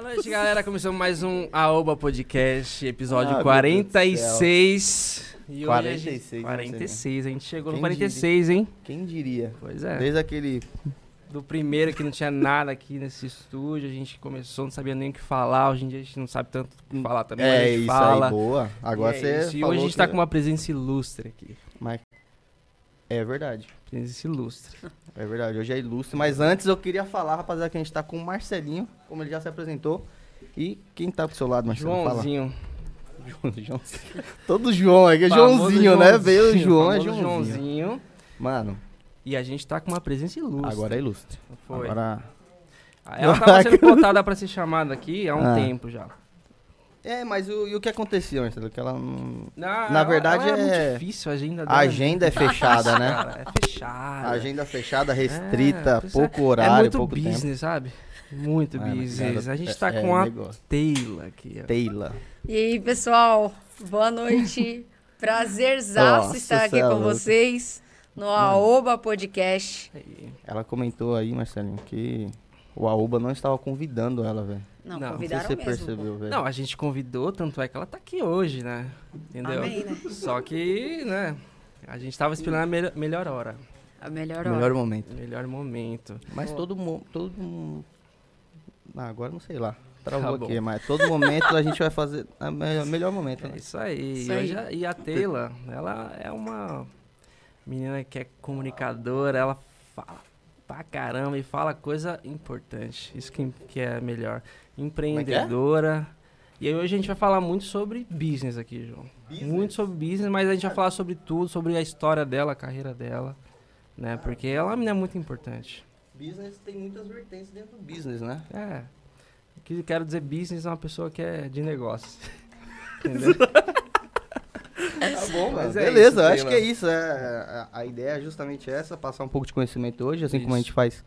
Boa noite, galera. Começamos mais um Aoba Podcast, episódio Ah, meu 46. E hoje a 46, gente- né, 46, a gente chegou no Quem 46, hein? Quem diria? Pois é. Desde aquele. Do primeiro que não tinha nada aqui nesse estúdio, a gente começou, não sabia nem o que falar. Hoje em dia a gente não sabe tanto o que falar também, mas a É, gente isso fala. aí, boa. Agora E é você. isso. E hoje a gente que- tá com uma presença ilustre aqui. Mas... É verdade. Presença ilustre. É verdade. Hoje é ilustre. Mas antes eu queria falar, rapaziada, que a gente tá com o Marcelinho, como ele já se apresentou. E quem tá pro seu lado, Marcelo? Fala. Joãozinho. João, João. Todo João aqui é Famoso Joãozinho, né? Veio o João, é Joãozinho. Joãozinho. Mano, E a gente tá com uma presença ilustre. agora é ilustre. Foi. Agora. Ela tava sendo cotada pra ser chamada aqui há um Ah. tempo já. É, mas o, e o que aconteceu, Marcelo? Que ela não. Na, Na verdade, ela é- muito difícil a agenda A dela. agenda é fechada, né? Cara, é fechada. Agenda fechada, restrita, pois é. pouco horário, é muito pouco business, tempo. sabe? Muito Mano, business. cara, a gente é- tá é com a negócio. Taylor aqui, ó. Taylor. E aí, pessoal, boa noite. Prazerzaço estar aqui é com vocês no Aoba Podcast. Ela comentou aí, Marcelinho, que o Aoba não estava convidando ela, velho. Não, Não, não Não sei convidaram se você mesmo. percebeu, velho. Não, a gente convidou, tanto é que ela tá aqui hoje, né? Entendeu? Amém, né? Só que, né? A gente tava esperando a melhor, melhor hora. A melhor Melhor hora. momento. Melhor momento. Mas todo mundo. Todo mundo. Ah, agora não sei lá. Travou Tá bom. aqui, mas todo momento a gente vai fazer. O melhor, melhor momento, É né? isso aí. Isso E aí. a- E a Taylor, ela é uma menina que é comunicadora, ela fala pra caramba e fala coisa importante. Isso que, que é melhor. Empreendedora. E aí hoje a gente vai falar muito sobre business aqui, João. Muito sobre business, mas a gente vai falar sobre tudo, sobre a história dela, a carreira dela. Né? Porque ela é uma menina muito importante. Business tem muitas vertentes dentro do business, né? É. O que eu quero dizer business é uma pessoa que é de negócios. Entendeu? Tá bom, Mas é Beleza, isso, acho Taylor. que é isso. É, a, a ideia é justamente essa, passar um pouco de conhecimento hoje, assim como a Isso. gente faz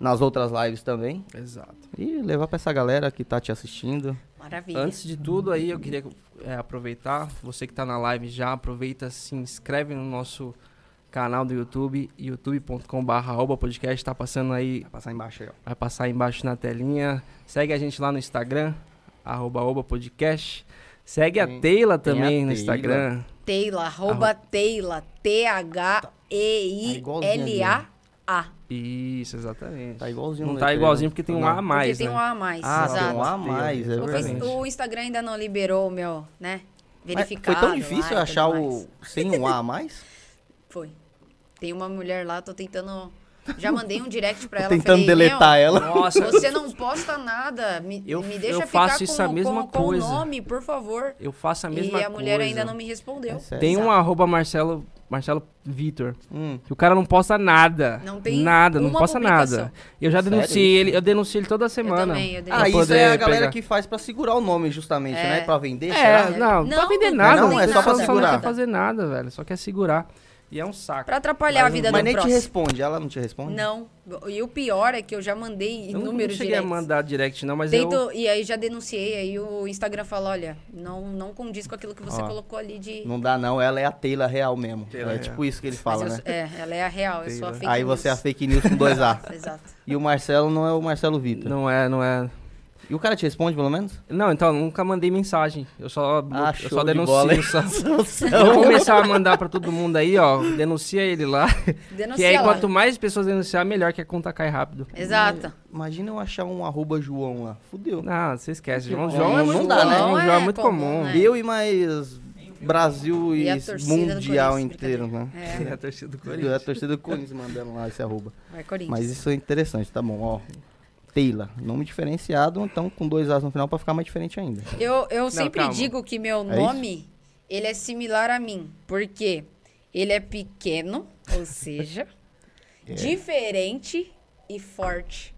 nas outras lives também. Exato. E levar pra essa galera que tá te assistindo. Maravilha. Antes de tudo aí, eu queria é, aproveitar, você que tá na live já, aproveita, se inscreve no nosso canal do YouTube, youtube.com.br podcast, tá passando aí, Vai passar embaixo aí, ó. vai passar aí embaixo na telinha. Segue a gente lá no Instagram, arroba, arroba podcast. Segue a Taylor tem a também no Taylor. Instagram. Taylor, arroba Taylor. T-H-E-I-L-A-A. Isso, exatamente. Tá igualzinho. Não tá igualzinho porque tem um. A a mais, Porque tem né? um A a mais. Ah, exato. tem um A a mais, é verdade. o Instagram ainda não liberou o meu, né? Mas Verificado. Foi tão difícil lá achar o sem um A a mais? Foi. Tem uma mulher lá, tô tentando. Já mandei um direct pra ela. Tentando falei, deletar "Meu, ela. Nossa, Você não posta nada. Me, Eu- me deixa eu ficar faço com, isso a mesma com, com coisa. o nome, por favor. eu faço a mesma e coisa. a mulher ainda não me respondeu. É? Tem um arroba Marcelo, Marcelo Vitor. Hum. Que o cara não posta nada. Não tem Nada, não posta nada. Eu já denunciei ele, eu denuncio ele toda semana. Eu também, eu Ah, isso é a galera pegar. que faz pra segurar o nome, justamente, É. né? Pra vender, É, será? não, não, Não, pra vender não nada. não, é só pra Só não segurar. quer fazer nada, velho. Só quer segurar. E é um saco. Pra atrapalhar a Mas- vida Mas do nem te próximo. responde, ela não te responde? Não. E o pior é que eu já mandei Eu não, não inúmeros cheguei a directs. mandar direct, não, mas eu... Tento- E aí já denunciei, aí o Instagram fala, olha, não, não condiz com aquilo que você Ó, colocou ali de... Não dá não, ela é a Taylor real mesmo. Taylor é real. tipo isso que ele Mas fala, eu né? É, ela é a real, eu sou a Taylor. fake Aí news. você é a fake news com dois A. Exato. E o Marcelo não é o Marcelo Vitor. Não é, não é... E o cara te responde, pelo menos? Não, então, nunca mandei mensagem. Eu só, Ah, eu só de bola, denuncio. hein? Só. Eu vou começar a mandar pra todo mundo aí, ó. Denuncia ele lá. que Denuncia aí, lá. quanto mais pessoas denunciar, melhor que a conta cai rápido. Exato. Imagina eu achar um arroba João lá. Fudeu. Não, você esquece. João, Não, João é não muito dá, comum. né? João é, É muito comum, comum. né? Eu e mais Brasil e, E mundial Corinthians, inteiro, né? É a torcida do É a Corinthians. torcida do Corinthians mandando lá esse arroba. Vai, Corinthians. Mas isso é interessante, tá bom, ó. Taylor, nome diferenciado, então com dois As no final pra ficar mais diferente ainda. Eu, eu sempre calma. digo que meu É nome, ele é similar a mim. Porque ele é pequeno, ou seja, É. diferente e forte.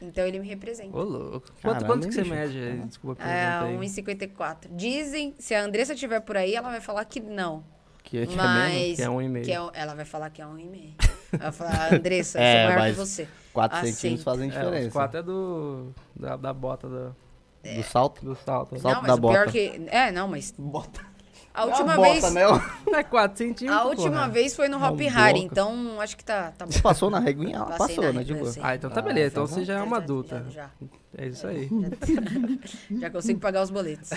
Então ele me representa. Ô, louco. Quanto, Caramba, quanto que você mede aí? Desculpa a É, pergunta aí. 1,54. Dizem, se a Andressa estiver por aí, ela vai falar que não. Que, que é mesmo? Mas. Que é um e meio. que é um- ela vai falar que é um e meio. Ela vai falar, Andressa, eu É, sou maior mas que você. 4 Aceito. centímetros fazem É, diferença. os quatro é do, da, da bota do, Do salto. do salto. Salto não, mas da o pior bota. que. É, não, mas Bota. A última Uma vez. bota, né? É 4 centímetros. A última porra. vez foi no Uma Hop Harry, então acho que tá, tá bom. Você passou na reguinha? Passei passou, na né? De boa. Ah, então tá Ah, beleza. Então você já é Já, uma já, adulta. Já, É isso aí. já, já consigo pagar os boletos.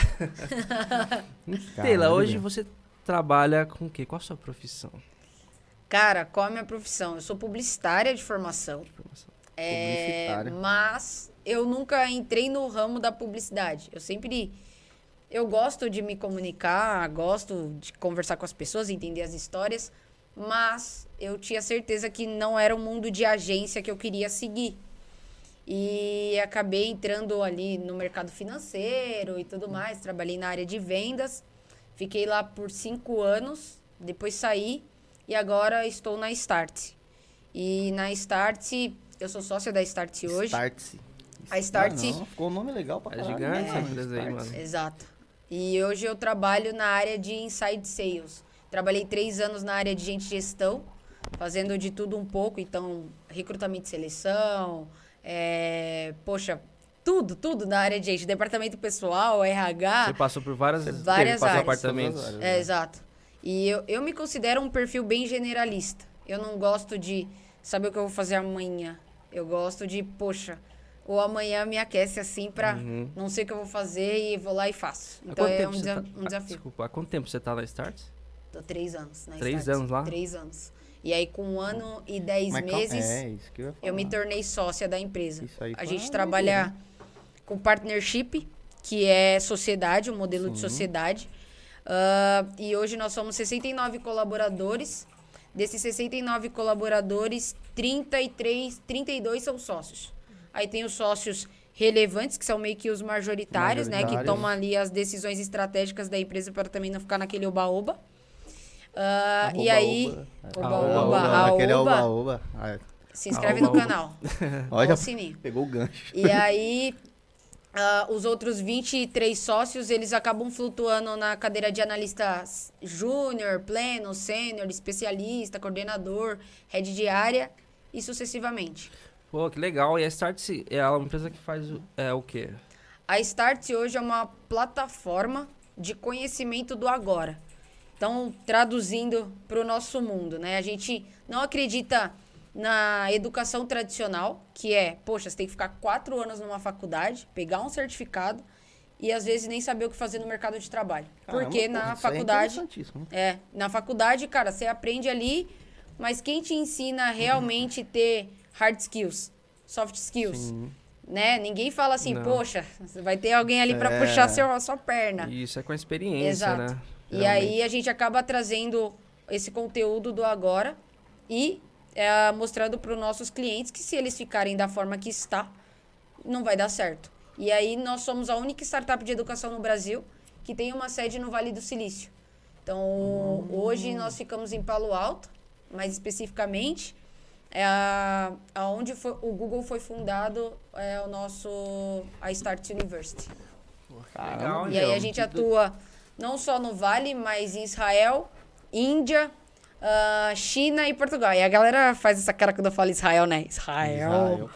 Taylor, hoje você trabalha com o quê? Qual a sua profissão? Cara, qual é a minha profissão? Eu sou publicitária de formação. É, Publicitária. mas eu nunca entrei no ramo da publicidade. Eu sempre. Eu gosto de me comunicar, gosto de conversar com as pessoas, entender as histórias, mas eu tinha certeza que não era o mundo de agência que eu queria seguir. E acabei entrando ali no mercado financeiro e tudo mais. Trabalhei na área de vendas. Fiquei lá por cinco anos. Depois saí e agora estou na Start. E na Start, eu sou sócia da Start hoje. Start-se. A Start. Ah, não, ficou um nome legal pra É caralho. gigante né, essa empresa aí, Start. mano. Exato. E hoje eu trabalho na área de inside sales. Trabalhei três anos na área de gente gestão, fazendo de tudo um pouco. Então, recrutamento e seleção, é, poxa, tudo, tudo na área de gente. Departamento pessoal, RH. Você passou por várias, Várias teve, áreas. apartamentos. É, exato. E eu, eu me considero um perfil bem generalista. Eu não gosto de saber o que eu vou fazer amanhã. Eu gosto de, poxa, ou amanhã me aquece assim pra Uhum. não sei o que eu vou fazer e vou lá e faço. Então é um, desa- tá- um Ah, desafio. Desculpa, há quanto tempo você tá na Start? Tô três anos na Três Start. anos lá? Três anos. E aí, com um ano e dez Mas meses, É, isso que eu eu me tornei sócia da empresa. Isso aí A gente uma trabalha com partnership, que é sociedade, um modelo de Sim. sociedade. Ah, e hoje nós somos 69 colaboradores. Desses 69 colaboradores, 33, 32 são sócios. Aí tem os sócios relevantes, que são meio que os majoritários, né? Que tomam ali as decisões estratégicas da empresa para também não ficar naquele oba-oba. Ah, e aí, oba. oba-oba, Arroba, Aquele é. Ah, se inscreve no canal. Olha, o sininho. pegou o gancho. E aí, ah, os outros 23 sócios, eles acabam flutuando na cadeira de analista júnior, pleno, sênior, especialista, coordenador, head de área e sucessivamente. Pô, que legal. E a Start é uma empresa que faz o- é, o quê? A Start hoje é uma plataforma de conhecimento do agora. Então, traduzindo para o nosso mundo, né? A gente não acredita na educação tradicional, que é, poxa, você tem que ficar quatro anos numa faculdade, pegar um certificado e às vezes nem saber o que fazer no mercado de trabalho. Porque Caramba, na porra, isso é faculdade. interessantíssimo. É, na faculdade, cara, você aprende ali, mas quem te ensina a realmente ter hard skills, soft skills? Né? Ninguém fala assim, Não. poxa, vai ter alguém ali pra É. puxar seu, a sua perna. Isso é com a experiência, Exato. né? E aí a gente acaba trazendo esse conteúdo do agora e é, mostrando para os nossos clientes que se eles ficarem da forma que está, não vai dar certo. E aí nós somos a única startup de educação no Brasil que tem uma sede no Vale do Silício. Então, hoje nós ficamos em Palo Alto, mais especificamente, é a, aonde foi- o Google foi fundado, é o nosso a Start University. Legal, E aí a gente atua não só no Vale, mas em Israel, Índia, ah, China e Portugal. E a galera faz essa cara quando eu falo Israel, né? Israel. Israel.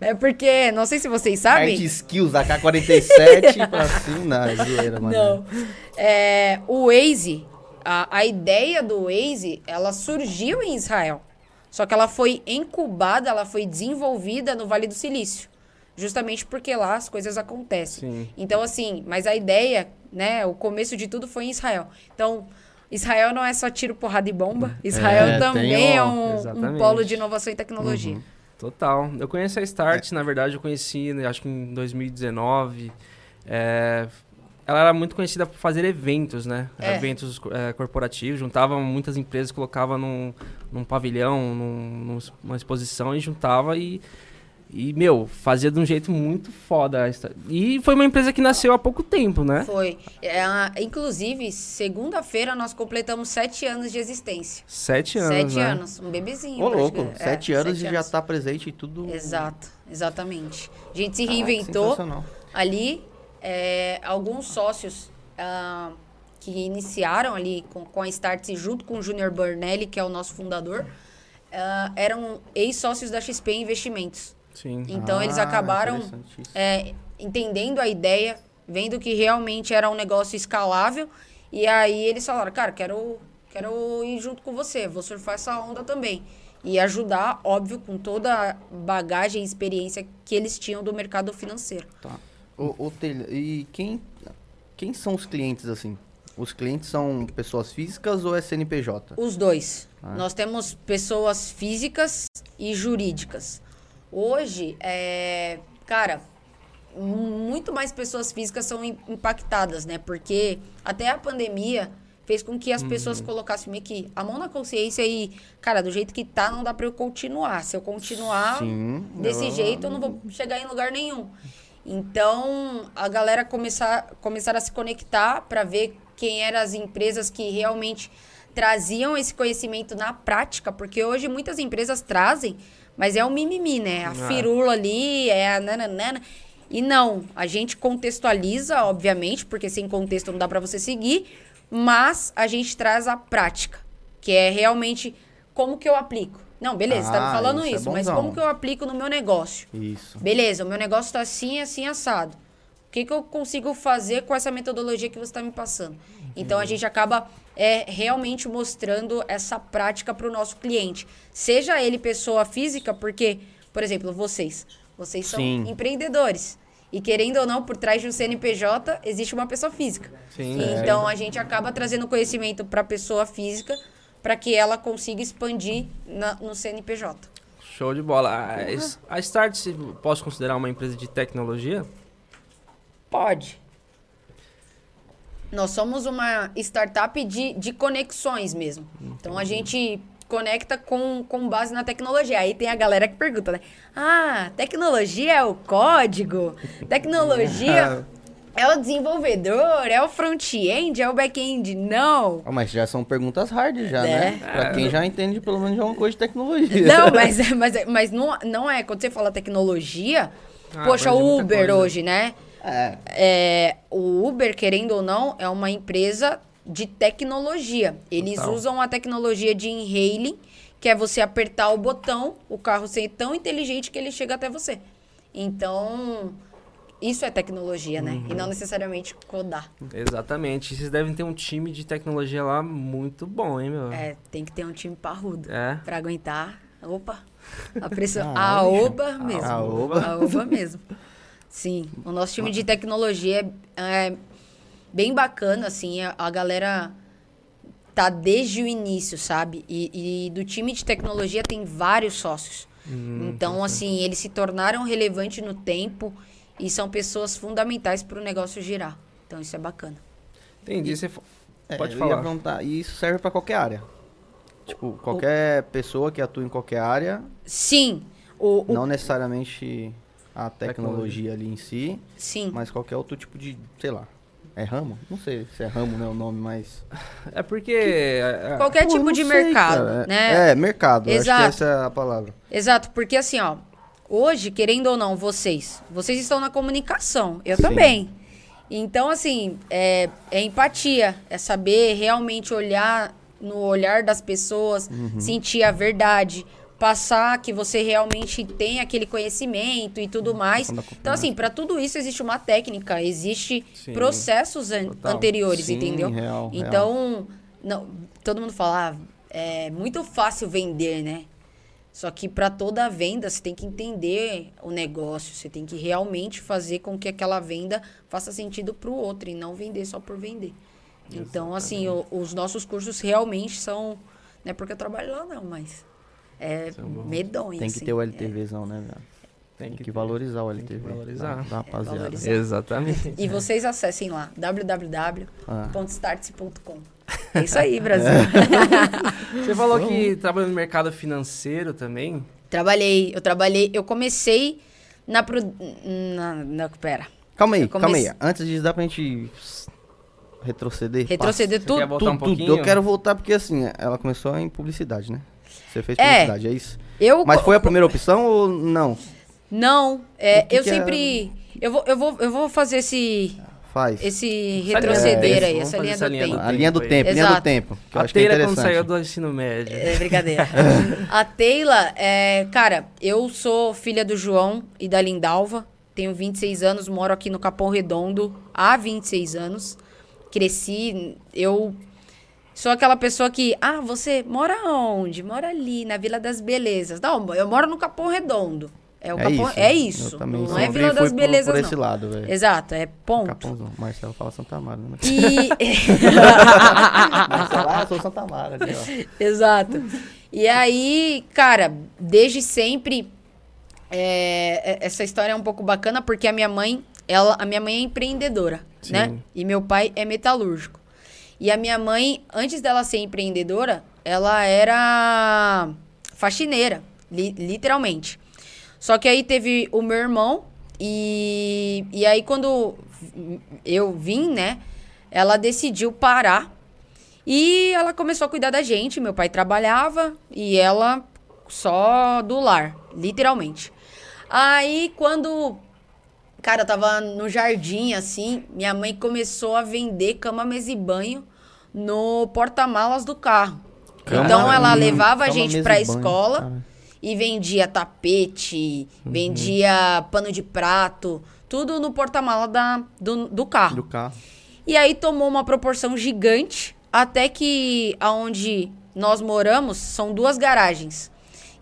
É porque, não sei se vocês Hard sabem. skills, AK-47 pra cima. Não, é zoeira, mano. Não. É, o Waze, a, a ideia do Waze, ela surgiu em Israel. Só que ela foi incubada, ela foi desenvolvida no Vale do Silício. Justamente porque lá as coisas acontecem. Sim. Então, assim, mas a ideia, né, o começo de tudo foi em Israel. Então, Israel não é só tiro, porrada e bomba. Israel É, também tem é um- um, polo de inovação e tecnologia. Total. Eu conheci a Start, na verdade, eu conheci, né, acho que em 2019. É, ela era muito conhecida por fazer eventos, né? É. Eventos é, corporativos. Juntava muitas empresas, colocava num, num pavilhão, num- numa exposição e juntava e. E, meu, fazia de um jeito muito foda. E foi uma empresa que nasceu há pouco tempo, né? Foi. É, inclusive, segunda-feira nós completamos sete anos de existência. Sete anos. sete né? anos. Um bebezinho. Ô, louco. É, sete anos sete e já tá presente em tudo. Exato, exatamente. A gente se Caraca, reinventou sensacional. ali. é, alguns sócios ah, que iniciaram ali com, com a Start junto com o Júnior Burnelli, que é o nosso fundador, ah, eram ex-sócios da XP Investimentos. Sim. Então eles Ah, acabaram interessantíssimo. é, entendendo a ideia, vendo que realmente era um negócio escalável E aí eles falaram, cara, quero, quero ir junto com você, vou surfar essa onda também. E ajudar, óbvio, com toda a bagagem e experiência que eles tinham do mercado financeiro. Tá. O, o Telha, e quem, quem são os clientes, assim? Os clientes são pessoas físicas ou é CNPJ? Os dois. Ah. Nós temos pessoas físicas e jurídicas. Hoje, é, cara, muito mais pessoas físicas são im- impactadas, né? Porque até a pandemia fez com que as pessoas colocassem meio que a mão na consciência e, cara, do jeito que tá, não dá pra eu continuar. Se eu continuar Sim. desse eu- jeito, eu não vou chegar em lugar nenhum. Então, a galera começar, começar a se conectar para ver quem eram as empresas que realmente traziam esse conhecimento na prática, porque hoje muitas empresas trazem, mas é o mimimi, né? A Ah. firula ali, é a nananana. E não, a gente contextualiza, obviamente, porque sem contexto não dá para você seguir, mas a gente traz a prática, que é realmente como que eu aplico. Não, beleza, você tá Ah, me falando isso é isso, mas bonzão. como que eu aplico no meu negócio? Isso. Beleza, o meu negócio tá assim, assim, assado. O que, que eu consigo fazer com essa metodologia que você está me passando? Então, a gente acaba é, realmente mostrando essa prática para o nosso cliente. Seja ele pessoa física, porque, por exemplo, vocês. Vocês são Sim. empreendedores. E querendo ou não, por trás de um CNPJ, existe uma pessoa física. Sim. Então, a gente acaba trazendo conhecimento para a pessoa física para que ela consiga expandir na- no CNPJ. Show de bola. A, a Start, se posso considerar uma empresa de tecnologia? Pode. Nós somos uma startup de, de conexões mesmo. Então a gente conecta com, com base na tecnologia. Aí tem a galera que pergunta, né? Ah, tecnologia é o código? Tecnologia é o desenvolvedor? É o front-end? É o back-end? Não. Ah, mas já são perguntas hard já, É. né? Pra quem já entende pelo menos alguma coisa de tecnologia. Não, mas, mas, mas não, não é. Quando você fala tecnologia, Ah, poxa, muita Uber hoje, né? É. É, o Uber, querendo ou não, é uma empresa de tecnologia. Eles Total. usam a tecnologia de in-hailing, que é você apertar o botão, o carro ser tão inteligente que ele chega até você. Então, isso é tecnologia, né? E Uhum. não necessariamente codar. Exatamente. Vocês devem ter um time de tecnologia lá muito bom, hein, meu? É, tem que ter um time parrudo É. pra aguentar. Opa! A pressão. Ah, a oba mesmo. A oba. A oba mesmo. Sim, o nosso time de tecnologia é, é bem bacana, assim, a, a galera tá desde o início, sabe? E, e do time de tecnologia tem vários sócios. Hum, então, assim, eles se tornaram relevantes no tempo e são pessoas fundamentais para o negócio girar. Então, isso é bacana. Entendi. Você fa- É, Pode falar. Perguntar, e isso serve pra qualquer área? Tipo, qualquer pessoa que atua em qualquer área, Sim, o, o- não necessariamente a tecnologia ali em si, sim. mas qualquer outro tipo de, sei lá, é ramo? Não sei se é ramo, né, o nome, mas... É porque. é, é, Qualquer Pô, tipo de sei, mercado, cara. né? É, mercado, acho Exato. que essa é a palavra. Exato, porque assim, ó, hoje, querendo ou não, vocês, vocês estão na comunicação, eu Sim. também. Então, assim, é, é empatia, é saber realmente olhar no olhar das pessoas, Uhum. sentir a verdade, passar que você realmente tem aquele conhecimento e tudo mais. Quando a Então, assim, para tudo isso existe uma técnica, existe Sim. processos an- Total. anteriores, Sim, entendeu? real, real. Então, não, todo mundo fala, ah, é muito fácil vender, né? Só que para toda venda você tem que entender o negócio, você tem que realmente fazer com que aquela venda faça sentido para o outro e não vender só por vender. Então, assim, o- os nossos cursos realmente são, não é porque eu trabalho lá não, mas é bons. medonho, Tem que assim. ter o LTVzão, né, velho? Tem Tem que valorizar o Tem que LTV. valorizar. Da, da rapaziada. valorizar. Exatamente. E vocês acessem lá, www.startse.com. É isso aí, Brasil. Você falou que trabalha no mercado financeiro também. Trabalhei, eu trabalhei, eu comecei na, pro- na, na pera, Calma aí, Eu calma aí. Antes disso, dá pra gente retroceder? retroceder Você tudo. quer voltar Tudo, um tudo. pouquinho? Eu quero voltar porque, assim, ela começou em publicidade, né? Você fez É. publicidade, é, isso? Eu Mas foi a primeira opção ou não? Não, é, que eu que é- sempre eu vou, eu vou eu vou fazer esse Faz. esse retroceder do aí, tempo, essa linha fazer do essa linha tempo. do a linha do tempo, linha do tempo. Que eu A acho que é quando saiu do ensino médio. É brincadeira. a Teila, é, cara, eu sou filha do João e da Lindalva. Tenho 26 anos, moro aqui no Capão Redondo há 26 anos. cresci, eu sou aquela pessoa que, ah, você mora onde? Mora ali, na Vila das Belezas. Não, eu moro no Capão Redondo. É o É Capão, isso. é isso. Não é Vila das por- Belezas, por não. esse lado, velho. Exato, é ponto. Capãozão. Marcelo fala Santa Mara, né? E Marcelo, ah, sou Santa Mara ali, ó. Exato. E aí, cara, desde sempre é, é- essa história é um pouco bacana porque a minha mãe, ela, a minha mãe é empreendedora, né? Sim. E meu pai é metalúrgico. E a minha mãe, antes dela ser empreendedora, ela era faxineira, li- literalmente. Só que aí teve o meu irmão e, e aí quando eu vim, né? Ela decidiu parar e ela começou a cuidar da gente. Meu pai trabalhava e ela só do lar, literalmente. Aí quando, cara, eu tava no jardim assim, minha mãe começou a vender cama, mesa e banho no porta-malas do carro. Cama, então ela levava a gente pra banho, escola cara. e vendia tapete, vendia pano de prato, tudo no porta-mala do, do carro. Do carro. E aí tomou uma proporção gigante, até que aonde nós moramos são duas garagens.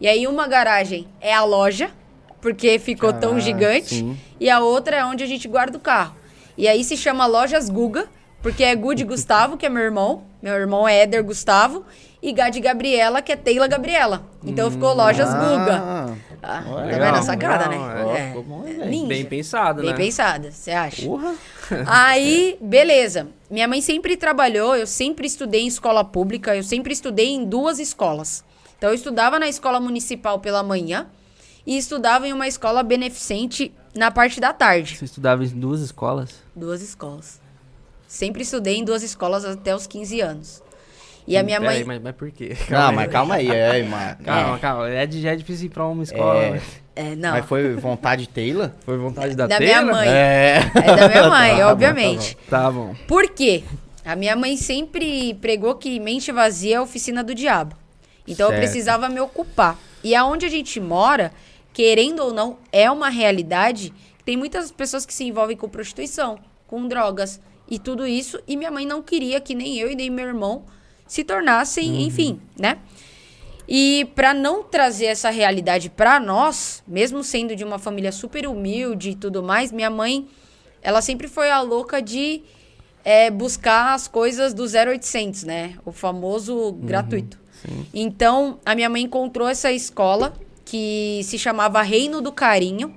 E aí uma garagem é a loja, porque ficou tão Ah, gigante, sim. e a outra é onde a gente guarda o carro. E aí se chama Lojas Guga, porque é Good Gustavo, que é meu irmão, meu irmão é Éder Gustavo, e Gade Gabriela, que é Teila Gabriela. Então ficou Lojas Guga. Ah, Ah, tá legal, vendo sacada, legal, né? ó, É. ficou bom. Bem pensado, Bem né? pensada, você acha? Porra. Aí, beleza. Minha mãe sempre trabalhou, eu sempre estudei em escola pública, eu sempre estudei em duas escolas. Então, eu estudava na escola municipal pela manhã e estudava em uma escola beneficente na parte da tarde. Você estudava em duas escolas? Duas escolas. Sempre estudei em duas escolas até os 15 anos. E a minha Pera mãe. aí, mas, mas por quê? Não, aí. mas calma aí, é, mano. Calma, calma. É, de- já é difícil ir pra uma escola. É. né? É, não. Mas foi vontade Taylor? Foi vontade da da minha Taylor? mãe. É. É da minha mãe, Tá bom, obviamente. Tá bom. Por quê? A minha mãe sempre pregou que mente vazia é a oficina do diabo. Então eu Certo. precisava me ocupar. E aonde a gente mora, querendo ou não, é uma realidade. Tem muitas pessoas que se envolvem com prostituição, com drogas e tudo isso. E minha mãe não queria que nem eu e nem meu irmão se tornassem, enfim, né? E para não trazer essa realidade para nós, mesmo sendo de uma família super humilde e tudo mais, minha mãe, ela sempre foi a louca de é, buscar as coisas do 0800, né? O famoso gratuito. Então, a minha mãe encontrou essa escola que se chamava Reino do Carinho.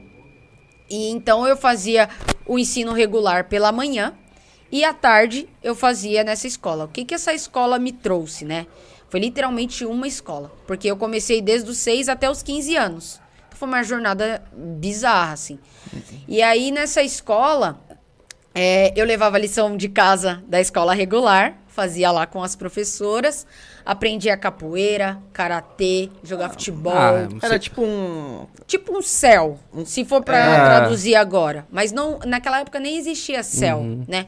E então eu fazia o ensino regular pela manhã e à tarde eu fazia nessa escola. O que que essa escola me trouxe, né? Foi literalmente uma escola, porque eu comecei desde os 6 até os 15 anos. Então foi uma jornada bizarra assim. E aí nessa escola, é, eu levava lição de casa da escola regular, fazia lá com as professoras, aprendia capoeira, karatê, jogar futebol. Ah, Era tipo um. Tipo um céu, se for pra É. traduzir agora. Mas não, naquela época nem existia céu, né?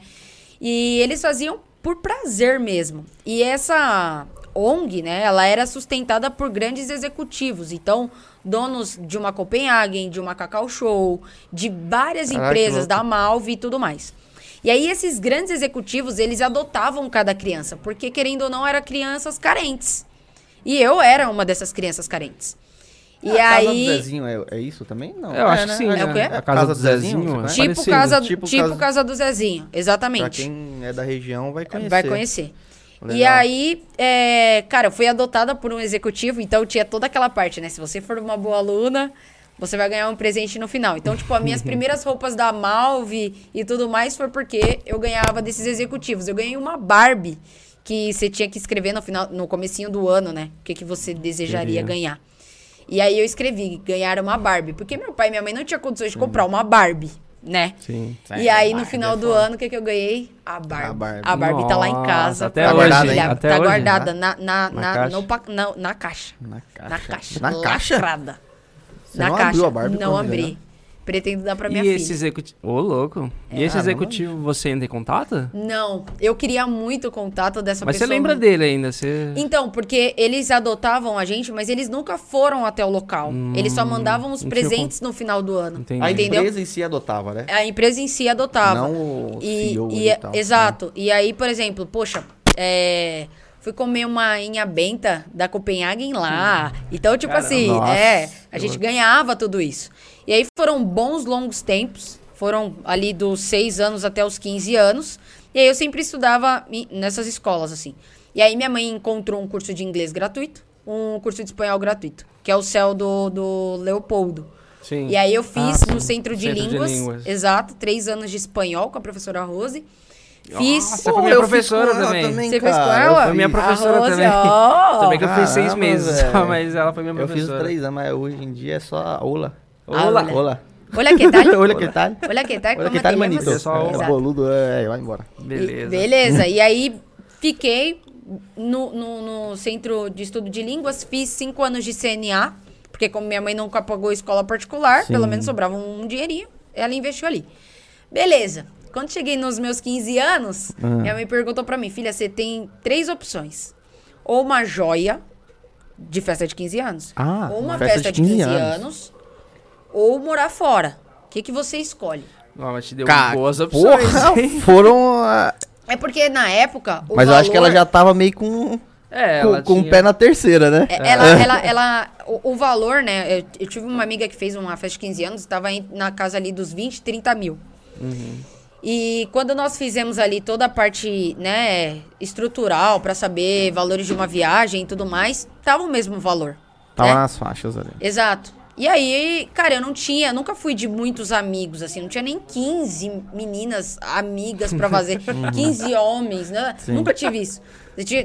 E eles faziam por prazer mesmo. E essa ONG, né, ela era sustentada por grandes executivos. Então, donos de uma Copenhagen, de uma Cacau Show, de várias Caraca, que empresas da Malve e tudo mais. E aí esses grandes executivos, eles adotavam cada criança, porque querendo ou não, eram crianças carentes. E eu era uma dessas crianças carentes. E a casa do aí Zezinho é, é isso também? Não. Eu acho né? que sim, É né? o quê? A casa, do Zezinho. você é conhece? Tipo casa, Tipo tipo, casa- do Zezinho, Pra exatamente. quem é da região vai conhecer. Vai conhecer. E Legal. aí, é, cara, eu fui adotada por um executivo, então tinha toda aquela parte, né? Se você for uma boa aluna, você vai ganhar um presente no final. Então, tipo, as minhas primeiras roupas da Malve e tudo mais foi porque eu ganhava desses executivos. Eu ganhei uma Barbie que você tinha que escrever no final, no comecinho do ano, né? O que, que você desejaria Queria. ganhar. E aí eu escrevi, ganhar uma Barbie. Porque meu pai e minha mãe não tinham condições de comprar uma Barbie, né? Sim. E É, aí, no final é do foda. ano, o que, que eu ganhei? A Barbie. A Barbie. A Barbie tá lá em Nossa, casa. até pra hoje, brilhar. até tá hoje, guardada na, na, Na na, caixa? no na, na caixa. Na caixa. Na caixa. Na caixa? Você na não caixa. abriu a Barbie Não abri. Pretendo dar pra minha e filha. esse executivo. Ô, louco. E esse Ah, executivo, você ainda tem contato? Não, eu queria muito o contato dessa Mas você pessoa. lembra mas- dele ainda? Você... Então, porque eles adotavam a gente, mas eles nunca foram até o local. eles só mandavam os não presentes no final do ano. Entendi. A Entendeu? empresa em si adotava, né? A empresa em si adotava. Não o e, CEO e- e tal. Exato. E aí, por exemplo, poxa, é, fui comer uma inha benta da Copenhagen lá. Então, tipo Caramba. assim, Nossa, é, a gente ganhava tudo isso. E aí foram bons longos tempos. Foram ali dos 6 anos até os 15 anos. E aí eu sempre estudava nessas escolas, assim. E aí minha mãe encontrou um curso de inglês gratuito, um curso de espanhol gratuito, que é o céu do, do Leopoldo. Sim. E aí eu fiz Ah, no. Centro de, Centro de línguas, Línguas. Exato, três anos de espanhol com a professora Rose. Fiz. Nossa, foi minha eu fiz professora com ela também. Você fez com cara, ela? eu Foi minha professora Rose, também. ó. Também que eu fiz seis meses só, mas ela foi minha Eu fiz professora. três anos, mas hoje em dia é só Ola. Ah, Olá. olha. Olá. Olha que tal. Olha que tal. Olha que tal. Olha que tal, manito. É, boludo, é, vai embora. E- Beleza. beleza. E aí fiquei no, no- no centro de estudo de línguas, fiz cinco anos de CNA, porque como minha mãe nunca pagou escola particular, Sim. pelo menos sobrava um dinheirinho, ela investiu ali. Beleza. Quando cheguei nos meus 15 anos, Ah. minha mãe perguntou pra mim, filha, você tem três opções. Ou uma joia de festa de 15 anos. Ah, ou uma festa festa, de de 15, 15 anos. anos. Ou morar fora. O que, que você escolhe? Ó, mas te deu Cara, boas opções. porra, hein? foram... ah, É porque na época. O Mas eu acho que ela valor- já tava meio com, É, com, com o tinha- pé na terceira, né? É, Ela, ela, ela, o, o valor, né? Eu, eu tive uma amiga que fez uma festa de 15 anos, estava na casa ali dos 20, 30 mil. E quando nós fizemos ali toda a parte, né, estrutural, para saber valores de uma viagem e tudo mais, tava o mesmo valor. Tava né? nas faixas ali. Exato. E aí, cara, eu não tinha, nunca fui de muitos amigos, assim, não tinha nem 15 meninas amigas pra fazer, 15 homens, né? Sim. Nunca tive isso.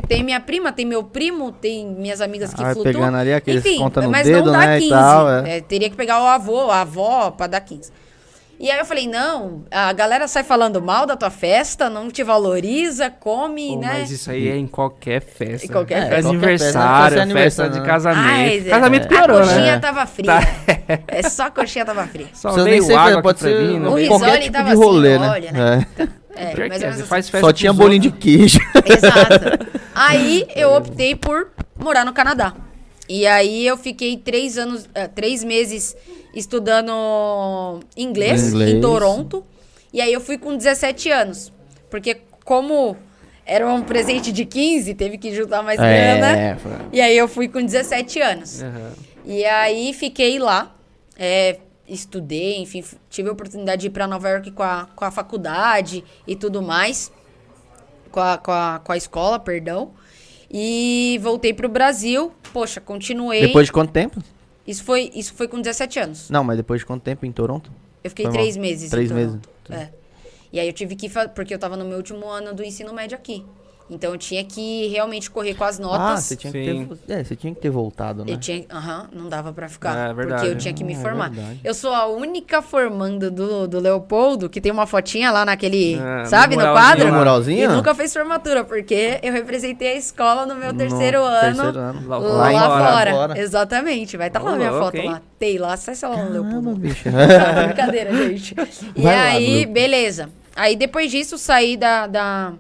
Tem minha prima, tem meu primo, tem minhas amigas que Ah, flutuam. pegando ali aqueles Enfim, conta no mas dedo, não dá né, e 15. tal, é. É, teria que pegar o avô, a avó pra dar 15. E aí eu falei, não, a galera sai falando mal da tua festa, não te valoriza, come, Pô, né? Mas isso aí é em qualquer festa. Em qualquer É, festa. aniversário, festa, festa de né? casamento. Ai, casamento a piorou, coxinha né? tava fria. Tá. É só a coxinha tava fria. Só veio nem ser, água pode ser mim, O qualquer tipo tava de rolê, assim, né? olha, né? É. É, ou é, menos você assim. faz festa Só tinha bolinho de queijo. Exato. Aí eu optei por morar no Canadá. E aí eu fiquei três anos, eh, três meses estudando inglês, Inglês. em Toronto. E aí eu fui com 17 anos. Porque como era um presente de 15, teve que juntar mais grana. É, foi- E aí eu fui com 17 anos. Aham. E aí fiquei lá, é, estudei, enfim, tive a oportunidade de ir para Nova York com a, com a faculdade e tudo mais, com a, com a, com a escola, perdão. E voltei pro Brasil, poxa, continuei. Depois de quanto tempo? Isso foi, isso foi com 17 anos. Não, mas depois de quanto tempo em Toronto? Eu fiquei Foi três mal. meses. Três meses. É. E aí eu tive que fazer, porque eu tava no meu último ano do ensino médio aqui. Então eu tinha que realmente correr com as Ah, notas. você tinha, Sim. que ter, é, você tinha que ter voltado, né? Eu tinha, aham, não dava pra ficar. É, verdade. porque eu tinha que me Ah, é formar. verdade. eu sou a única formanda do, do Leopoldo que tem uma fotinha lá naquele, Ah, sabe, no no quadro. lá. Muralzinho? E nunca fez formatura, porque eu representei a escola no meu No terceiro ano. terceiro ano. Lá- Lá, lá fora. fora. Exatamente. Vai estar lá Ô, minha louco, foto lá. Tem lá, acessa lá no Leopoldo. bicho. Tá, brincadeira, gente. E Vai lá, aí, beleza. Aí depois disso, saí da, da-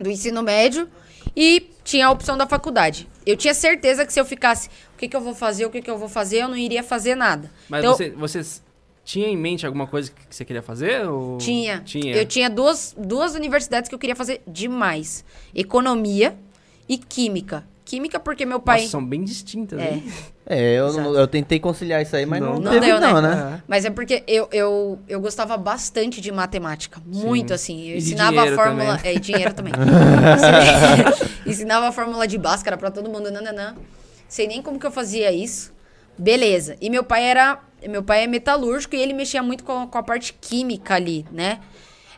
do ensino médio e tinha a opção da faculdade. Eu tinha certeza que se eu ficasse, o que, que eu vou fazer, o que, que eu vou fazer, eu não iria fazer nada. Mas Então, você, você tinha em mente alguma coisa que você queria fazer? Ou... Tinha. Tinha. Eu tinha duas, duas universidades que eu queria fazer demais: economia e química. Química porque meu pai. Nossa, são bem distintas, É. hein? É, eu, eu tentei conciliar isso aí, mas não, Não Não teve deu, não, né? né? Mas é porque eu, eu, eu gostava bastante de matemática. Muito, assim. Eu E ensinava a fórmula. também. É, e dinheiro também. Ensinava a fórmula de Bhaskara pra todo mundo. Nananã. Sei nem como que eu fazia isso. Beleza. E meu pai era. Meu pai é metalúrgico e ele mexia muito com, com a parte química ali, né?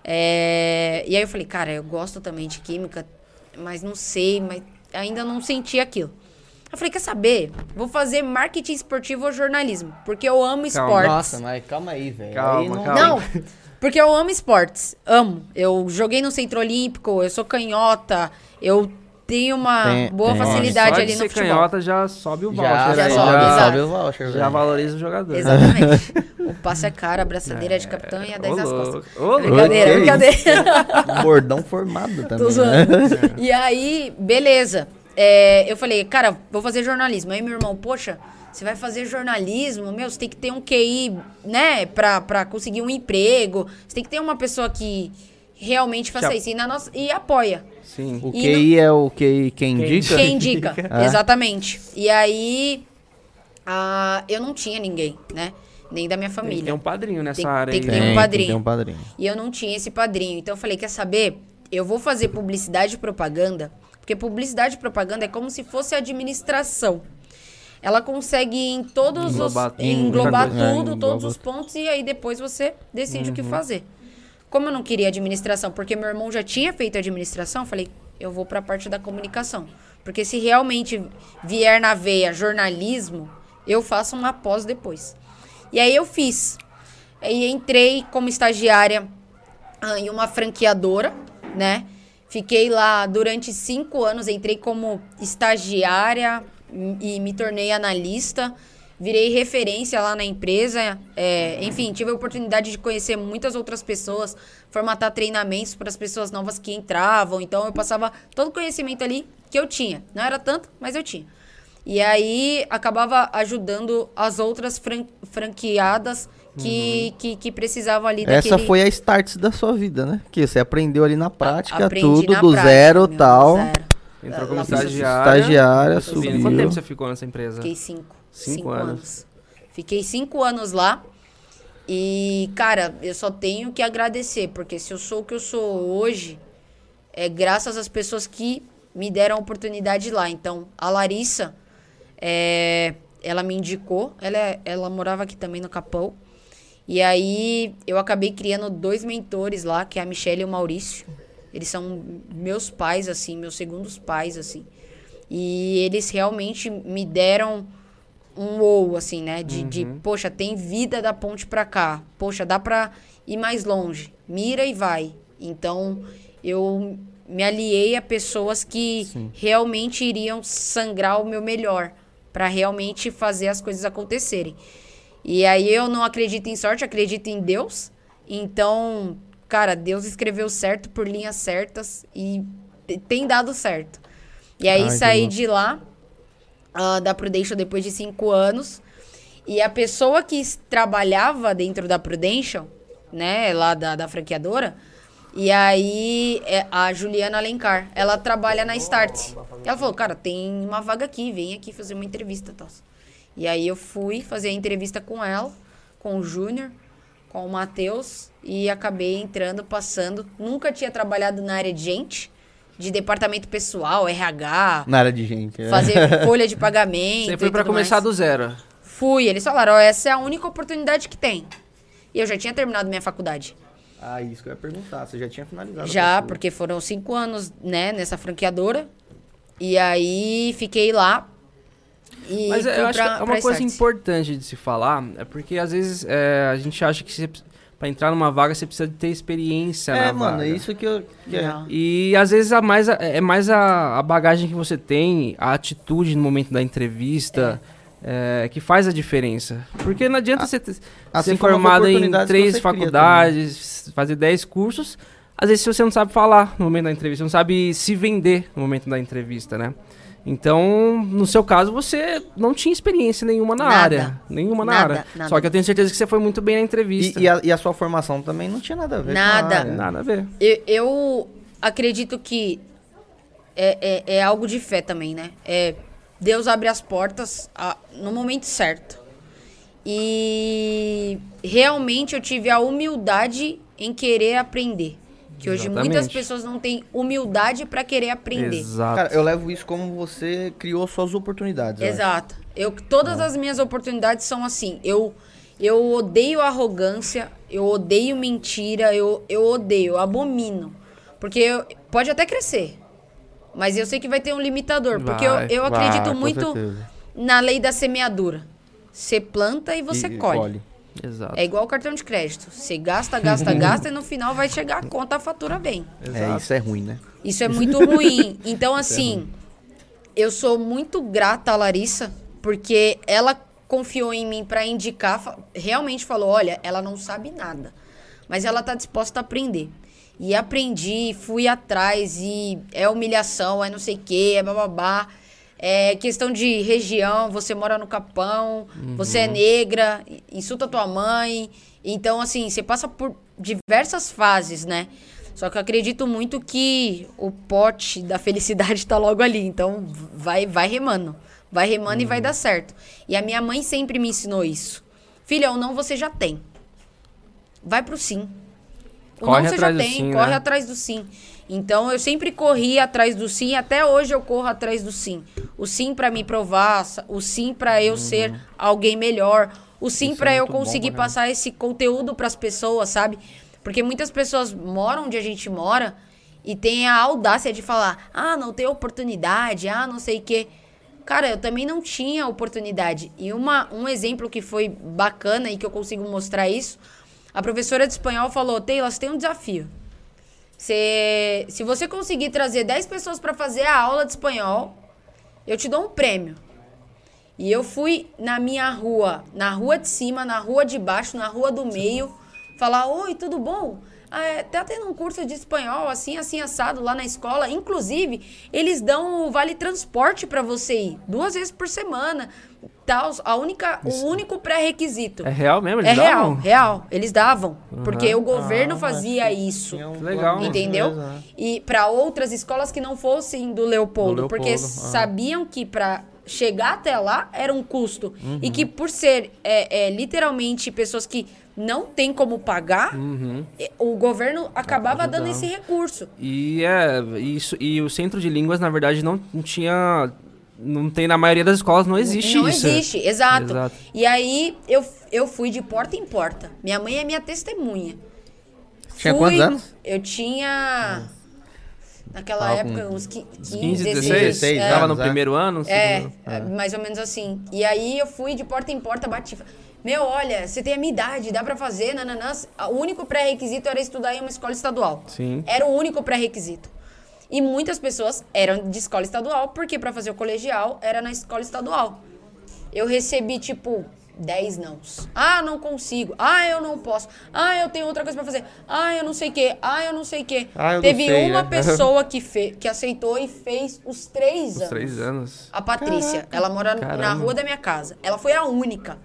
É, e aí eu falei, cara, eu gosto também de química, mas não sei, mas ainda não senti aquilo. Eu falei, quer saber? Vou fazer marketing esportivo ou jornalismo, porque eu amo Calma. esportes. Nossa, mas calma aí, velho. Calma, Aí não- calma. Não, porque eu amo esportes. Amo. Eu joguei no Centro Olímpico, eu sou canhota, eu tem uma Tem- boa tem. facilidade Só ali de no ser futebol. canhota já sobe o Já, voucher já aí, sobe, já, sobe o voucher, já velho. valoriza o jogador. Exatamente. o passe é caro, a braçadeira é de capitão e a 10 Ô, nas costas. Ô. Brincadeira, que brincadeira. Bordão formado também. Tô né? E aí, beleza. É, eu falei, cara, vou fazer jornalismo. Aí meu irmão, poxa, você vai fazer jornalismo? Meu, você tem que ter um QI, né, pra, pra conseguir um emprego. Você tem que ter uma pessoa que realmente faça Já- isso. E, na nossa, e apoia. Sim. O E QI é o QI quem indica? Quem indica, Ah. exatamente. E aí, ah, eu não tinha ninguém, né? Nem da minha Tem que família. ter um padrinho nessa Tem- área tem que ter um Tem, padrinho. Tem um padrinho. E eu não tinha esse padrinho. Então eu falei, quer saber? Eu vou fazer publicidade e propaganda, porque publicidade e propaganda é como se fosse administração. Ela consegue em todos Englobar os tudo, englobar tudo, É, todos engloba- os pontos e aí depois você decide Uhum. o que fazer. Como eu não queria administração, porque meu irmão já tinha feito administração, falei, eu vou para a parte da comunicação. Porque se realmente vier na veia jornalismo, eu faço uma pós depois. E aí eu fiz. Aí entrei como estagiária ah, em uma franqueadora, né? Fiquei lá durante cinco anos, entrei como estagiária e me tornei analista. Virei referência lá na empresa. é, enfim, tive a oportunidade de conhecer muitas outras pessoas, formatar treinamentos para as pessoas novas que entravam. Então, eu passava todo o conhecimento ali que eu tinha. Não era tanto, mas eu tinha. E aí, acabava ajudando as outras fran- franqueadas que, que, que precisavam ali Essa daquele... foi a start da sua vida, né? Que você aprendeu ali na prática, Aprendi tudo na do prática, zero meu, do tal. zero. Entrou como estagiária. Estagiária, Subindo. subiu. Quanto tempo você ficou nessa empresa? Fiquei cinco. Cinco anos. Fiquei cinco anos lá. E, cara, eu só tenho que agradecer, porque se eu sou o que eu sou hoje, é graças às pessoas que me deram a oportunidade lá. Então, a Larissa, é, ela me indicou, ela, é- ela morava aqui também no Capão. E aí eu acabei criando dois mentores lá, que é a Michelle e o Maurício. Eles são meus pais, assim, meus segundos pais, assim. E eles realmente me deram um ou, assim, né? De, de, poxa, tem vida da ponte pra cá. Poxa, dá pra ir mais longe. Mira e vai. Então, eu me aliei a pessoas que realmente iriam sangrar o meu melhor pra realmente fazer as coisas acontecerem. E aí eu não acredito em sorte, acredito em Deus. Então, cara, Deus escreveu certo por linhas certas e te- tem dado certo. E aí Ai, saí de lá, ah, da Prudential depois de cinco anos. E a pessoa que trabalhava dentro da Prudential, né, lá da, da franqueadora, e aí é a Juliana Alencar, ela trabalha na Start. Ela falou, cara, tem uma vaga aqui, vem aqui fazer uma entrevista tal. E aí eu fui fazer a entrevista com ela, com o Júnior, com o Matheus, e acabei entrando, passando. Nunca tinha trabalhado na área de gente, de departamento pessoal, RH, Na área de gente. né? fazer folha de pagamento. Você foi pra tudo começar mais. do zero. Fui, eles falaram, ó, essa é a única oportunidade que tem. E eu já tinha terminado minha faculdade. Ah, isso que eu ia perguntar. Você já tinha finalizado? a Já, porque foram cinco anos, né, nessa franqueadora. E aí fiquei lá. E Mas eu acho pra- que é uma coisa Start. importante de se falar, é porque às vezes é, a gente acha que pra entrar numa vaga você precisa de ter experiência É, na mano, vaga. é isso que eu. Que é. E às vezes a mais, a- é mais a, a bagagem que você tem, a atitude no momento da entrevista, é, que faz a diferença. Porque não adianta você ter- assim ser formado em três faculdades, fazer dez cursos, às vezes você não sabe falar no momento da entrevista, não sabe se vender no momento da entrevista, né? Então, no seu caso, você não tinha experiência nenhuma na Nada. área. Nenhuma na Nada, área. nada. Só que eu tenho certeza que você foi muito bem na entrevista. E, e a, e a sua formação também não tinha nada a ver Nada. com a área. Nada a ver. Eu, eu acredito que é, é, é algo de fé também, né? É, Deus abre as portas a- no momento certo. E realmente eu tive a humildade em querer aprender. Que hoje muitas Exatamente. pessoas não têm humildade para querer aprender. Exato. Cara, eu levo isso como você criou suas oportunidades. eu. Exato. Eu, todas as minhas oportunidades são assim. Eu, eu odeio arrogância, eu odeio mentira, eu, eu odeio, eu abomino. Porque eu- pode até crescer. Mas eu sei que vai ter um limitador. Porque eu, Vai, eu vai, acredito muito certeza. na lei da semeadura. Você planta e você E colhe. Exato. É igual o cartão de crédito. Você gasta, gasta, gasta e no final vai chegar a conta, a fatura vem. É, isso é ruim, né? Isso é muito ruim. Então, assim, eu sou muito grata à Larissa, porque ela confiou em mim pra indicar, realmente falou: olha, ela não sabe nada, mas ela tá disposta a aprender. E aprendi, fui atrás, e é humilhação, é não sei o quê, é bababá. É questão de região, você mora no Capão, você é negra, insulta tua mãe. Então, assim, você passa por diversas fases, né? Só que eu acredito muito que o pote da felicidade tá logo ali. Então, vai, vai remando. Vai remando e vai dar certo. E a minha mãe sempre me ensinou isso. Filha, o não você já tem. Vai pro sim. O Corre não você já tem, sim, corre né? atrás do sim. Então eu sempre corri atrás do sim, até hoje eu corro atrás do sim. O sim pra me provar, o sim pra eu ser alguém melhor, o sim Uhum. Pra é eu muito bom, conseguir né? passar esse conteúdo pras pessoas, sabe? Porque muitas pessoas moram onde a gente mora e tem a audácia de falar: "Ah, não tem oportunidade, ah, não sei o quê". Cara, eu também não tinha oportunidade. E uma, um exemplo que foi bacana e que eu consigo mostrar isso, a professora de espanhol falou: Taylor, você tem um desafio. Você, se você conseguir trazer 10 pessoas para fazer a aula de espanhol, eu te dou um prêmio. E eu fui na minha rua, na rua de cima, na rua de baixo, na rua do meio, falar: Oi, tudo bom? Ah, é, tá tendo um curso de espanhol assim, assim, assado lá na escola. Inclusive, eles dão o vale transporte para você ir duas vezes por semana. Tal, a única, o único pré-requisito. É real mesmo? Eles É real, davam? real. Eles davam. Porque Aham. o governo Ah, fazia isso. um Legal. Entendeu? mesmo, né? E para outras escolas que não fossem do Leopoldo, Do porque Leopoldo, ah. sabiam que para chegar até lá era um custo. E Uhum. que por ser é, é, literalmente pessoas que não têm como pagar, Uhum. é, o governo acabava dando esse recurso. E é, isso, e o centro de línguas, na verdade, não, não tinha. Não tem na maioria das escolas, não existe não isso. existe, exato. Exato. E aí eu, eu fui de porta em porta. Minha mãe é minha testemunha. Tinha Fui- quantos anos? Eu tinha. Naquela Tava época, uns qui- 15, 15, 16. 16, é. tava no é. primeiro ano? É, segundo? é, mais ou menos assim. E aí eu fui de porta em porta, bati. Meu, olha, você tem a minha idade, dá pra fazer, nananã. O único pré-requisito era estudar em uma escola estadual. Sim. Era o único pré-requisito. E muitas pessoas eram de escola estadual, porque pra fazer o colegial era na escola estadual. Eu recebi, tipo, 10 nãos. Ah, não consigo. Ah, eu não posso. Ah, eu tenho outra coisa pra fazer. Ah, eu não sei o quê. Ah, eu não sei o quê. Ah, Teve sei, uma né? pessoa que, fe que aceitou e fez os três Os anos. três anos. A Patrícia, ela mora na Caramba. rua da minha casa. Ela foi a única.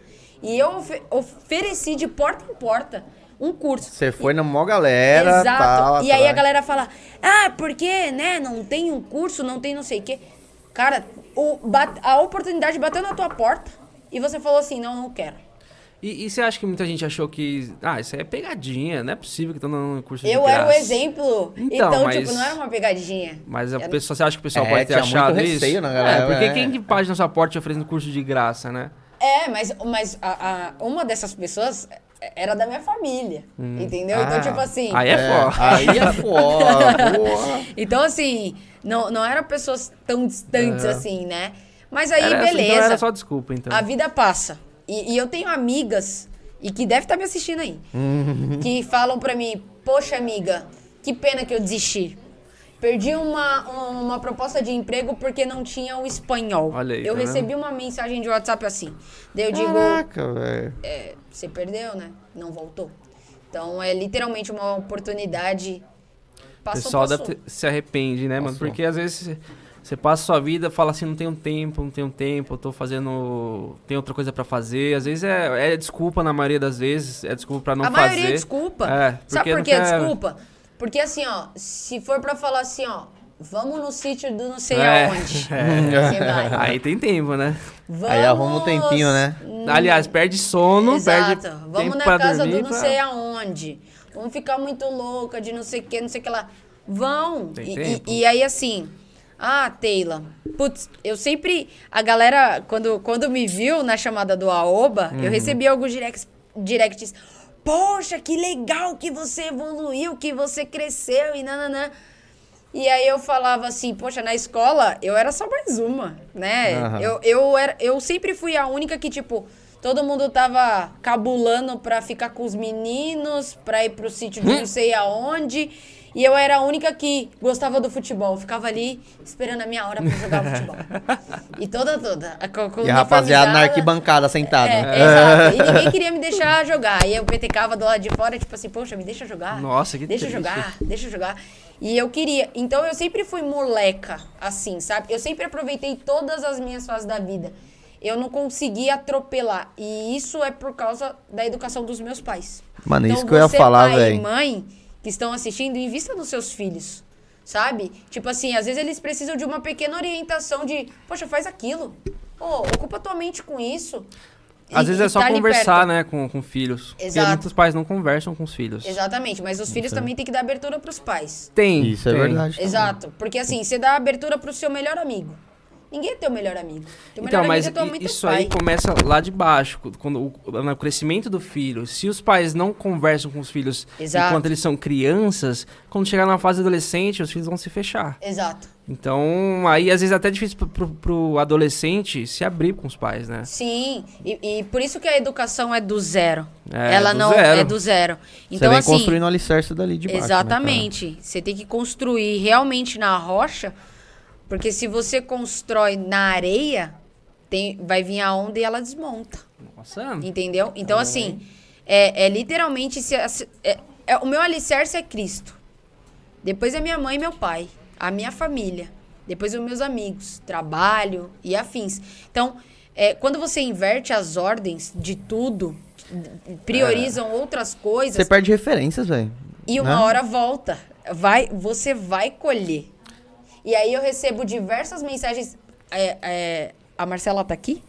E eu ofe- ofereci de porta em porta um curso. Você foi na mó galera, Exato. tal, e aí a galera fala: "Ah, porque, né, não tem um curso, não tem não sei o quê". Cara, o, a oportunidade bateu na tua porta e você falou assim: "Não, não quero". E, e você acha que muita gente achou que. Ah, isso aí é pegadinha, não é possível que estão dando curso de Eu era o exemplo. Então, Então, mas- tipo, não era uma pegadinha. Mas a Era- pessoa, você acha que o pessoal É, pode ter muito achado isso? receio na galera, é, porque é. quem que pode na sua porta te oferecendo curso de graça, né? É, mas, mas a, a- uma dessas pessoas era da minha família. Entendeu? Então, Ah, tipo assim. Aí é, foda. Aí é foda. Então, assim, não, não eram pessoas tão distantes É. assim, né? Mas aí, Era- beleza. Então era só desculpa, então. A vida passa. E, e eu tenho amigas, e que deve estar me assistindo aí, que falam pra mim: Poxa, amiga, que pena que eu desisti. Perdi uma, uma proposta de emprego porque não tinha o espanhol. Olha aí, eu tá recebi uma mensagem de WhatsApp assim. Daí eu digo: Caraca, velho. é, Você perdeu, né? Não voltou. Então é literalmente uma oportunidade. O Passou, pessoal passou. ter- se arrepende, né, mano? Passou. Porque às vezes você- passa a sua vida, fala assim, não tenho tempo, não tenho tempo, eu tô fazendo. Tem outra coisa pra fazer. Às vezes é, é desculpa na maioria das vezes, é desculpa pra não a fazer. maioria é desculpa. É, Sabe porque por que é desculpa? Porque assim, ó, se for pra falar assim, ó, vamos no sítio do não sei É, aonde. Vai. Aí tem tempo, né? Vamos... Aí arruma um tempinho, né? Aliás, perde sono, Exato. perde Vamos tempo na pra casa dormir. do não pra- sei aonde. Vamos ficar muito louca de não sei o que, não sei o que lá. Vão. Tem E, e- tempo. e aí, assim, ah, Taylor, putz, eu sempre. A galera, quando, quando me viu na chamada do Aoba, Uhum. eu recebi alguns directs, directs. Poxa, que legal que você evoluiu, que você cresceu e nananã. E aí eu falava assim, poxa, na escola eu era só mais uma, né? Aham. Eu, eu, era, eu sempre fui a única que, tipo, Todo mundo tava cabulando pra ficar com os meninos, pra ir pro sítio de não sei aonde. E eu era a única que gostava do futebol. Eu ficava ali esperando a minha hora pra jogar futebol. E toda, toda. Com, com E a rapaziada na arquibancada sentada. É, né? exato. E ninguém queria me deixar jogar. E eu petecava do lado de fora, tipo assim, poxa, me deixa jogar. Nossa, que Deixa eu triste. jogar, deixa eu jogar. E eu queria. Então eu sempre fui moleca, assim, sabe? Eu sempre aproveitei todas as minhas fases da vida. Eu não consegui atropelar. E isso é por causa da educação dos meus pais. Mano, então, isso que eu ia falar, pai e velho. mãe que estão assistindo, invista nos seus filhos. Sabe? Tipo assim, às vezes eles precisam de uma pequena orientação de, poxa, faz aquilo. Pô, ocupa tua mente com isso. Às E- vezes é só tá conversar, né, com, com filhos. Porque Exato. muitos pais não conversam com os filhos. Exatamente, mas os filhos também têm que dar abertura pros pais. Tem. Isso é tem. verdade. Exato. Porque assim, você dá abertura pro seu melhor amigo. Ninguém é teu melhor amigo. Teu melhor Então, mas amigo é tua e teu isso pai. aí começa lá de baixo, quando o, no crescimento do filho. Se os pais não conversam com os filhos Exato. enquanto eles são crianças, quando chegar na fase adolescente, os filhos vão se fechar. Exato. Então, aí às vezes é até difícil pro, pro, pro adolescente se abrir com os pais, né? Sim. E, e por isso que a educação é do zero. É, Ela do não zero. é do zero. Então, Você vem assim. construindo o alicerce dali de baixo. né? Exatamente. Você tem que construir realmente na rocha, porque se você constrói na areia, tem, vai vir a onda e ela desmonta. Nossa, Entendeu? Então, assim, é, é literalmente. Se, é- é- o meu alicerce é Cristo. Depois é minha mãe e meu pai. A minha família. Depois os meus amigos. Trabalho e afins. Então, é, quando você inverte as ordens de tudo, priorizam outras coisas. Você perde referências, velho. E uma né? hora volta. Vai, você vai colher. E aí eu recebo diversas mensagens. é, é, a Marcela tá aqui.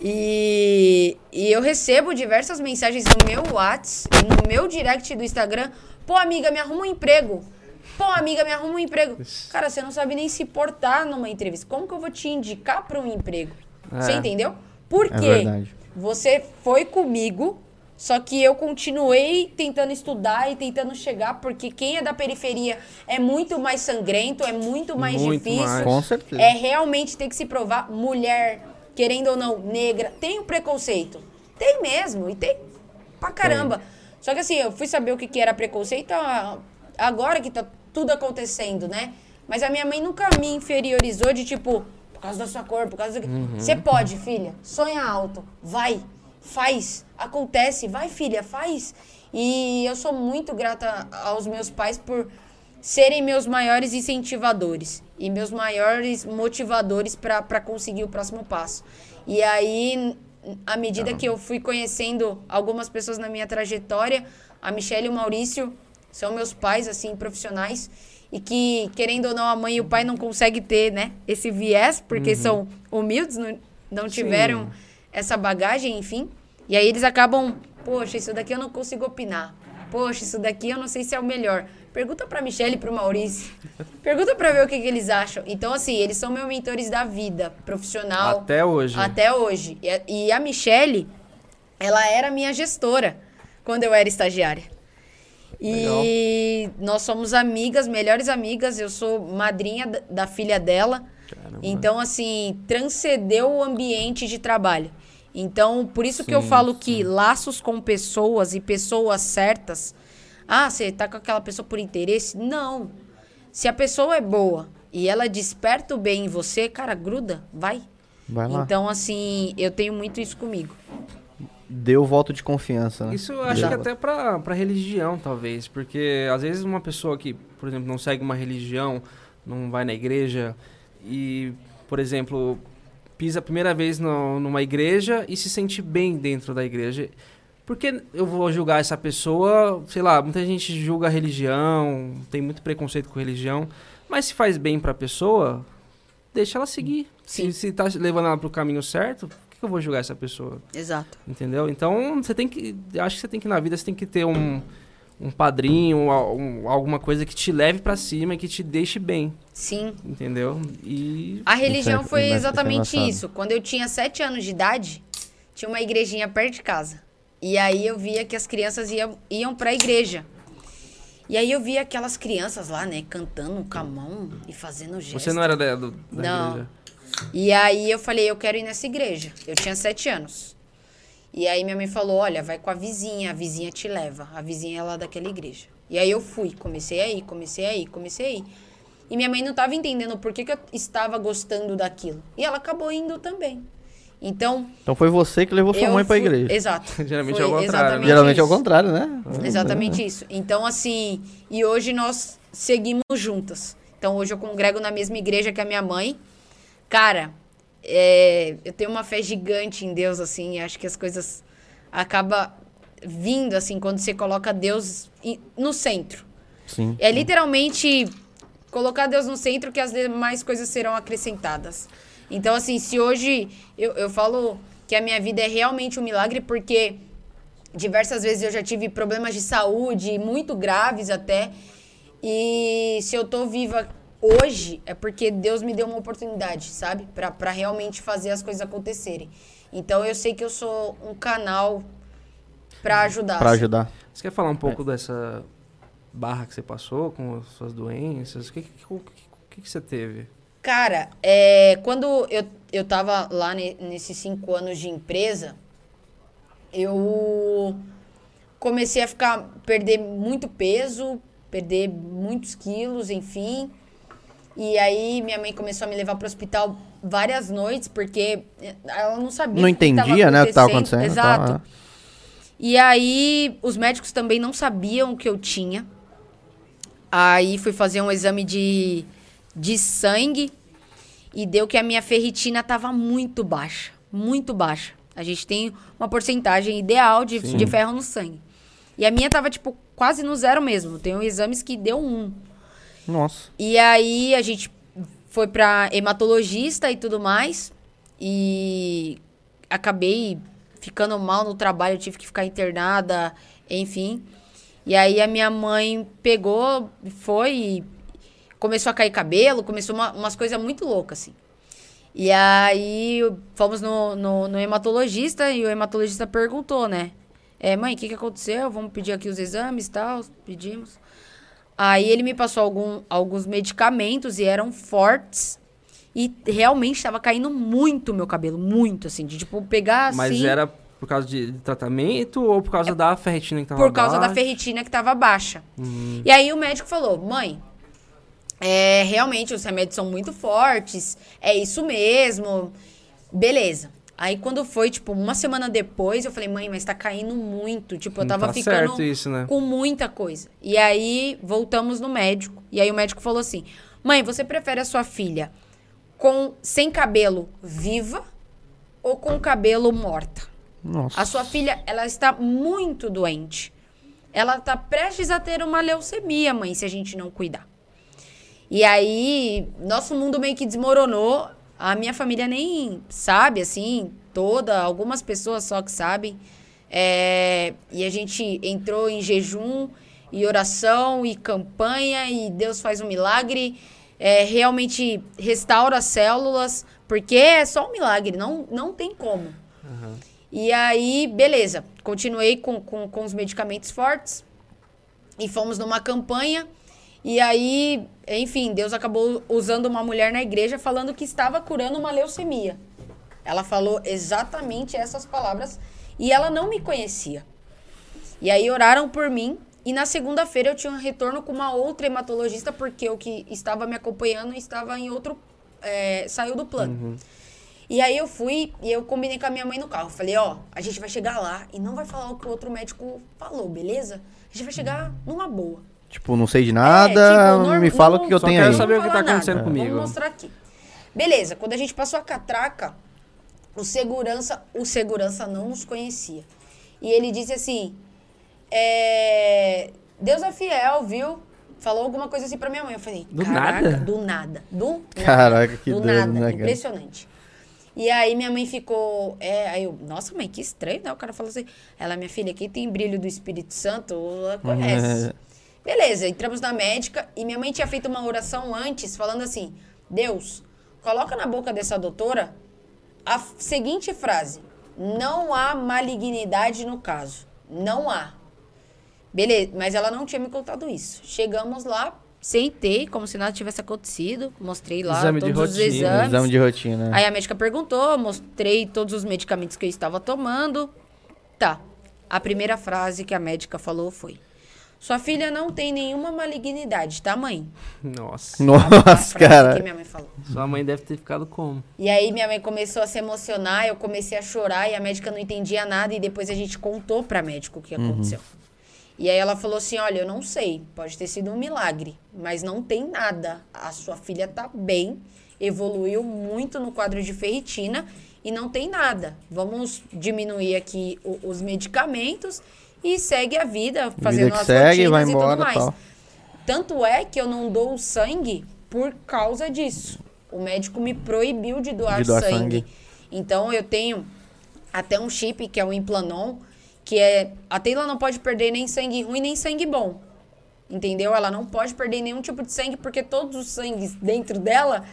E, e eu recebo diversas mensagens no meu WhatsApp e no meu direct do Instagram. Pô, amiga, me arruma um emprego. Pô, amiga, me arruma um emprego. Cara, você não sabe nem se portar numa entrevista. Como que eu vou te indicar para um emprego? Você É. entendeu? Por É. Você foi comigo, só que eu continuei tentando estudar e tentando chegar, porque quem é da periferia é muito mais sangrento, é muito mais Muito difícil. mais. Com certeza. É realmente ter que se provar mulher, querendo ou não, negra. Tem o preconceito. Tem mesmo, e tem pra caramba. Só que assim, eu fui saber o que, que era preconceito ah, agora que tá tudo acontecendo, né? Mas a minha mãe nunca me inferiorizou de tipo, por causa da sua cor, por causa do. Você pode, filha. Sonha alto. Vai. Faz. Acontece. Vai, filha, faz. E eu sou muito grata aos meus pais por serem meus maiores incentivadores e meus maiores motivadores para conseguir o próximo passo. E aí, à medida que eu fui conhecendo algumas pessoas na minha trajetória, a Michelle e o Maurício são meus pais, assim, profissionais, e que, querendo ou não, a mãe e o pai não conseguem ter, né, esse viés, porque são humildes, não, não tiveram essa bagagem, enfim. E aí eles acabam, poxa, isso daqui eu não consigo opinar. Poxa, isso daqui eu não sei se é o melhor. Pergunta pra Michelle e pro Maurício. Pergunta pra ver o que, que eles acham. Então, assim, eles são meus mentores da vida profissional. Até hoje. Até hoje. E a, Michelle, ela era minha gestora quando eu era estagiária. E nós somos amigas, melhores amigas. Eu sou madrinha da, da filha dela. Então, assim, transcendeu o ambiente de trabalho. Então, por isso que eu Sim, falo que laços com pessoas e pessoas certas. Ah, você tá com aquela pessoa por interesse? Não. Se a pessoa é boa e ela desperta o bem em você, cara, gruda, vai. Vai lá. Então, assim, eu tenho muito isso comigo. Deu voto de confiança, né? Isso eu acho Deu. que até pra, pra religião, talvez. Porque às vezes uma pessoa que, por exemplo, não segue uma religião, não vai na igreja e, por exemplo, pisa a primeira vez no- numa igreja e se sente bem dentro da igreja. Por que eu vou julgar essa pessoa? Sei lá, muita gente julga a religião, tem muito preconceito com religião, mas se faz bem pra pessoa, deixa ela seguir. Sim. Se, se tá levando ela pro caminho certo, por que eu vou julgar essa pessoa? Exato. Entendeu? Então, você tem que. Acho que você tem que, na vida, você tem que ter um, um padrinho, um- alguma coisa que te leve pra cima e que te deixe bem. Sim. Entendeu? E. A religião é- foi é exatamente isso. Quando eu tinha sete anos de idade, tinha uma igrejinha perto de casa. E aí eu via que as crianças iam, iam pra igreja. E aí eu via aquelas crianças lá, né, cantando com a mão e fazendo gestos. Você não era da, do- da Não. igreja? E aí eu falei, eu quero ir nessa igreja. Eu tinha sete anos. E aí minha mãe falou: olha, vai com a vizinha, a vizinha te leva. A vizinha é lá daquela igreja. E aí eu fui, comecei aí, comecei aí, comecei aí. E minha mãe não estava entendendo por que, que eu estava gostando daquilo. E ela acabou indo também. Então. Então foi você que levou sua mãe pra fui- igreja. Exato. Geralmente Foi é o contrário, né? exatamente Geralmente é o contrário, né? Exatamente isso. Então, assim, e hoje nós seguimos juntas. Então, hoje eu congrego na mesma igreja que a minha mãe. Cara, é, eu tenho uma fé gigante em Deus, assim, e acho que as coisas acabam vindo, assim, quando você coloca Deus no centro. Sim. É literalmente colocar Deus no centro que as demais coisas serão acrescentadas. Então, assim, se hoje eu, eu falo que a minha vida é realmente um milagre, porque diversas vezes eu já tive problemas de saúde, muito graves até. E se eu tô viva hoje, é porque Deus me deu uma oportunidade, sabe? Pra, pra realmente fazer as coisas acontecerem. Então eu sei que eu sou um canal pra ajudar. Pra assim. ajudar. Você quer falar um pouco dessa barra que você passou com as suas doenças? O que, que, que, que você teve? Cara, é, quando eu, eu tava lá ne- nesses cinco anos de empresa, eu comecei a ficar, perder muito peso, perder muitos quilos, enfim. E aí minha mãe começou a me levar pro hospital várias noites, porque ela não sabia Não o entendia, né, o que tava acontecendo. Exato. então, E aí, os médicos também não sabiam o que eu tinha. Aí fui fazer um exame de, de sangue e deu que a minha ferritina estava muito baixa. Muito baixa. A gente tem uma porcentagem ideal de, de ferro no sangue. E a minha tava, tipo, quase no zero mesmo. Tem exames que deu um. Nossa. E aí a gente foi pra hematologista e tudo mais. E acabei ficando mal no trabalho, tive que ficar internada, enfim. E aí a minha mãe pegou, foi começou a cair cabelo, começou uma- umas coisas muito loucas, assim. E aí fomos no, no, no hematologista e o hematologista perguntou, né? É, mãe, o que, que aconteceu? Vamos pedir aqui os exames e tal. Pedimos. Aí ele me passou algum, alguns medicamentos e eram fortes. E realmente estava caindo muito meu cabelo, muito, assim, de tipo, pegar assim. Mas era por causa de tratamento ou por causa da ferritina que tava Por causa da baixa? ferritina que estava baixa. Uhum. E aí o médico falou: mãe, é, realmente os remédios são muito fortes, é isso mesmo. Beleza. Aí quando foi, tipo, uma semana depois, eu falei, mãe, mas tá caindo muito. Tipo, eu Não tava tá ficando isso, né? com muita coisa. E aí voltamos no médico. E aí o médico falou assim: mãe, você prefere a sua filha com sem cabelo viva ou com cabelo morta? Nossa. A sua filha, ela está muito doente. Ela está prestes a ter uma leucemia, mãe, se a gente não cuidar. E aí, nosso mundo meio que desmoronou. A minha família nem sabe, assim, toda, algumas pessoas só que sabem. É, e a gente entrou em jejum e oração e campanha e Deus faz um milagre. É, realmente restaura as células, porque é só um milagre, não, não tem como. E aí, beleza. Continuei com, com, com os medicamentos fortes. E fomos numa campanha. E aí, enfim, Deus acabou usando uma mulher na igreja falando que estava curando uma leucemia. Ela falou exatamente essas palavras. E ela não me conhecia. E aí oraram por mim. E na segunda-feira eu tinha um retorno com uma outra hematologista, porque o que estava me acompanhando estava em outro. é, saiu do plano. E aí eu fui e eu combinei com a minha mãe no carro. Falei, ó, a gente vai chegar lá e não vai falar o que o outro médico falou, beleza? A gente vai chegar numa boa. Tipo, não sei de nada, É, tipo, norm- me fala o que eu Só tenho quero aí. saber o que tá falar acontecendo nada. comigo. Vamos mostrar aqui. Beleza, quando a gente passou a catraca, o segurança, o segurança não nos conhecia. E ele disse assim: é, Deus é fiel, viu? Falou alguma coisa assim pra minha mãe. Eu falei, Do caraca, nada? do nada. Do nada. Caraca, que do doido, nada. né? Impressionante. E aí minha mãe ficou. É, aí eu, nossa, mãe, que estranho, né? O cara falou assim. Ela, minha filha, quem tem brilho do Espírito Santo, ela conhece. É. Beleza, entramos na médica e minha mãe tinha feito uma oração antes, falando assim: Deus, coloca na boca dessa doutora a seguinte frase: Não há malignidade no caso. Não há. Beleza, mas ela não tinha me contado isso. Chegamos lá, sentei, como se nada tivesse acontecido, mostrei lá Exame de todos os rotina, exames. Exame de rotina. Aí a médica perguntou, mostrei todos os medicamentos que eu estava tomando. Tá. A primeira frase que a médica falou foi: Sua filha não tem nenhuma malignidade, tá, mãe? Nossa. Nossa, frase que cara. minha mãe falou. Sua mãe deve ter ficado como? E aí minha mãe começou a se emocionar, eu comecei a chorar e a médica não entendia nada e depois a gente contou pra médica o que aconteceu. E aí ela falou assim: "Olha, eu não sei, pode ter sido um milagre, mas não tem nada. A sua filha tá bem, evoluiu muito no quadro de ferritina e não tem nada. Vamos diminuir aqui o- os medicamentos e segue a vida, fazendo que as segue, rotinas vai e embora, tudo mais. tal. Tanto é que eu não dou sangue por causa disso. O médico me proibiu de doar, De doar sangue. sangue. Então eu tenho até um chip que é o Implanon, que é a Taylor não pode perder nem sangue ruim nem sangue bom. Entendeu? Ela não pode perder nenhum tipo de sangue porque todos os sangues dentro dela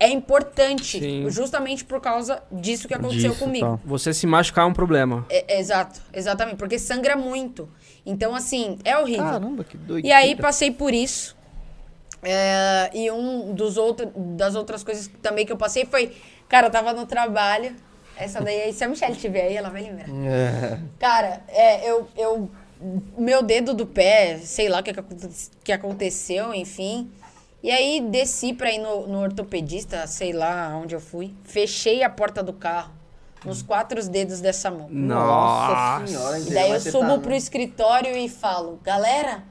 é importante, Sim. justamente por causa disso que aconteceu Disso, comigo. tal. Você se machucar é um problema. É- exato, exatamente, porque sangra muito. Então assim, é horrível. Caramba, que doido. E aí passei por isso. É, e um dos outros, das outras coisas também que eu passei foi, cara, eu tava no trabalho. Essa daí, aí, se a Michelle tiver aí, ela vai lembrar. É. Cara, é, eu, eu. Meu dedo do pé, sei lá o que, que aconteceu, enfim. E aí desci pra ir no, no ortopedista, sei lá onde eu fui. Fechei a porta do carro. Nos quatro dedos dessa mão. Nossa. senhora, E daí eu subo tá- pro escritório e falo, galera.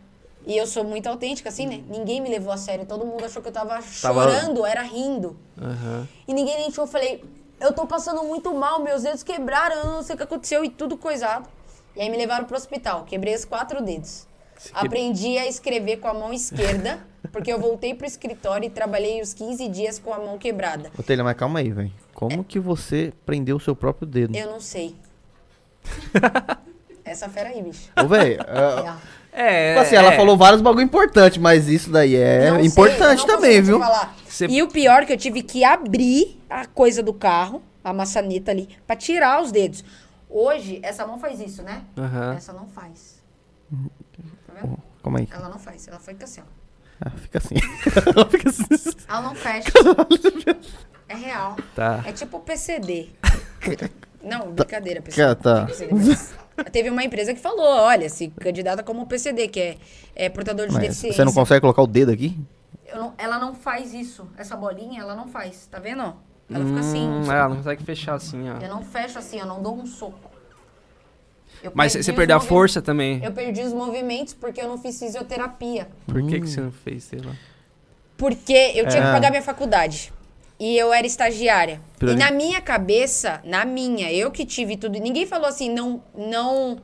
E eu sou muito autêntica, assim, né? Ninguém me levou a sério. Todo mundo achou que eu tava Tava- chorando, era rindo. Aham. E ninguém nem tinha. Eu falei, eu tô passando muito mal, meus dedos quebraram, eu não sei o que aconteceu e tudo coisado. E aí me levaram pro hospital, quebrei os quatro dedos. Aprendi a escrever com a mão esquerda, porque eu voltei pro escritório e trabalhei os 15 dias com a mão quebrada. Ô, Taylor, mas calma aí, velho. Como que você prendeu o seu próprio dedo? Eu não sei. Essa fera aí, bicho. Ô, velho, É. É. tipo assim, ela é. falou vários bagulho importante, mas isso daí é Não sei, importante não também, viu? Você- E o pior é que eu tive que abrir a coisa do carro, a maçaneta ali, pra tirar os dedos. Hoje, essa mão faz isso, né? Aham. Essa não faz. Tá vendo? Calma aí. Ela não faz, ela fica assim, ó. Ah, fica assim. ela fica assim. Ela não fecha. É real. Tá. É tipo PCD. Não, brincadeira, Cara, pessoal. tá. PCD, mas Teve uma empresa que falou, olha, se candidata como PCD, que é, é portador de Mas deficiência. você não consegue colocar o dedo aqui? Eu não- ela não faz isso. Essa bolinha, ela não faz. Tá vendo? Ela fica assim. Hum, ela não consegue fechar assim, ó. Eu não fecho assim, eu não dou um soco. Eu Mas você perdeu a força também. Eu perdi os movimentos porque eu não fiz fisioterapia. Por que, Hum. que você não fez, sei lá? Porque eu tinha É. que pagar minha faculdade. E eu era estagiária. Priori- E na minha cabeça, na minha, eu que tive tudo. Ninguém falou assim, não, não,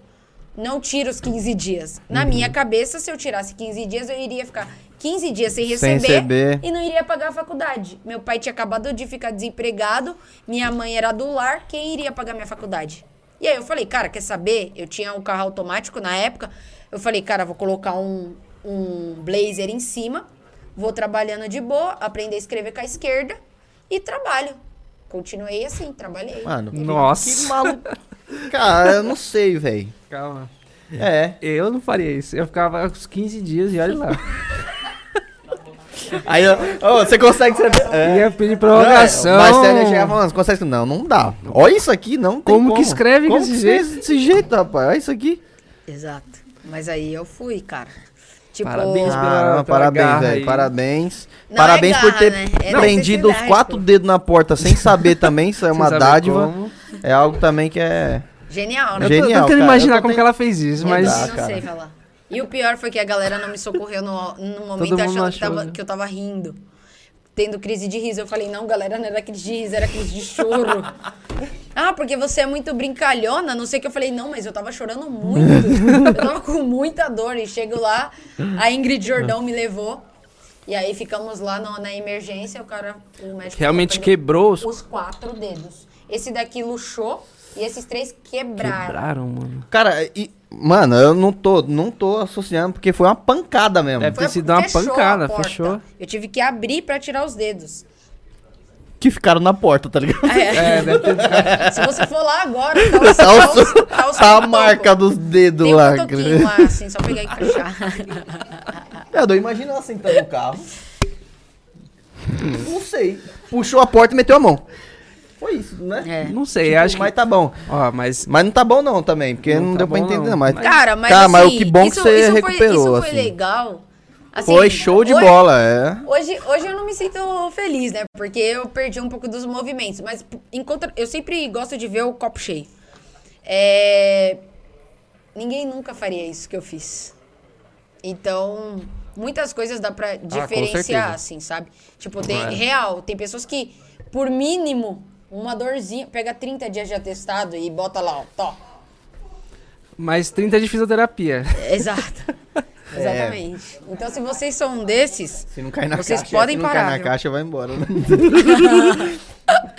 não tira os 15 dias. Uhum. Na minha cabeça, se eu tirasse 15 dias, eu iria ficar 15 dias sem Sem receber, receber. e não iria pagar a faculdade. Meu pai tinha acabado de ficar desempregado, minha mãe era do lar, quem iria pagar minha faculdade? E aí eu falei, cara, quer saber? Eu tinha um carro automático na época. Eu falei, cara, vou colocar um, um blazer em cima, vou trabalhando de boa, aprender a escrever com a esquerda e trabalho. Continuei assim, trabalhei. Mano, que- Nossa. que maluco. Cara, eu não sei, velho. Calma. É. Eu não faria isso. Eu ficava uns 15 dias e olha lá. Aí, ó, ó, você consegue escrever. É. Ia pedir Não, prorrogação. Mas você ia chegar falando, você consegue Não, não dá. Olha isso aqui, não tem Como como. que escreve como desse que jeito? desse jeito, rapaz? Olha isso aqui. Exato. Mas aí eu fui, cara. Tipo, Parabéns, pela- Caramba, pela parabéns, velho. aí. Parabéns. Não parabéns é por garra, ter né? É prendido os quatro pô. dedos na porta sem saber também. Isso é uma saber dádiva. como. É algo também que é. genial, Eu né? tô Genial, tentando cara. imaginar Eu tô como que ela fez isso, Eu mas. dá, não cara. sei falar. E o pior foi que a galera não me socorreu no, no momento achando que, tava, né? que eu tava rindo. Tendo crise de riso. Eu falei, não, galera, não era crise de riso, era crise de choro. ah, porque você é muito brincalhona, não sei o que. Eu falei, não, mas eu tava chorando muito. eu tava com muita dor. E chego lá, a Ingrid Jordão me levou. E aí ficamos lá no- na emergência, o cara, o médico... Realmente quebrou os. Os quatro dedos. Esse daqui luxou e esses três quebraram. Quebraram, mano. Cara, e. Mano, eu não tô, não tô associando porque foi uma pancada mesmo. Deve ter sido uma pancada, fechou. Eu tive que abrir pra tirar os dedos. Que ficaram na porta, tá ligado? É. É, deve ter. Se você for lá agora, tá, os, Tá, tá, tá, os tá a marca dos dedos Tem um lá. toquinho lá, assim, só pegar e encaixar. Imagina ela sentando no carro. Não sei. Puxou a porta e meteu a mão. Foi isso, né? É. Não sei, Tipo, acho que. Mas tá bom. Ó, mas. Mas não tá bom não também, porque Não não, tá deu pra entender, não. mas... Mas- Cara, mas Cara, mas assim, o que bom que isso, você isso recuperou, Foi, isso foi assim. legal. Assim, Foi show de hoje- bola, é. Hoje, hoje eu não me sinto feliz, né? Porque eu perdi um pouco dos movimentos. Mas enquanto, eu sempre gosto de ver o copo cheio. É, Ninguém nunca faria isso que eu fiz. Então, muitas coisas dá pra diferenciar, certeza. assim, sabe? Tipo, tem É. real, tem pessoas que, por mínimo, uma dorzinha, pega 30 dias de atestado e bota lá, ó, tó. Mas 30 de fisioterapia. Exato. Exatamente. Então, se vocês são um desses, Se não cair na Vocês caixa, podem se não parar, cair na viu? caixa, vai embora. né?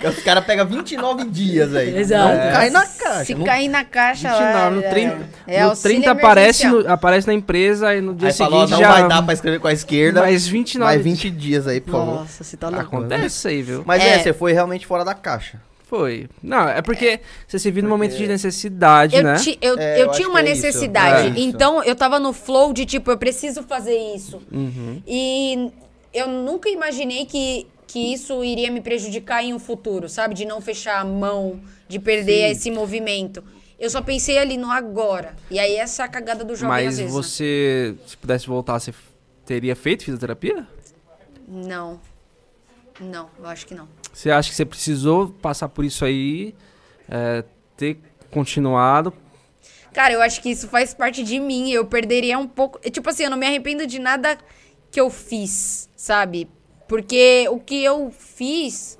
Os caras pegam 29 dias aí. Exato. Não cai na caixa. se não- cair na caixa lá, 29, no é- 30, é no auxílio 30 aparece, no- aparece na empresa e no dia Aí falou, seguinte não já. vai dar pra escrever com a esquerda. Mais 29 Mais 20 dias aí, por favor. Nossa, você tá louco. Acontece aí, viu? Mas é. É. você foi realmente fora da caixa. Foi. Não, é porque você se viu num momento de necessidade, Eu, né? ti- eu, É, eu eu tinha uma é necessidade. É então, eu tava no flow de, tipo, eu preciso fazer isso. Uhum. E eu nunca imaginei que, que isso iria me prejudicar em um futuro, sabe? De não fechar a mão, de perder Sim. esse movimento. Eu só pensei ali no agora. E aí, essa é a cagada do jovem às Mas vezes. né? você, se pudesse voltar, você teria feito fisioterapia? Não. Não, eu acho que não. Você acha que você precisou passar por isso aí, é, ter continuado? Cara, eu acho que isso faz parte de mim. Eu perderia um pouco. Tipo assim, eu não me arrependo de nada que eu fiz, sabe? Porque o que eu fiz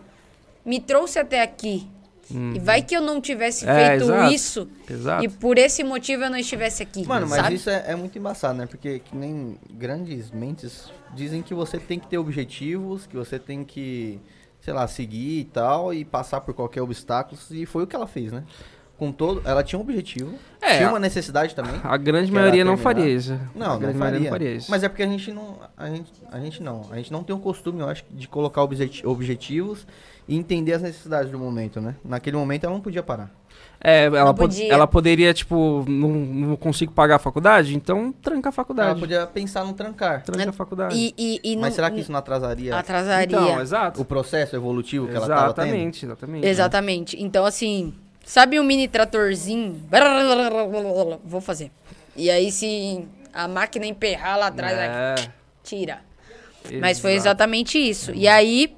me trouxe até aqui. E vai que eu não tivesse É, feito exato. isso Exato. e por esse motivo eu não estivesse aqui. Mano, mas sabe? isso é, é muito embaçado, né? Porque que nem grandes mentes dizem que você tem que ter objetivos, que você tem que, sei lá, seguir e tal, e passar por qualquer obstáculo. E foi o que ela fez, né? Com todo. Ela tinha um objetivo, É, tinha uma necessidade também. A grande maioria não faria isso. Não, a não grande faria. maioria não faria isso. Mas é porque a gente não. A gente, a gente não. A gente não tem o costume, eu acho, de colocar objeti- objetivos e entender as necessidades do momento, né? Naquele momento ela não podia parar. É, ela, pod- podia. ela poderia, tipo, não, não consigo pagar a faculdade, então tranca a faculdade. Ela podia pensar no trancar. Tranca a faculdade. E, e, e Mas não- será que isso não atrasaria atrasaria? Então, exato. o processo evolutivo que ela tava tendo? Exatamente, exatamente. Exatamente. Então, assim, sabe um mini tratorzinho? Vou fazer. E aí, se a máquina emperrar lá atrás, É, tira. Mas foi exato. exatamente isso. E aí,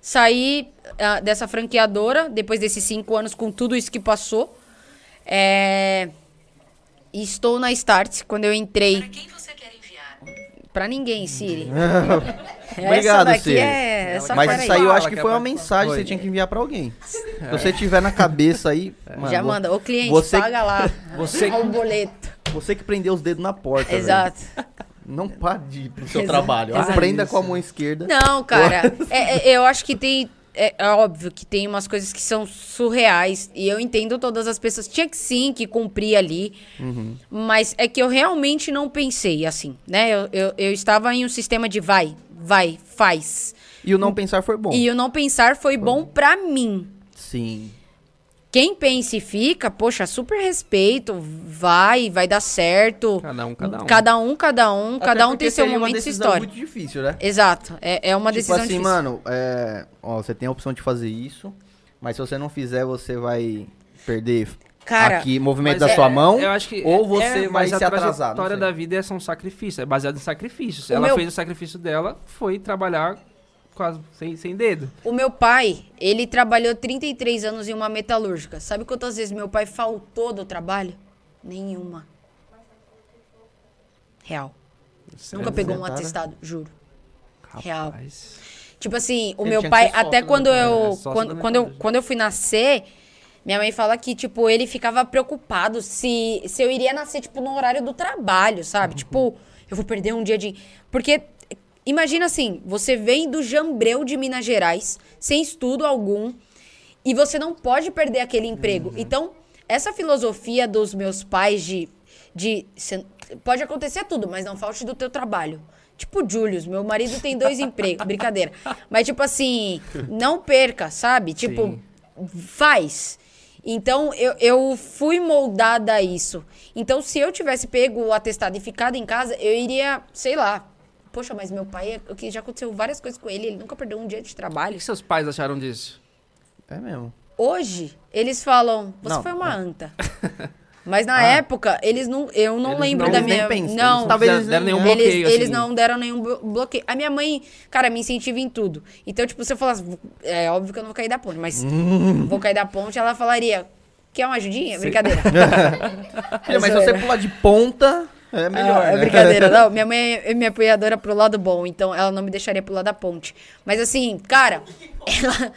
saí ah, dessa franqueadora, depois desses cinco anos, com tudo isso que passou. É... E estou na Start, quando eu entrei. Quem você quer enviar? Pra ninguém, Siri. Obrigado, essa daqui Siri. é. Essa Mas isso aí eu acho que foi é uma mensagem que você tinha que enviar pra alguém. Se você tiver na cabeça aí, mano, Já manda. Ô, cliente, você- paga lá. você- o boleto. Você que prendeu os dedos na porta. velho. Exato. Não pare de ir pro seu Exato. trabalho. Exato. Aprenda com a mão esquerda. Não, cara. é- é- eu acho que tem. É, é óbvio que tem umas coisas que são surreais. E eu entendo todas as pessoas. Tinha que sim que cumprir ali. Uhum. Mas é que eu realmente não pensei assim, né? Eu, eu, eu estava em um sistema de vai, vai, faz. E o não pensar foi bom. E o não pensar foi bom pra mim. Sim. Quem pensa e fica, poxa, super respeito, vai, vai dar certo. Cada um, cada um. Cada um, cada um, Até cada um tem seu momento e sua decisão história. muito difícil, né? Exato, é, é uma tipo decisão assim, difícil. mano, é, ó, você tem a opção de fazer isso, mas se você não fizer, você vai perder Cara, aqui movimento da é- sua mão, eu acho que ou é- você é, vai mas se a atrasar. não trajetória da vida é um sacrifício, é baseado em sacrifícios. O ela meu- fez o sacrifício dela, foi trabalhar quase sem, sem dedo. O meu pai, ele trabalhou 33 anos em uma metalúrgica. Sabe quantas vezes meu pai faltou do trabalho? Nenhuma. Real. Nunca pegou um atestado, juro. Real. Rapaz. Tipo assim, o Ele meu pai, até da quando eu, né? Quando, da quando, eu, quando eu fui nascer, minha mãe fala que, tipo, ele ficava preocupado se, se eu iria nascer, tipo, no horário do trabalho, sabe? Tipo, eu vou perder um dia de... Porque, imagina assim, você vem do Jambreu de Minas Gerais, sem estudo algum, e você não pode perder aquele emprego. Então, essa filosofia dos meus pais de... de pode acontecer tudo, mas não falte do teu trabalho. Tipo, Julius, meu marido tem dois empregos. Brincadeira. Mas, tipo assim, não perca, sabe? Tipo, Sim. faz. Então, eu, eu fui moldada a isso. Então, se eu tivesse pego o atestado e ficado em casa, eu iria, sei lá. Poxa, mas meu pai, é- o que já aconteceu várias coisas com ele, ele nunca perdeu um dia de O trabalho. que seus pais acharam disso? É mesmo. Hoje, eles falam, você Não, foi uma é. anta. Mas na Ah. época, eles não. Eu não Eles lembro não- da eles minha. nem pensam, não, eles talvez Deram- deram nenhum bloqueio, eles, eles assim. não deram nenhum blo- bloqueio. A minha mãe, cara, me incentiva em tudo. Então, tipo, se eu falasse, é óbvio que eu não vou cair da ponte, mas vou cair da ponte, ela falaria, quer uma ajudinha? Brincadeira. É, mas se você pular de ponta, é melhor, Ah, é né? brincadeira, não. Minha mãe é minha apoiadora pro lado bom, então ela não me deixaria pular da ponte. Mas assim, cara, ela.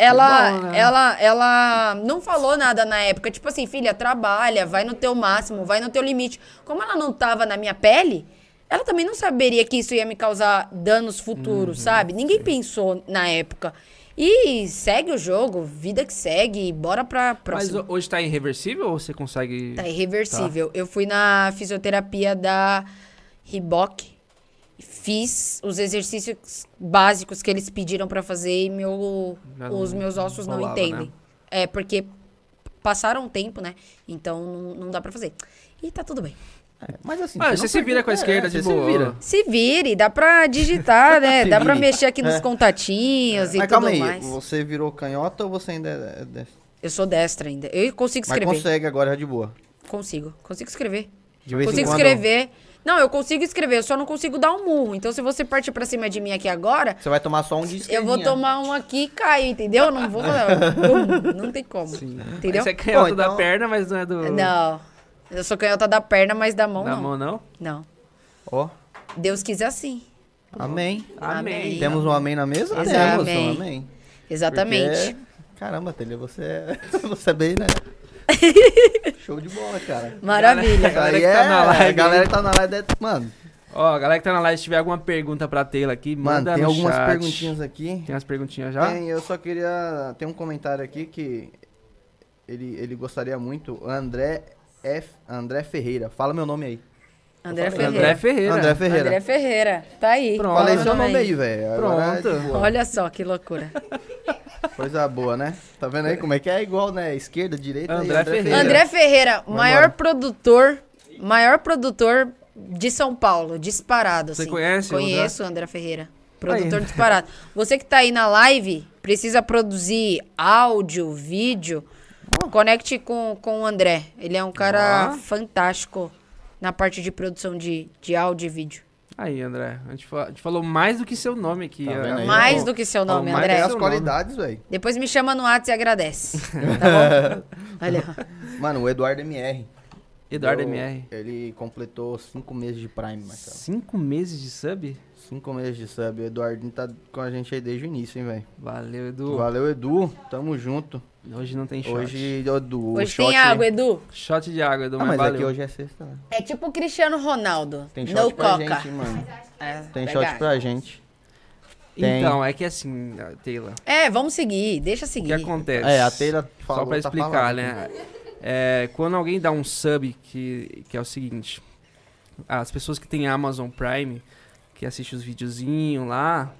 Ela, bom, né? ela, ela não falou nada na época. Tipo assim, filha, trabalha, vai no teu máximo, vai no teu limite. Como ela não tava na minha pele, ela também não saberia que isso ia me causar danos futuros, sabe? Ninguém pensou na época. E segue o jogo, vida que segue, bora pra Mas próxima. ho- hoje tá irreversível ou você consegue. Tá irreversível. Eu fui na fisioterapia da Reebok, fiz os exercícios básicos que eles pediram pra fazer e meu, Já os não meus ossos não rolava, entendem. né? É, porque passaram um tempo, né? Então não, não dá pra fazer. E tá tudo bem. É, Mas assim, Ah, não você se vira com a é, esquerda você de se boa. vira. Se vire, dá pra digitar, né? Se dá pra mexer aqui nos É. contatinhos e Mas tudo calma aí, mais. você virou canhota ou você ainda é destro? Eu sou destra ainda. Eu consigo Mas escrever. consegue agora já de boa. Consigo. Consigo escrever. De vez em Consigo quando- escrever. Não, eu consigo escrever, eu só não consigo dar um murro. Então, se você partir pra cima de mim aqui agora, Você vai tomar só um de eu vou tomar um aqui e caio, entendeu? Eu Não vou. Bum, não tem como. Entendeu? Você é canhoto Pô, da então- perna, mas não é do. Não. Eu sou canhota da perna, mas da mão Da não. mão, não? Não. Ó, Deus quis assim. amém. Amém. Temos um amém na mesa? Exato. Temos Amém. um amém. Exatamente. Porque- Caramba, Telha, você é... você é bem, né? Show de bola, cara. Maravilha. A galera Aí que tá é- na live A galera que tá na live, é- mano, Ó, a galera que tá na live, se tiver alguma pergunta pra Taylor aqui, mano, manda tem no algumas chat. perguntinhas aqui. Tem umas perguntinhas já? Tem, eu só queria. Tem um comentário aqui que ele, ele gostaria muito. André F. André Ferreira. Fala meu nome aí. André Ferreira. André Ferreira. André Ferreira. André Ferreira. Tá aí. Pronto. Falei seu nome aí, velho. É Pronto. boa. Olha só que loucura. Coisa boa, né? Tá vendo aí como é que é igual, né? Esquerda, direita e André Ferreira. André Ferreira, maior produtor, maior produtor de São Paulo, disparado. Você assim. conhece o André? Conheço o André Ferreira. Produtor Aí. disparado. Você que tá aí na live, precisa produzir áudio, vídeo, conecte com, com o André. Ele é um cara fantástico na parte de produção de, de áudio e vídeo. Aí, André. A gente, fa- a gente falou mais do que seu nome aqui. Tá? Mais Falou- do que seu falou nome, mais André. Do as qualidades, velho. Depois me chama no WhatsApp e agradece. Tá bom? Olha. Mano, o Eduardo MR. Eduardo eu- MR. Ele completou cinco meses de Prime, Marcelo. Cinco meses de sub? Cinco meses de sub. O Eduardinho tá com a gente aí desde o início, hein, velho. Valeu, Edu. Valeu, Edu. Tamo junto. Hoje não tem shot. Hoje, Edu. Hoje shot- tem água, Edu. Shot de água, Edu, Ah, mas, mas aqui hoje é sexta, né? É tipo o Cristiano Ronaldo. Tem shot no pra coca. gente, mano. É, Tem pegar. shot pra gente. Tem. Então, é que assim, Taylor, É, vamos seguir, deixa o que seguir. acontece? É, a Teira falou, Só pra tá explicar, falando. né? É, quando alguém dá um sub, que, que é o seguinte: as pessoas que têm Amazon Prime, que assistem os videozinhos lá,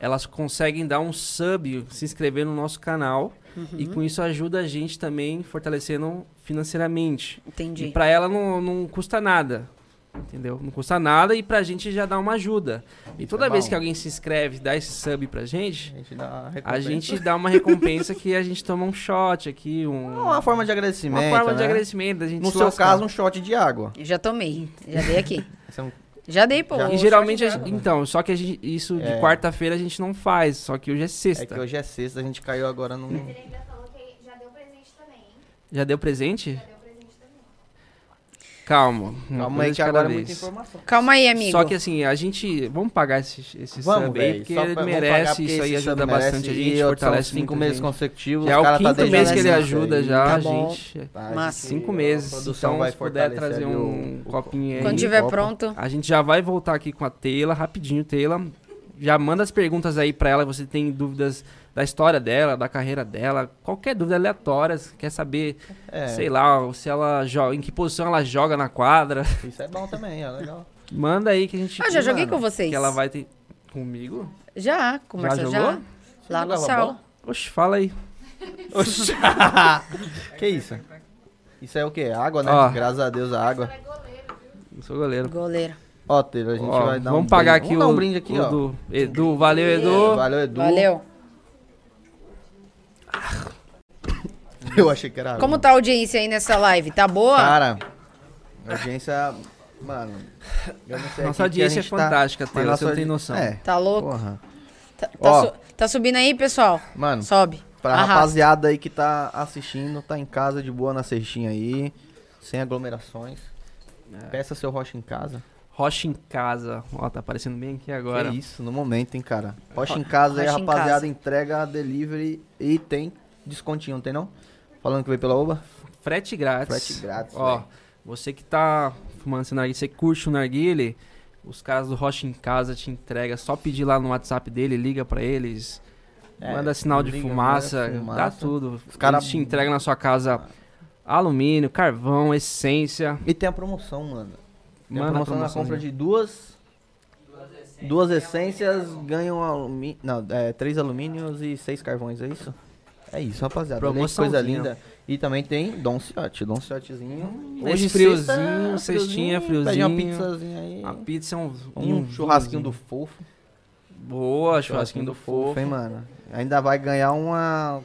elas conseguem dar um sub, se inscrever no nosso canal. E Uhum. com isso ajuda a gente também fortalecendo financeiramente. Entendi. E pra ela não, não custa nada. Entendeu? Não custa nada e pra gente já dá uma ajuda. E toda é vez que alguém se inscreve e dá esse sub pra gente, A gente dá uma a recompensa. gente dá uma recompensa que a gente toma um shot aqui, um. Uma forma de agradecimento, uma forma de né? agradecimento da gente No se seu lascar. caso, um shot de água. Já tomei. Já dei aqui. Esse é um- Já dei, pô. Já. E geralmente, a então, só que a gente- isso de É. quarta-feira a gente não faz, só que hoje é sexta. É que hoje é sexta, a gente caiu agora. Ele ainda falou que já deu presente também, hein? Já deu presente? Já deu. Calma. Calma aí que agora é vez. muita informação. Calma aí, amigo. Só que assim, a gente. Vamos pagar esse, esse Vamos, sub aí, porque só ele merece, pagar, porque isso aí ajuda bastante a gente, fortalece cinco meses gente. consecutivos. Já é o cara tá quinto desde mês que ele ajuda aí. já, Tá gente. Tá, Mas- Cinco a meses. Então, vai se puder trazer um o- copinho aí. Quando tiver pronto. A gente já vai voltar aqui com a Teila, rapidinho, Teila. Já manda as perguntas aí pra ela, você tem dúvidas da história dela, da carreira dela, qualquer dúvida aleatória, se quer saber, É, sei lá, se ela joga, em que posição ela joga na quadra. Isso é bom também, é legal. Manda aí que a gente Ah, já joguei Mano, com vocês. que ela vai ter comigo. Já, com o Já Marcelo jogou? já. Lá no bola? Oxe, fala aí. Oxi. que isso? Isso é o quê? Água, né? Ó. Graças a Deus, a água. Eu sou goleiro. Goleiro. Ó, Teiro, a gente Ó, vai dar vamos um pagar brinde. aqui vamos o, dar um brinde aqui, o ó. do Edu. Valeu, Edu. Valeu, Edu. Valeu. Eu achei que era Como tá a audiência aí nessa live? Tá boa? Cara, a audiência. Mano, eu não sei. Nossa aqui que a audiência é tá- fantástica, mas Taylor, você não tem noção. É. Tá louco? Porra. Tá, tá Ó. su- tá subindo aí, pessoal? Mano, Sobe. pra Arrasta. rapaziada aí que tá assistindo, tá em casa de boa na cestinha aí, sem aglomerações. É. Peça seu rocha em casa. Rocha em casa. Ó, tá aparecendo bem aqui agora. Que isso, no momento, hein, cara. Rocha em casa aí, Rocha em rapaziada, casa. entrega, delivery e tem descontinho, não tem não? Falando que veio pela Oba? Frete grátis. Frete grátis, Ó, velho. você que tá fumando esse narguile, você curte o narguile, os caras do Rocha em Casa te entregam. Só pedir lá no WhatsApp dele, liga pra eles. É, manda sinal de liga, fumaça, manda dá fumaça. tudo. Os cara- Eles te entregam na sua casa alumínio, carvão, essência. E tem a promoção, mano. Tem Manda promoção na compra de duas. Duas essências ganham alumínio. Não, é, três alumínios e seis carvões, é isso? É isso, rapaziada. Olha aí que coisa linda. E também tem Don Ciotti, Don Ciottizinho. Hoje sexta, friozinho, cestinha, Pede uma friozinho. pizzazinha aí. A pizza é um, Um, um churrasquinho do fofo. Boa, churrasquinho do fofo. hein, mano? Ainda vai ganhar uma.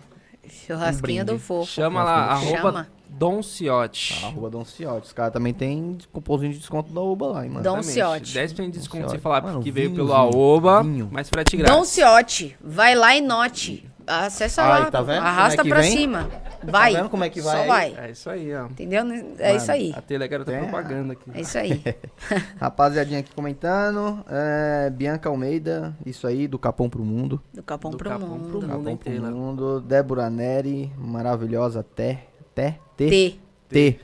Churrasquinha Um do fofo. Chama lá, Chama. Arroba Dom Ciotti. Arroba Don Ciotti. Os caras também tem cupomzinho de desconto da Uba lá, hein, mano. Dom. Ciotti. 10% de desconto Dom se Ciotti. falar Mano, que veio pelo vinhozinho, Aoba, vinho. mas frete grátis. Dom Ciotti. Vai lá e note. Acessa Aí, lá. tá vendo como Arrasta é que pra vem? cima. Vai. vendo como é que vai Só aí? vai. É isso aí, ó. Entendeu? É Mano, isso aí. A tela garota Tem a- propaganda aqui. É isso aí. Rapaziadinha aqui comentando. É, Bianca Almeida, isso aí, do Capão pro Mundo. Do Capão Do pro Capão mundo. pro mundo. Capão hein, pro? Mundo. Débora Neri, maravilhosa. Té. T. T. T.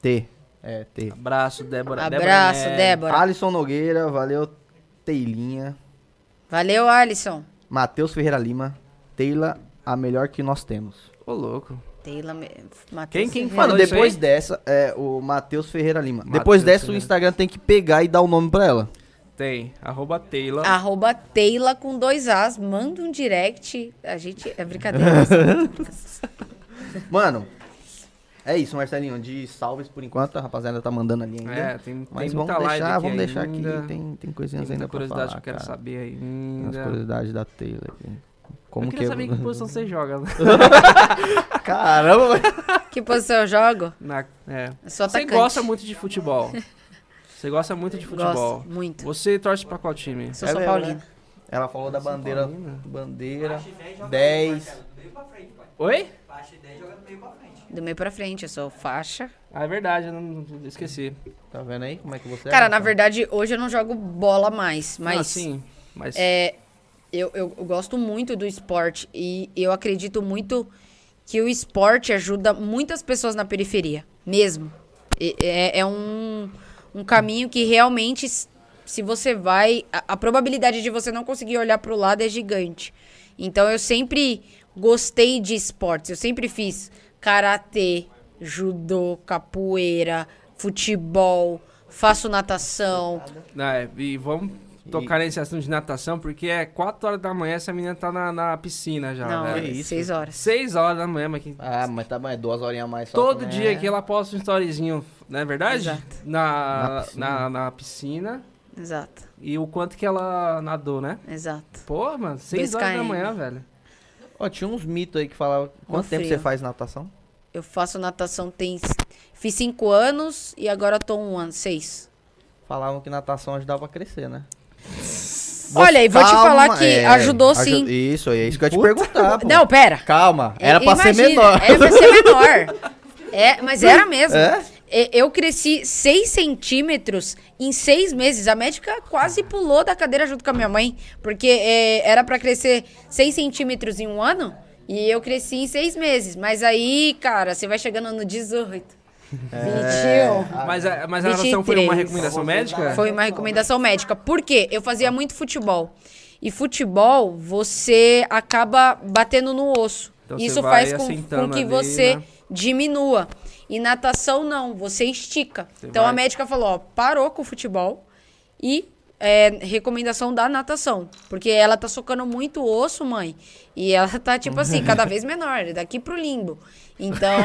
T. É, T. Abraço, Débora. Abraço, Nery. Débora. Alisson Nogueira, valeu. Teilinha. Valeu, Alisson. Matheus Ferreira Lima. Teila, a melhor que nós temos. Ô, louco. Taylor, Me- Matheus Quem- quem Ferreira. Mano, depois dessa, é o Matheus Ferreira Lima. Matheus depois dessa, o Ferreira. Instagram tem que pegar e dar o nome pra ela. Tem. Arroba Taylor. Arroba Taylor com dois As. Manda um direct. A gente. É brincadeira. Mano, é isso, Marcelinho. De salves por enquanto, a rapaziada tá mandando ali ainda. É, tem, Mas tem vamos deixar, vamos deixar ainda. aqui. Tem, tem coisinhas Tem ainda pra curiosidade falar, que eu quero cara. saber Tem As curiosidades da Taylor aqui. Como eu que queria saber em que posição você joga. né? Caramba, velho. que posição eu jogo? Na, é. Eu sou Você gosta muito de futebol. Você gosta muito de futebol. Gosto, muito. Você torce pra qual time? Sou É São mesmo, Paulino. né? Ela falou da bandeira. Bandeira. 10. Oi? Do meio pra frente, eu sou faixa. Ah, é verdade, eu não, esqueci. Tá vendo aí como é que você é? Cara, na Rafa? verdade, hoje eu não jogo bola mais, mas Ah, sim. Mas é, eu, eu, eu gosto muito do esporte e eu acredito muito que o esporte ajuda muitas pessoas na periferia, mesmo. É, é um, um caminho que realmente, se você vai, a, a probabilidade de você não conseguir olhar pro lado é gigante. Então eu sempre gostei de esportes, eu sempre fiz karatê, judô, capoeira, futebol, faço natação. É, e vamos tocar nesse assunto de natação, porque é 4 horas da manhã essa menina tá na, na piscina já, não, velho. é isso. seis horas. 6 horas da manhã, mas que Ah, mas tá bom, é duas horinhas a mais só. todo né? dia aqui ela posta um storyzinho, não é verdade? Exato. Na, Na piscina. na, na piscina. Exato, E o quanto que ela nadou, né? exato. Pô, mano, 6 horas da 2 manhã, velho. Ó, tinha uns mitos aí que falavam. Quanto tempo você faz natação? Eu faço natação tem. Fiz cinco anos e agora tô um ano, seis. Falavam que natação ajudava a crescer, né? Olha, e vou te Calma, falar que é, ajudou aju- sim. Isso, é isso que eu ia te perguntar. pô. Não, pera. Calma, era É, pra ser imagina, menor. Era pra ser menor. É, mas era mesmo. É? E- Eu cresci 6 centímetros em seis meses. A médica quase pulou da cadeira junto com a minha mãe. Porque é, era pra crescer 6 centímetros em um ano. E eu cresci em seis meses. Mas aí, cara, você vai chegando no 18. É. 21. Mas, a- mas a natação foi uma 23. recomendação médica? Foi uma recomendação médica. Por quê? Eu fazia muito futebol. E futebol, você acaba batendo no osso. Então Isso faz com, com que ali, você né? diminua. E natação não, você estica. Você então vai- a médica falou, ó, parou com o futebol e é, recomendação da natação. Porque ela tá socando muito osso, mãe. E ela tá, tipo assim, cada vez menor, daqui pro limbo. Então.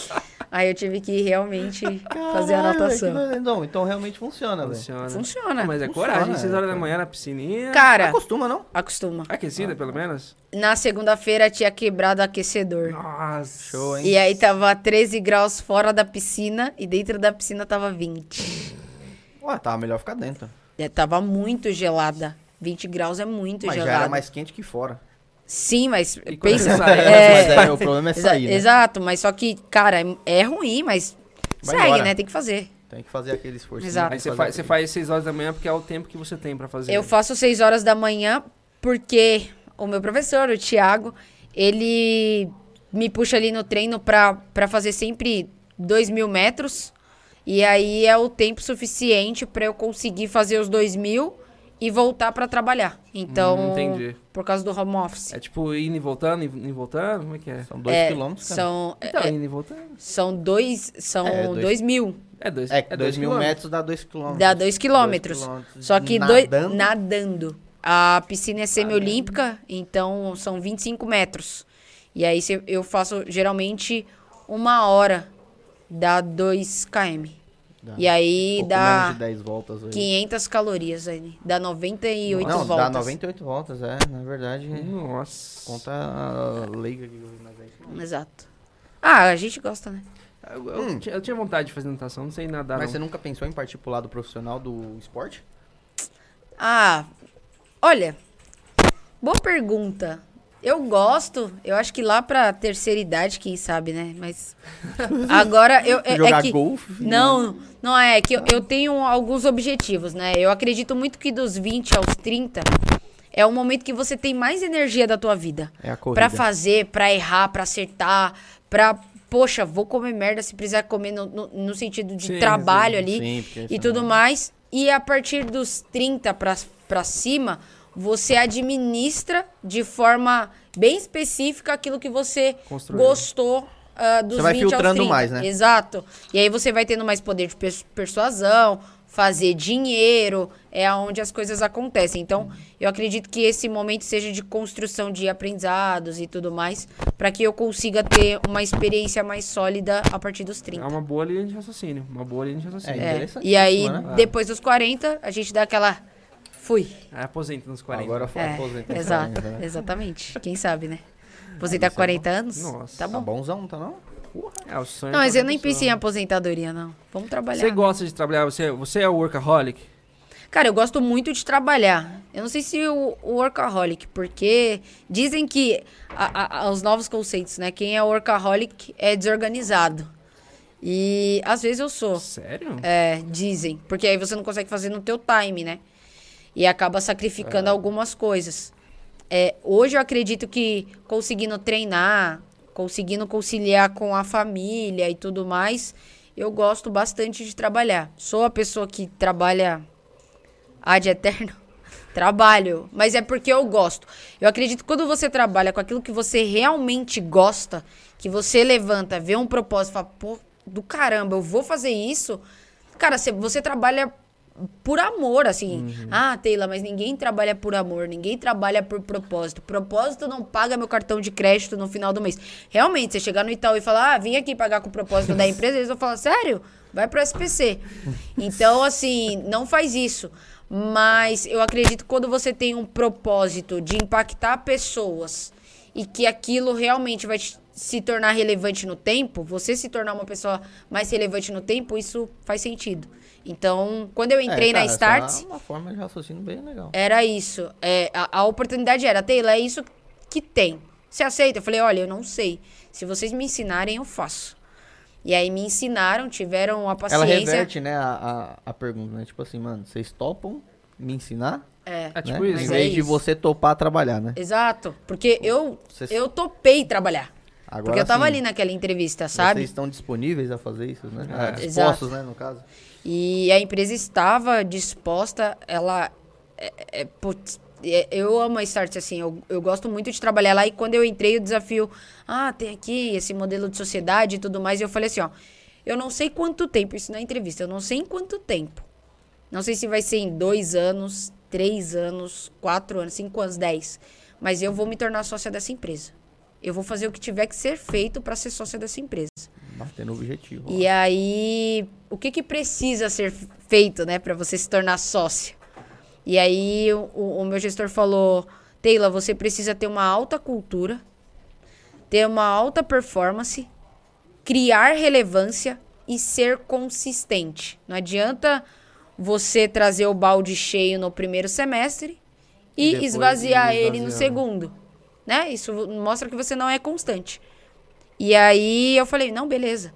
Aí eu tive que realmente fazer a Caralho, velho, que- Não, então realmente funciona, velho. Funciona. Funciona. Mas é Funciona, coragem, 6 é, horas da manhã na piscininha. Cara, Acostuma, não? acostuma. Aquecida, pelo menos? Na segunda-feira tinha quebrado o aquecedor. Nossa. Show, hein? E aí tava 13 graus fora da piscina e dentro da piscina tava 20. Ué, tava melhor ficar dentro. É, tava muito gelada. 20 graus é muito Mas já gelada. era mais quente que fora. Sim, mas E pensa. sai, é, Mas aí o problema é exa- sair, né? Exato, mas só que, cara, é, é ruim, mas Vai segue, embora. né? Tem que fazer. Tem que fazer aquele esforço. Exato. Aí você faz, você faz 6 horas da manhã porque é o tempo que você tem pra fazer. Eu faço 6 horas da manhã porque o meu professor, o Thiago, ele me puxa ali no treino pra, pra fazer sempre 2 mil metros. E aí é o tempo suficiente pra eu conseguir fazer os 2 mil e voltar pra trabalhar. Então, Hum, entendi. por causa do home office. É tipo indo e voltando, indo e voltando? Como é que é? São dois É, quilômetros, cara. São, Então, é, indo e voltando. são dois, são É, dois- dois mil. É dois, É, que dois mil quilômetros. metros dá dois quilômetros. Dá dois quilômetros. quilômetros Só que dois, nadando. nadando. A piscina é semiolímpica, então são 25 metros. E aí se- eu faço geralmente uma hora, dá 2 km. Dá. E aí Pouco dá menos de 10 voltas aí. 500 calorias aí. Dá 98 Não, voltas. dá 98 voltas, é. Na verdade, Nossa. conta a leiga que eu vi, é. Exato. Ah, a gente gosta, né? Eu, eu Hum. tinha- eu tinha vontade de fazer natação, não sei nadar. Mas não. você nunca pensou em partir pro lado profissional do esporte? Ah, olha, boa pergunta. Eu gosto, eu acho que lá pra terceira idade, quem sabe, né? Mas agora eu é, é Jogar que golfe? não, não é é que eu, eu tenho alguns objetivos, né? Eu acredito muito que dos 20 aos 30 é o momento que você tem mais energia da tua vida. É a corrida. Pra fazer, pra errar, pra acertar, pra poxa, vou comer merda se precisar comer no, no, no sentido de Sim, trabalho sim, ali Sim, e tudo não- mais. E a partir dos 30 pra, pra cima, você administra de forma bem específica aquilo que você Construiu. gostou ah, dos Você vai 20 aos filtrando 30. mais, né? Exato. E aí você vai tendo mais poder de pers- persuasão, fazer dinheiro, é onde as coisas acontecem. Então, eu acredito que esse momento seja de construção de aprendizados e tudo mais, para que eu consiga ter uma experiência mais sólida a partir dos 30. É uma boa linha de raciocínio. Uma boa linha de raciocínio. É. É, E aí, né? depois dos 40, a gente dá aquela. Fui. Aí aposenta nos 40. Agora foi É, aposenta. exato, né? exatamente. Quem sabe, né? Aposentar Isso é 40 anos? Nossa. Tá Tá bom. bonzão, tá não? É o sonho Não, mas de eu nem pensei em aposentadoria, não. Vamos trabalhar. Você gosta de trabalhar? Você, você é workaholic? Cara, eu gosto muito de trabalhar. Eu não sei se o, o workaholic, porque dizem que a- a- os novos conceitos, né? Quem é workaholic é desorganizado. E às vezes eu sou. Sério? É, dizem. Porque aí você não consegue fazer no teu time, né? E acaba sacrificando algumas coisas. É, hoje eu acredito que conseguindo treinar, conseguindo conciliar com a família e tudo mais, eu gosto bastante de trabalhar. Sou a pessoa que trabalha ad eterno. Trabalho, mas é porque eu gosto. Eu acredito que quando você trabalha com aquilo que você realmente gosta, que você levanta, vê um propósito fala, pô, do caramba, eu vou fazer isso. Cara, você trabalha por amor, assim. Ah, Taylor, mas ninguém trabalha por amor, ninguém trabalha por propósito. Propósito não paga meu cartão de crédito no final do mês. Realmente, você chegar no Itaú e falar, ah, vim aqui pagar com o propósito da empresa, eles vão falar, sério? Vai pro SPC. Então, assim, não faz isso. Mas eu acredito que quando você tem um propósito de impactar pessoas e que aquilo realmente vai se tornar relevante no tempo, você se tornar uma pessoa mais relevante no tempo, isso faz sentido. Então, quando eu entrei É, na cara, Starts, essa É uma forma de raciocínio bem legal. era isso. É, a, a oportunidade era, Taylor, é isso que tem. Você aceita? Eu falei, olha, eu não sei. Se vocês me ensinarem, eu faço. E aí me ensinaram, tiveram a Ela paciência. reverte, né, a, a, a pergunta, né? Tipo assim, mano, vocês topam me ensinar? É, É tipo né? isso. Em Mas é vez de você topar trabalhar, né? exato. Porque eu, Vocês- eu topei trabalhar. Agora porque eu tava sim, ali naquela entrevista, sabe? Vocês estão disponíveis a fazer isso, né? É. Ah, dispostos, Exato. né, no caso. E a empresa estava disposta, ela. É, é, putz, é, eu amo a Start, assim, eu, eu gosto muito de trabalhar lá. E quando eu entrei, o desafio, ah, tem aqui esse modelo de sociedade e tudo mais. E eu falei assim: ó, eu não sei quanto tempo, isso na entrevista, eu não sei em quanto tempo. Não sei se vai ser em dois anos, três anos, quatro anos, cinco anos, dez. Mas eu vou me tornar sócia dessa empresa. Eu vou fazer o que tiver que ser feito para ser sócia dessa empresa. Bater no objetivo. E aí, o que que precisa ser feito, né, para você se tornar sócia? E aí, o, o meu gestor falou: Taylor, você precisa ter uma alta cultura, ter uma alta performance, criar relevância e ser consistente. Não adianta você trazer o balde cheio no primeiro semestre E e, esvaziar ele no segundo, né? Isso mostra que você não é constante. E aí eu falei, não, beleza.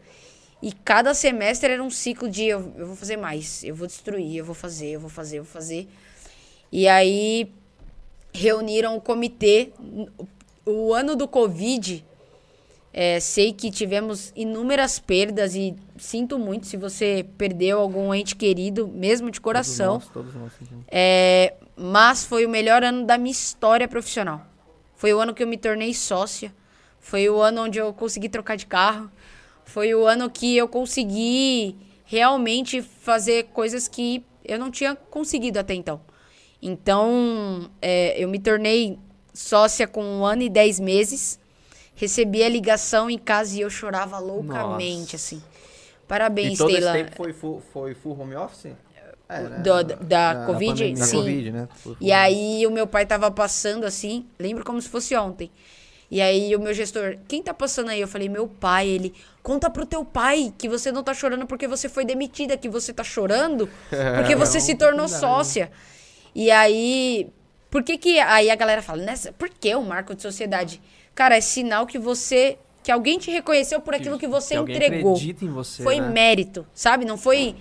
E cada semestre era um ciclo de eu, eu vou fazer mais, eu vou destruir, eu vou fazer, eu vou fazer, eu vou fazer. E aí reuniram o comitê. O ano do Covid, é, sei que tivemos inúmeras perdas e sinto muito se você perdeu algum ente querido, mesmo de coração. Todos nós, todos nós. É, mas foi o melhor ano da minha história profissional. Foi o ano que eu me tornei sócia. Foi o ano onde eu consegui trocar de carro. Foi o ano que eu consegui realmente fazer coisas que eu não tinha conseguido até então. Então, é, eu me tornei sócia com um ano e dez meses. Recebi a ligação em casa e eu chorava loucamente, Nossa. assim. Parabéns, e todo Taylor. esse tempo foi full, foi full home office? É, né? Do- da Na- Covid? pandemia. Da Sim. Covid, né? E aí o meu pai tava passando assim, lembro como se fosse ontem. E aí o meu gestor, quem tá passando aí? Eu falei, meu pai. Ele, conta pro teu pai que você não tá chorando porque você foi demitida, que você tá chorando porque você se tornou sócia. E aí, por que que aí a galera fala, nessa, por que o marco de sociedade? Cara, é sinal que você, que alguém te reconheceu por aquilo que você que entregou. acredita em você, Foi né? mérito, sabe? Não foi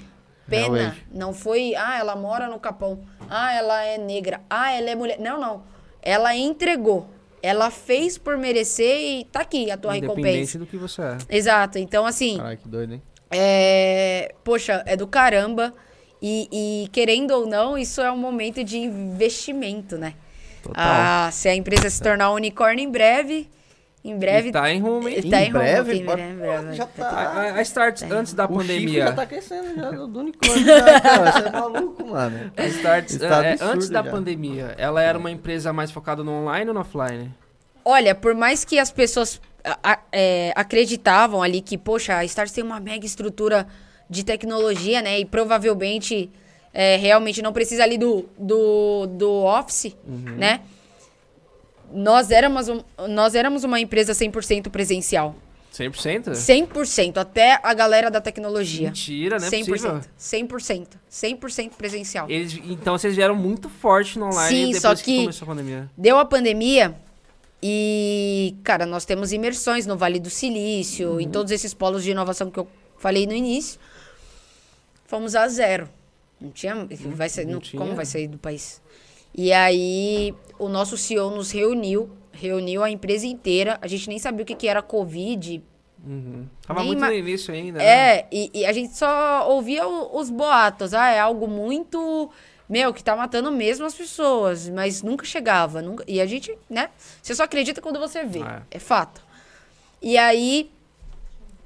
pena, Realmente. não foi, ah, ela mora no Capão, ah, ela é negra, ah, ela é mulher. Não, não. Ela entregou. Ela fez por merecer e tá aqui a tua Independente recompensa. do que você é. Exato. Então, assim, Caralho, que doido, hein? é, poxa, é do caramba. E, e, querendo ou não, isso é um momento de investimento, né? Total. Ah, se a empresa se tornar um unicórnio em breve, em breve. E tá em rumo, hein? tá Em em breve? rumo, em breve, em breve. já A, tá... a- a Start, antes da O pandemia. já tá crescendo já do do unicórnio. já, cara. Você é maluco, mano. A Start, Está é, absurdo antes da já. pandemia, ela era uma empresa mais focada no online ou no offline? Olha, por mais que as pessoas a- a- é, acreditavam ali que, poxa, a Stars tem uma mega estrutura de tecnologia, né? E provavelmente é, realmente não precisa ali do, do, do Office, né? Nós éramos, um- nós éramos uma empresa 100% presencial. 100%? 100%, até a galera da tecnologia. Mentira, não é 100%. possível. 100%. 100% presencial. Eles, então vocês vieram muito forte no online Sim, depois só que... que- começou a pandemia. Deu a pandemia e, cara, nós temos imersões no Vale do Silício, Uhum. em todos esses polos de inovação que eu falei no início. Fomos a zero. Não tinha. Vai sair, não não- tinha. Como vai sair do país? E aí, o nosso CEO nos reuniu, reuniu a empresa inteira. A gente nem sabia o que, que era Covid. Uhum. Tava Nem muito ma- no início ainda, né? É, e, e a gente só ouvia o- os boatos. Ah, é algo muito. Meu, que tá matando mesmo as pessoas, mas nunca chegava. Nunca, e a gente, né? Você só acredita quando você vê. É. É, fato. E aí,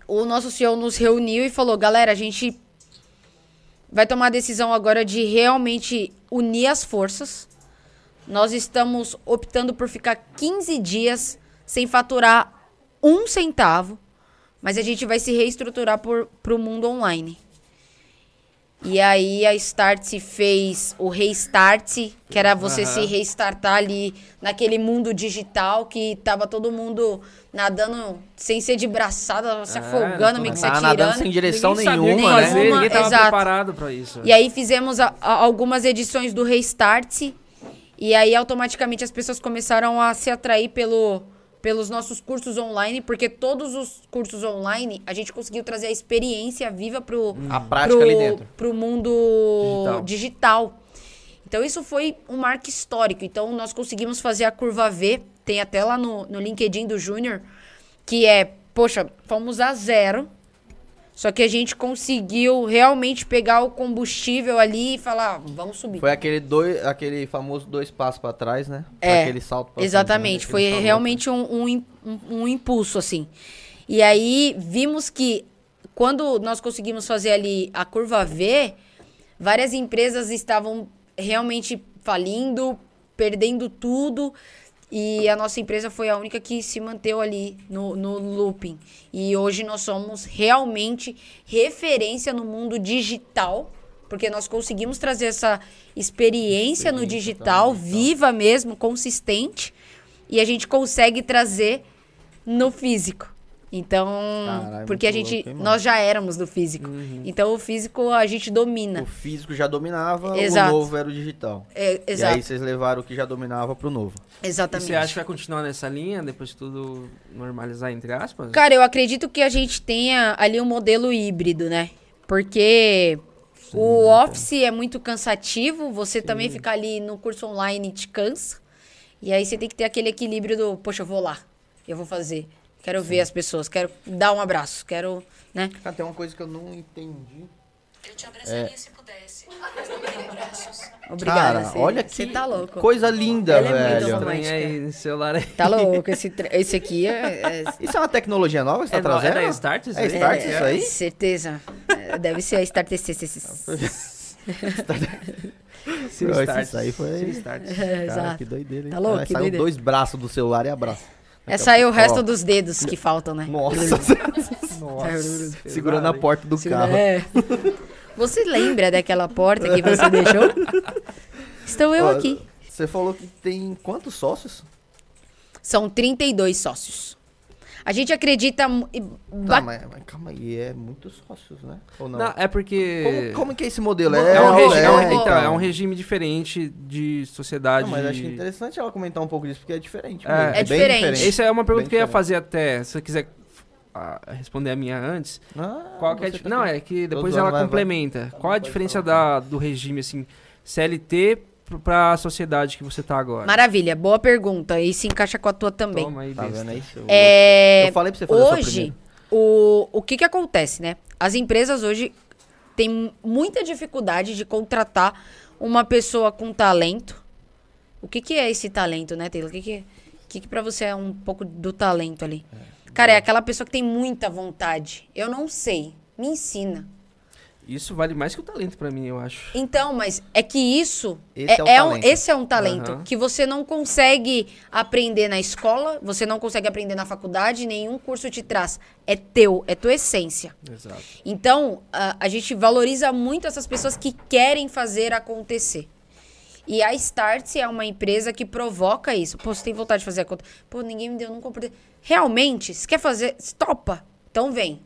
o nosso CEO nos reuniu e falou: galera, a gente vai tomar a decisão agora de realmente unir as forças. Nós estamos optando por ficar 15 dias sem faturar um centavo, mas a gente vai se reestruturar para o mundo online. E aí a Start se fez o restart, que era você Aham. se restartar ali naquele mundo digital que tava todo mundo nadando sem ser de braçada, se É, afogando, meio que se Tava nadando atirando. sem direção Ninguém nenhuma, né? fazer, ninguém tava exato. preparado pra isso. E aí fizemos a- a- algumas edições do Restart. E aí automaticamente as pessoas começaram a se atrair pelo, pelos nossos cursos online, porque todos os cursos online a gente conseguiu trazer a experiência viva pro, A prática pro, ali dentro. pro mundo Digital. digital. Então isso foi um marco histórico. Então nós conseguimos fazer a curva V, tem até lá no, no LinkedIn do Júnior, que é, poxa, fomos a zero. Só que a gente conseguiu realmente pegar o combustível ali e falar, "Ah, vamos subir. Foi aquele, dois, aquele famoso dois passos pra trás, né? É, aquele salto pra frente, Exatamente, né? foi realmente um, um- um impulso, assim. E aí vimos que quando nós conseguimos fazer ali a curva V, várias empresas estavam realmente falindo, perdendo tudo. E a nossa empresa foi a única que se manteve ali no, no looping. E hoje nós somos realmente referência no mundo digital, porque nós conseguimos trazer essa experiência no Experiência digital, também, viva mesmo, consistente, e a gente consegue trazer no físico. Então, Caralho, porque a gente, louco, hein, nós já éramos do físico. Então, o físico a gente domina. O físico já dominava, Exato. o novo era o digital. É, E exato, aí vocês levaram o que já dominava pro novo. E exatamente. você acha que vai continuar nessa linha depois que tudo normalizar, entre aspas? Cara, eu acredito que a gente tenha ali um modelo híbrido, né? Porque o office é muito cansativo, você também ficar ali no curso online te cansa. E aí você tem que ter aquele equilíbrio do, poxa, eu vou lá, eu vou fazer. Quero ver as pessoas, quero dar um abraço, quero, né? Cara, tem uma coisa que eu não entendi. Eu te abraçaria se pudesse, mas não me braços. Obrigada. Cara, olha que tá louco. coisa linda, Ela é muito velho. romântica. Estranho aí, celular aí. Tá louco. Esse, esse aqui é. é Isso é uma tecnologia nova que você É, tá no- é trazendo? da Start isso É aí? Start é, isso aí? Certeza. É, Deve ser a Start TC. Sim, Não, Start. isso aí foi- Sim, Start. É, Cara, exato. que doideira, hein? Tá louco, que saiu doideira. dois braços do celular e abraço. É o resto Ó, dos dedos que faltam, né? Nossa. Nossa. Segurando a porta do Segura- carro. É. Você lembra daquela porta que você deixou? Estou eu Ó, aqui. Você falou que tem quantos sócios? São 32 sócios. A gente acredita. e Tá, mas, mas calma aí, é muitos sócios, né? Ou não? Não, é porque... Como, como que é esse modelo? É, um Não, regi- é um- é, então, é um regime diferente de sociedade. Não, mas acho que é interessante ela comentar um pouco disso, porque é diferente. É. mesmo, É bem diferente. Essa é uma pergunta Bem que eu ia diferente. fazer até, se você quiser ah, responder a minha antes. Ah, Qual que é tá Não, é que depois ela vai, vai. complementa. Qual a diferença da, do regime, assim, CLT pro- pra sociedade que você tá agora? Maravilha, boa pergunta. E se encaixa com a tua também. Toma aí, Tá vendo aí? seu- É, Eu falei pra você fazer a hoje, o, o que que acontece, né? As empresas hoje têm muita dificuldade de contratar uma pessoa com talento. O que que é esse talento, né, Taylor? O que que, é- o que que pra você é um pouco do talento ali? Cara, é aquela pessoa que tem muita vontade. Eu não sei. Me ensina. Isso vale mais que o talento pra mim, eu acho. Então, mas é que isso Esse é, é é um, talento. esse é um talento Aham. que você não consegue aprender na escola, você não consegue aprender na faculdade, nenhum curso te traz. É teu, é tua essência. Exato. Então, a, a gente valoriza muito essas pessoas que querem fazer acontecer. E a Startse é uma empresa que provoca isso. Pô, você tem vontade de fazer a conta? Pô, ninguém me deu, não comprei. Realmente, se quer fazer, topa. Então vem.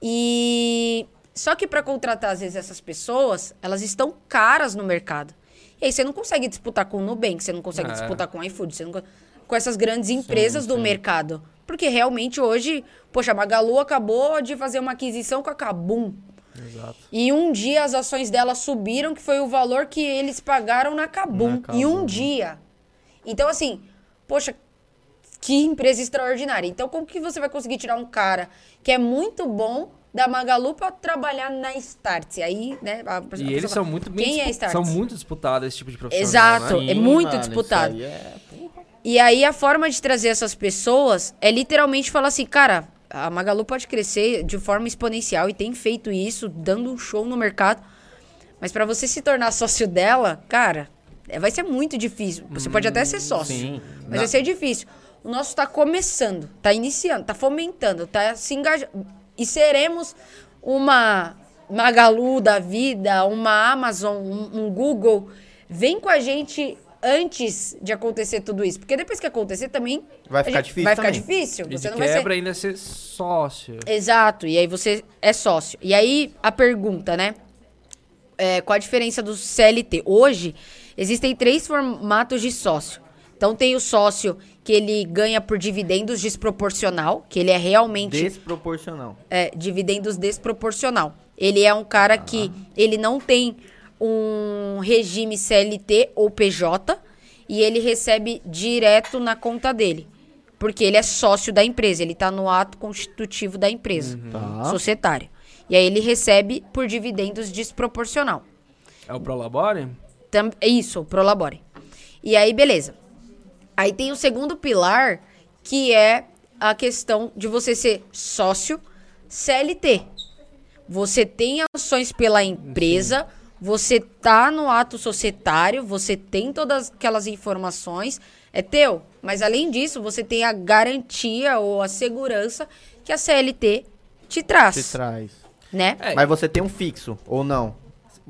E só que para contratar às vezes essas pessoas, elas estão caras no mercado. E aí você não consegue disputar com o Nubank, você não consegue É. disputar com o iFood, você não co- com essas grandes empresas do mercado. Porque realmente hoje, poxa, a Magalu acabou de fazer uma aquisição com a Kabum. Exato. E um dia as ações dela subiram, que foi o valor que eles pagaram na Kabum. Na Em um dia. Então, assim, poxa, que empresa extraordinária. Então, como que você vai conseguir tirar um cara que é muito bom da Magalu pra trabalhar na Startse? Aí, né? a- a E eles fala, são muito bem Quem é Startse? São muito disputados esse tipo de profissional, Exato. né? é muito mano, disputado. aí é- E aí a forma de trazer essas pessoas é literalmente falar assim, cara, a Magalu pode crescer de forma exponencial e tem feito isso, dando um show no mercado. Mas pra você se tornar sócio dela, cara, é- vai ser muito difícil. Você pode até ser sócio, sim. mas Na- vai ser difícil. O nosso tá começando, tá iniciando, tá fomentando, tá se engajando. E seremos uma Magalu da vida, uma Amazon, um, um Google. Vem com a gente antes de acontecer tudo isso. Porque depois que acontecer também. Vai ficar difícil Vai ficar também. difícil. E Você de não vai ser. quebra ainda ser sócio. Exato, e aí você é sócio. E aí a pergunta, né? É, qual a diferença do CLT? Hoje, existem três formatos de sócio. Então tem o sócio que ele ganha por dividendos desproporcional, que ele é realmente Desproporcional. é, dividendos desproporcional. Ele é um cara que ele não tem um regime CLT ou PJ e ele recebe direto na conta dele. Porque ele é sócio da empresa, ele está no ato constitutivo da empresa, Tá. societário. E aí ele recebe por dividendos desproporcional. É o Prolabore? Tam, é isso, o Prolabore. E aí, beleza. Aí tem o segundo pilar, que é a questão de você ser sócio CLT. Você tem ações pela empresa, Você tá no ato societário, você tem todas aquelas informações, é teu. Mas além disso, você tem a garantia ou a segurança que a CLT te traz, Te traz. né? É, Mas você tem um fixo, ou não?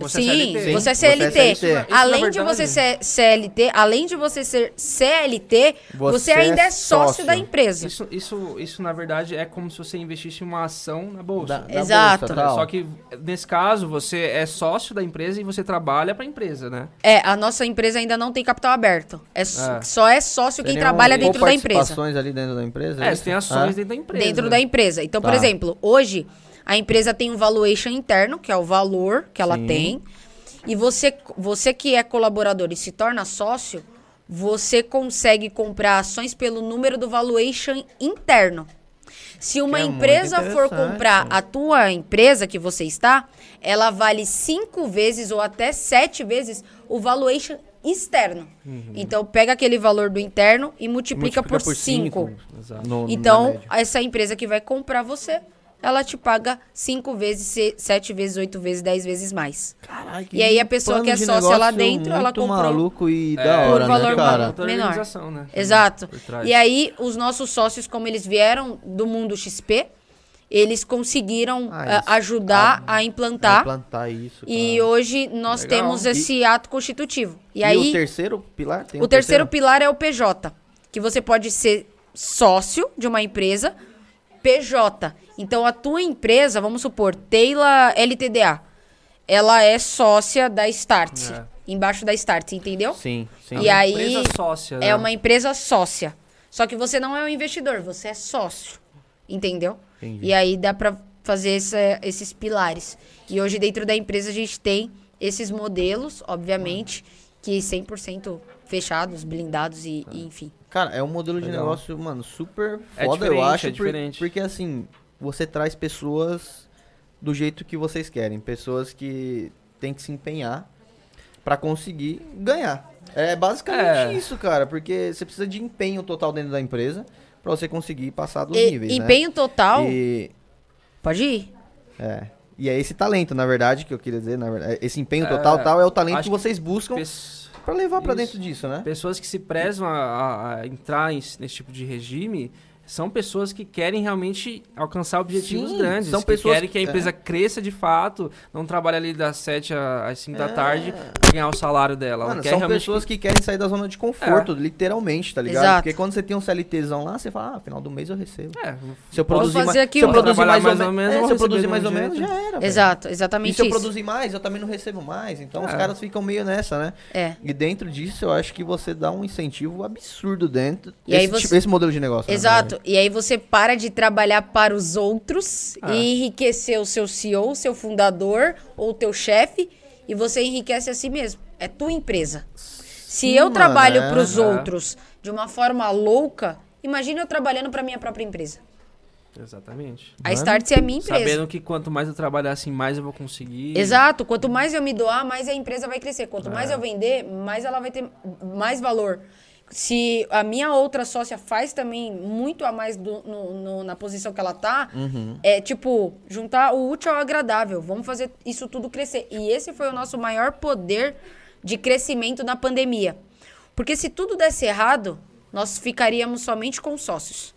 Você é Sim, CLT. você é Sim, você é CLT. CLT. Isso, na Além de você ser CLT, além de você ser CLT, você, Você ainda é é sócio, sócio. da empresa. Isso, isso, isso, na verdade, é como se você investisse em uma ação na bolsa. Da, da Exato. bolsa. Só que, nesse caso, você é sócio da empresa e você trabalha para a empresa, né? É, a nossa empresa ainda não tem capital aberto. É, É. Só é sócio quem Seriam trabalha dentro da empresa. participações ali dentro da empresa? É, você tem ações Ah, dentro da empresa. Dentro da empresa. Então, por Tá. exemplo, hoje a empresa tem um valuation interno, que é o valor que ela Sim. tem. E você, você que é colaborador e se torna sócio, você consegue comprar ações pelo número do valuation interno. Se uma é empresa for comprar a tua empresa que você está, ela vale cinco vezes ou até sete vezes o valuation externo. Então, pega aquele valor do interno e multiplica, por cinco. Exato. no- na Então, essa empresa que vai comprar você, ela te paga cinco vezes, se- sete vezes, oito vezes, dez vezes mais. Caralho, E aí a pessoa que é sócia lá dentro, ela comprou maluco e É, da por hora, valor né, cara? Menor. organização, né? Exato. E aí, os nossos sócios, como eles vieram do mundo XP, eles conseguiram Ah, ah, eles- ajudar a implantar. Implantar isso. E hoje nós Legal. temos esse ato constitutivo. E, E, aí, o terceiro pilar tem o terceiro pilar é o PJ, que você pode ser sócio de uma empresa PJ. Então a tua empresa, vamos supor, Taylor LTDA, ela é sócia da Start, É. embaixo da Start, entendeu? Sim, sim. E aí Empresa sócia, né? é uma empresa sócia. Só que você não é um investidor, você é sócio, entendeu? Entendi. E aí dá pra fazer essa- esses pilares. E hoje dentro da empresa a gente tem esses modelos, obviamente, que 100% fechados, blindados e, e enfim. Cara, é um modelo de Legal. negócio, mano, super É foda, eu diferente, acho. é por- diferente. porque assim, você traz pessoas do jeito que vocês querem. Pessoas que têm que se empenhar pra conseguir ganhar. É basicamente É. isso, cara. Porque você precisa de empenho total dentro da empresa pra você conseguir passar dos E- níveis, né? empenho total, E, pode ir. é. E é esse talento, na verdade, que eu queria dizer. Na verdade, esse empenho É, total tal é o talento que vocês buscam pra levar pra Isso. dentro disso, né? Pessoas que se prezam a, a- a entrar em- nesse tipo de regime são pessoas que querem realmente alcançar objetivos Sim, grandes. são que pessoas querem que a empresa cresça de fato, não trabalha ali das 7 a- às 5 da É. tarde pra ganhar o salário dela. Ela Mano, quer são realmente pessoas que querem sair da zona de conforto, literalmente, tá ligado? Exato. Porque quando você tem um CLTzão lá, você fala, ah, final do mês eu recebo. É, Se eu produzir, fazer mais, aqui se eu produzir Trabalhar mais, ou, mais ou me- menos, é, se eu produzir mais ou menos, já era. Exato, E exatamente se eu produzir mais, eu também não recebo mais. Então os É. caras ficam meio nessa, né? É. E dentro disso, eu acho que você dá um incentivo absurdo dentro E aí esse, você- tipo- esse modelo de negócio. né, Exato. E aí você para de trabalhar para os outros Ah. e enriquecer o seu CEO, seu fundador ou teu chefe e você enriquece a si mesmo. É tua empresa. Se Sim, eu trabalho é. para os É. outros de uma forma louca, imagina eu trabalhando para minha própria empresa. Exatamente. A Mano, Start é a minha empresa. Sabendo que quanto mais eu trabalhar assim, mais eu vou conseguir. Exato. Quanto mais eu me doar, mais a empresa vai crescer. Quanto É. mais eu vender, mais ela vai ter mais valor. Se a minha outra sócia faz também muito a mais do- no- no- na posição que ela tá, Uhum. é tipo, juntar o útil ao agradável. Vamos fazer isso tudo crescer. E esse foi o nosso maior poder de crescimento na pandemia. Porque se tudo desse errado, nós ficaríamos somente com sócios.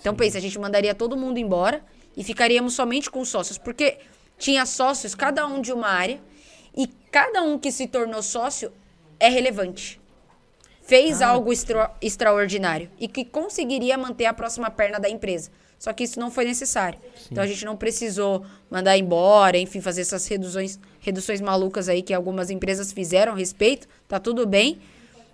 Então pensa, a gente mandaria todo mundo embora e ficaríamos somente com sócios, porque tinha sócios, cada um de uma área, e cada um que se tornou sócio é relevante. Fez algo extra- extraordinário e que conseguiria manter a próxima perna da empresa. Só que isso não foi necessário. Então a gente não precisou mandar embora, enfim, fazer essas reduções, reduções malucas aí que algumas empresas fizeram a respeito. Tá tudo bem.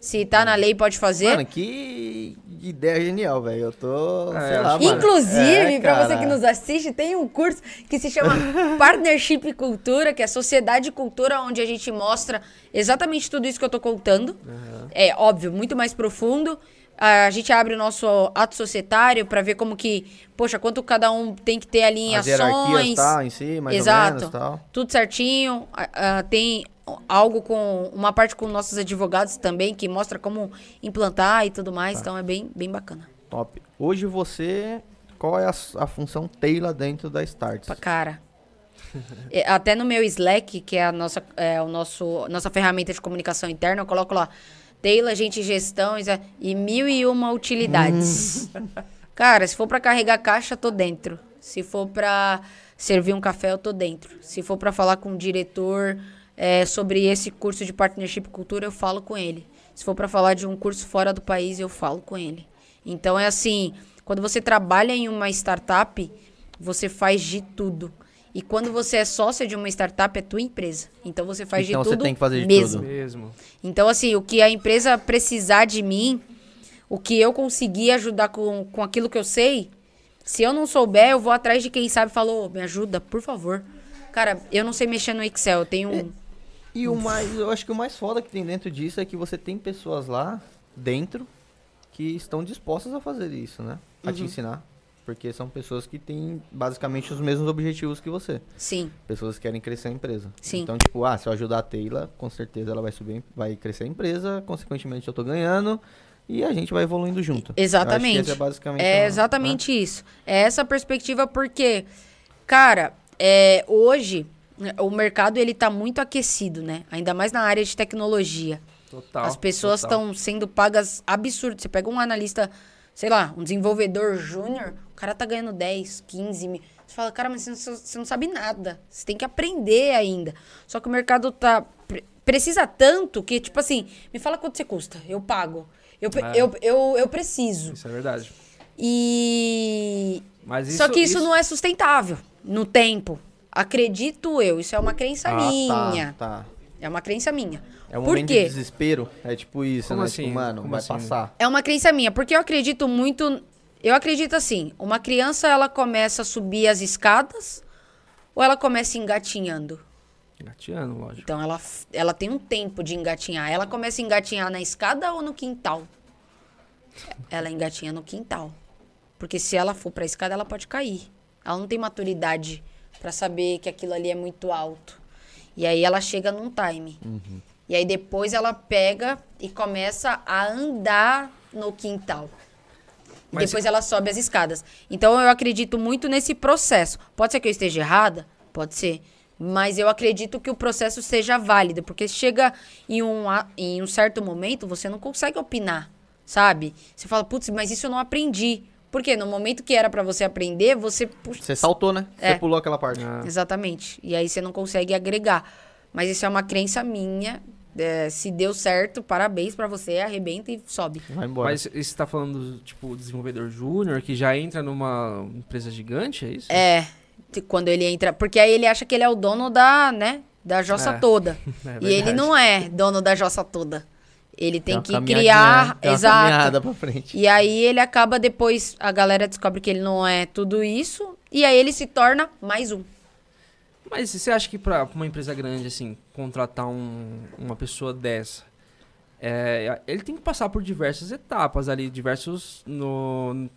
Se tá na lei, pode fazer. Mano, que ideia genial, velho. Eu tô, É, sei lá. Inclusive, É, pra você que nos assiste, tem um curso que se chama Partnership Cultura, que é Sociedade e Cultura, onde a gente mostra exatamente tudo isso que eu tô contando. É óbvio, muito mais profundo. A gente abre o nosso ato societário pra ver como que, poxa, quanto cada um tem que ter ali em As ações. tal, em si, mais Exato. ou menos tal. Tudo certinho. Ah, tem algo com uma parte com nossos advogados também que mostra como implantar e tudo mais. Então é bem, bem bacana. Top. Hoje você. Qual é a, a função Taylor dentro da Starts? Cara. É, Até no meu Slack, que é a nossa, é, o nosso, nossa ferramenta de comunicação interna, eu coloco lá, Taylor, gente, gestão é- e mil e uma utilidades. Cara, se for pra carregar caixa, tô dentro. Se for pra servir um café, eu tô dentro. Se for pra falar com o diretor é, sobre esse curso de Partnership Cultura, eu falo com ele. Se for pra falar de um curso fora do país, eu falo com ele. Então é assim, quando você trabalha em uma startup, você faz de tudo. E quando você é sócia de uma startup, é tua empresa. Então você faz Então de você tudo tem que fazer de mesmo. tudo. Mesmo. Então, assim, o que a empresa precisar de mim, o que eu conseguir ajudar com, com aquilo que eu sei, se eu não souber, eu vou atrás de quem sabe e falo, "Ô, me ajuda, por favor. Cara, eu não sei mexer no Excel, eu tenho um. E o mais, eu acho que o mais foda que tem dentro disso é que você tem pessoas lá dentro que estão dispostas a fazer isso, né? A Uhum. te ensinar. Porque são pessoas que têm basicamente os mesmos objetivos que você. Sim, Pessoas que querem crescer a empresa. Sim. Então, tipo, ah, se eu ajudar a Taylor, com certeza ela vai subir, vai crescer a empresa, consequentemente eu tô ganhando e a gente vai evoluindo junto. Exatamente. é basicamente É exatamente isso. É essa perspectiva porque, cara, é, hoje né, o mercado ele tá muito aquecido, né? Ainda mais na área de tecnologia. Total. As pessoas estão sendo pagas absurdo. Você pega um analista, sei lá, um desenvolvedor júnior, o cara tá ganhando 10, 15 mil. Você fala, cara, mas você não, você não sabe nada. Você tem que aprender ainda. Só que o mercado tá. pre- Precisa tanto que, tipo assim, me fala quanto você custa. Eu pago. Eu, É. eu, eu, eu preciso. Isso é verdade. E. Mas Só isso- que isso, isso- não é sustentável no tempo. Acredito eu. Isso é uma crença Ah, minha. Tá, tá. É uma crença minha. É um Por momento quê? de desespero. É tipo isso, Como né? assim? Tipo, mano, Como vai assim? passar. É uma crença minha, porque eu acredito muito. Eu acredito assim: uma criança ela começa a subir as escadas ou ela começa engatinhando? Gateando, lógico. Então ela, ela tem um tempo de engatinhar. Ela começa a engatinhar na escada ou no quintal? Ela engatinha no quintal. Porque se ela for pra escada, ela pode cair. Ela não tem maturidade pra saber que aquilo ali é muito alto. E aí ela chega num time. E aí depois ela pega e começa a andar no quintal. E Mas- depois ela sobe as escadas. Então eu acredito muito nesse processo. Pode ser que eu esteja errada? Pode ser. Mas eu acredito que o processo seja válido. Porque chega em um, em um certo momento, você não consegue opinar, sabe? Você fala, putz, mas isso eu não aprendi. Porque no momento que era pra você aprender, você. puxa, Você saltou, né? É. Você pulou aquela parte. Ah, Exatamente. E aí você não consegue agregar. Mas isso é uma crença minha. É, se deu certo, parabéns pra você, arrebenta e sobe. Vai embora. Mas você tá falando, tipo, desenvolvedor júnior que já entra numa empresa gigante, é isso? É, quando ele entra. Porque aí ele acha que ele é o dono da, né? Da jossa É. toda. É e ele não é dono da jossa toda. Ele tem que criar. Tem uma Exato. pra frente. E aí ele acaba depois, a galera descobre que ele não é tudo isso. E aí ele se torna mais um. Mas você acha que pra pra uma empresa grande, assim, contratar um- uma pessoa dessa, é, ele tem que passar por diversas etapas ali, diversos no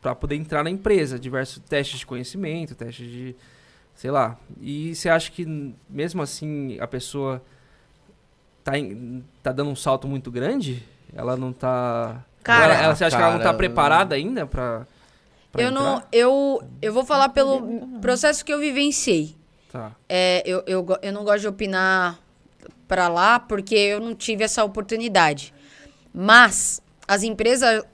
para poder entrar na empresa, diversos testes de conhecimento, testes de, sei lá. E você acha que mesmo assim a pessoa tá, em- tá dando um salto muito grande? Ela não tá Cara- ela, ela- você acha que ela não tá Cara, preparada ainda pra, pra eu entrar? não. Eu, eu vou falar pelo processo que eu vivenciei. Tá. É, eu, eu, eu não gosto de opinar pra lá porque eu não tive essa oportunidade. Mas as empresas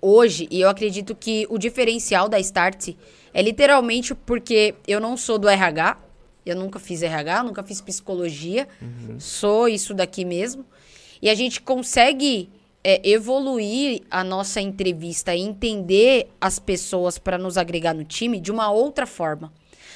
hoje, e eu acredito que o diferencial da Start é literalmente porque eu não sou do RH, eu nunca fiz RH, nunca fiz psicologia, sou isso daqui mesmo. E a gente consegue é, evoluir a nossa entrevista e entender as pessoas para nos agregar no time de uma outra forma.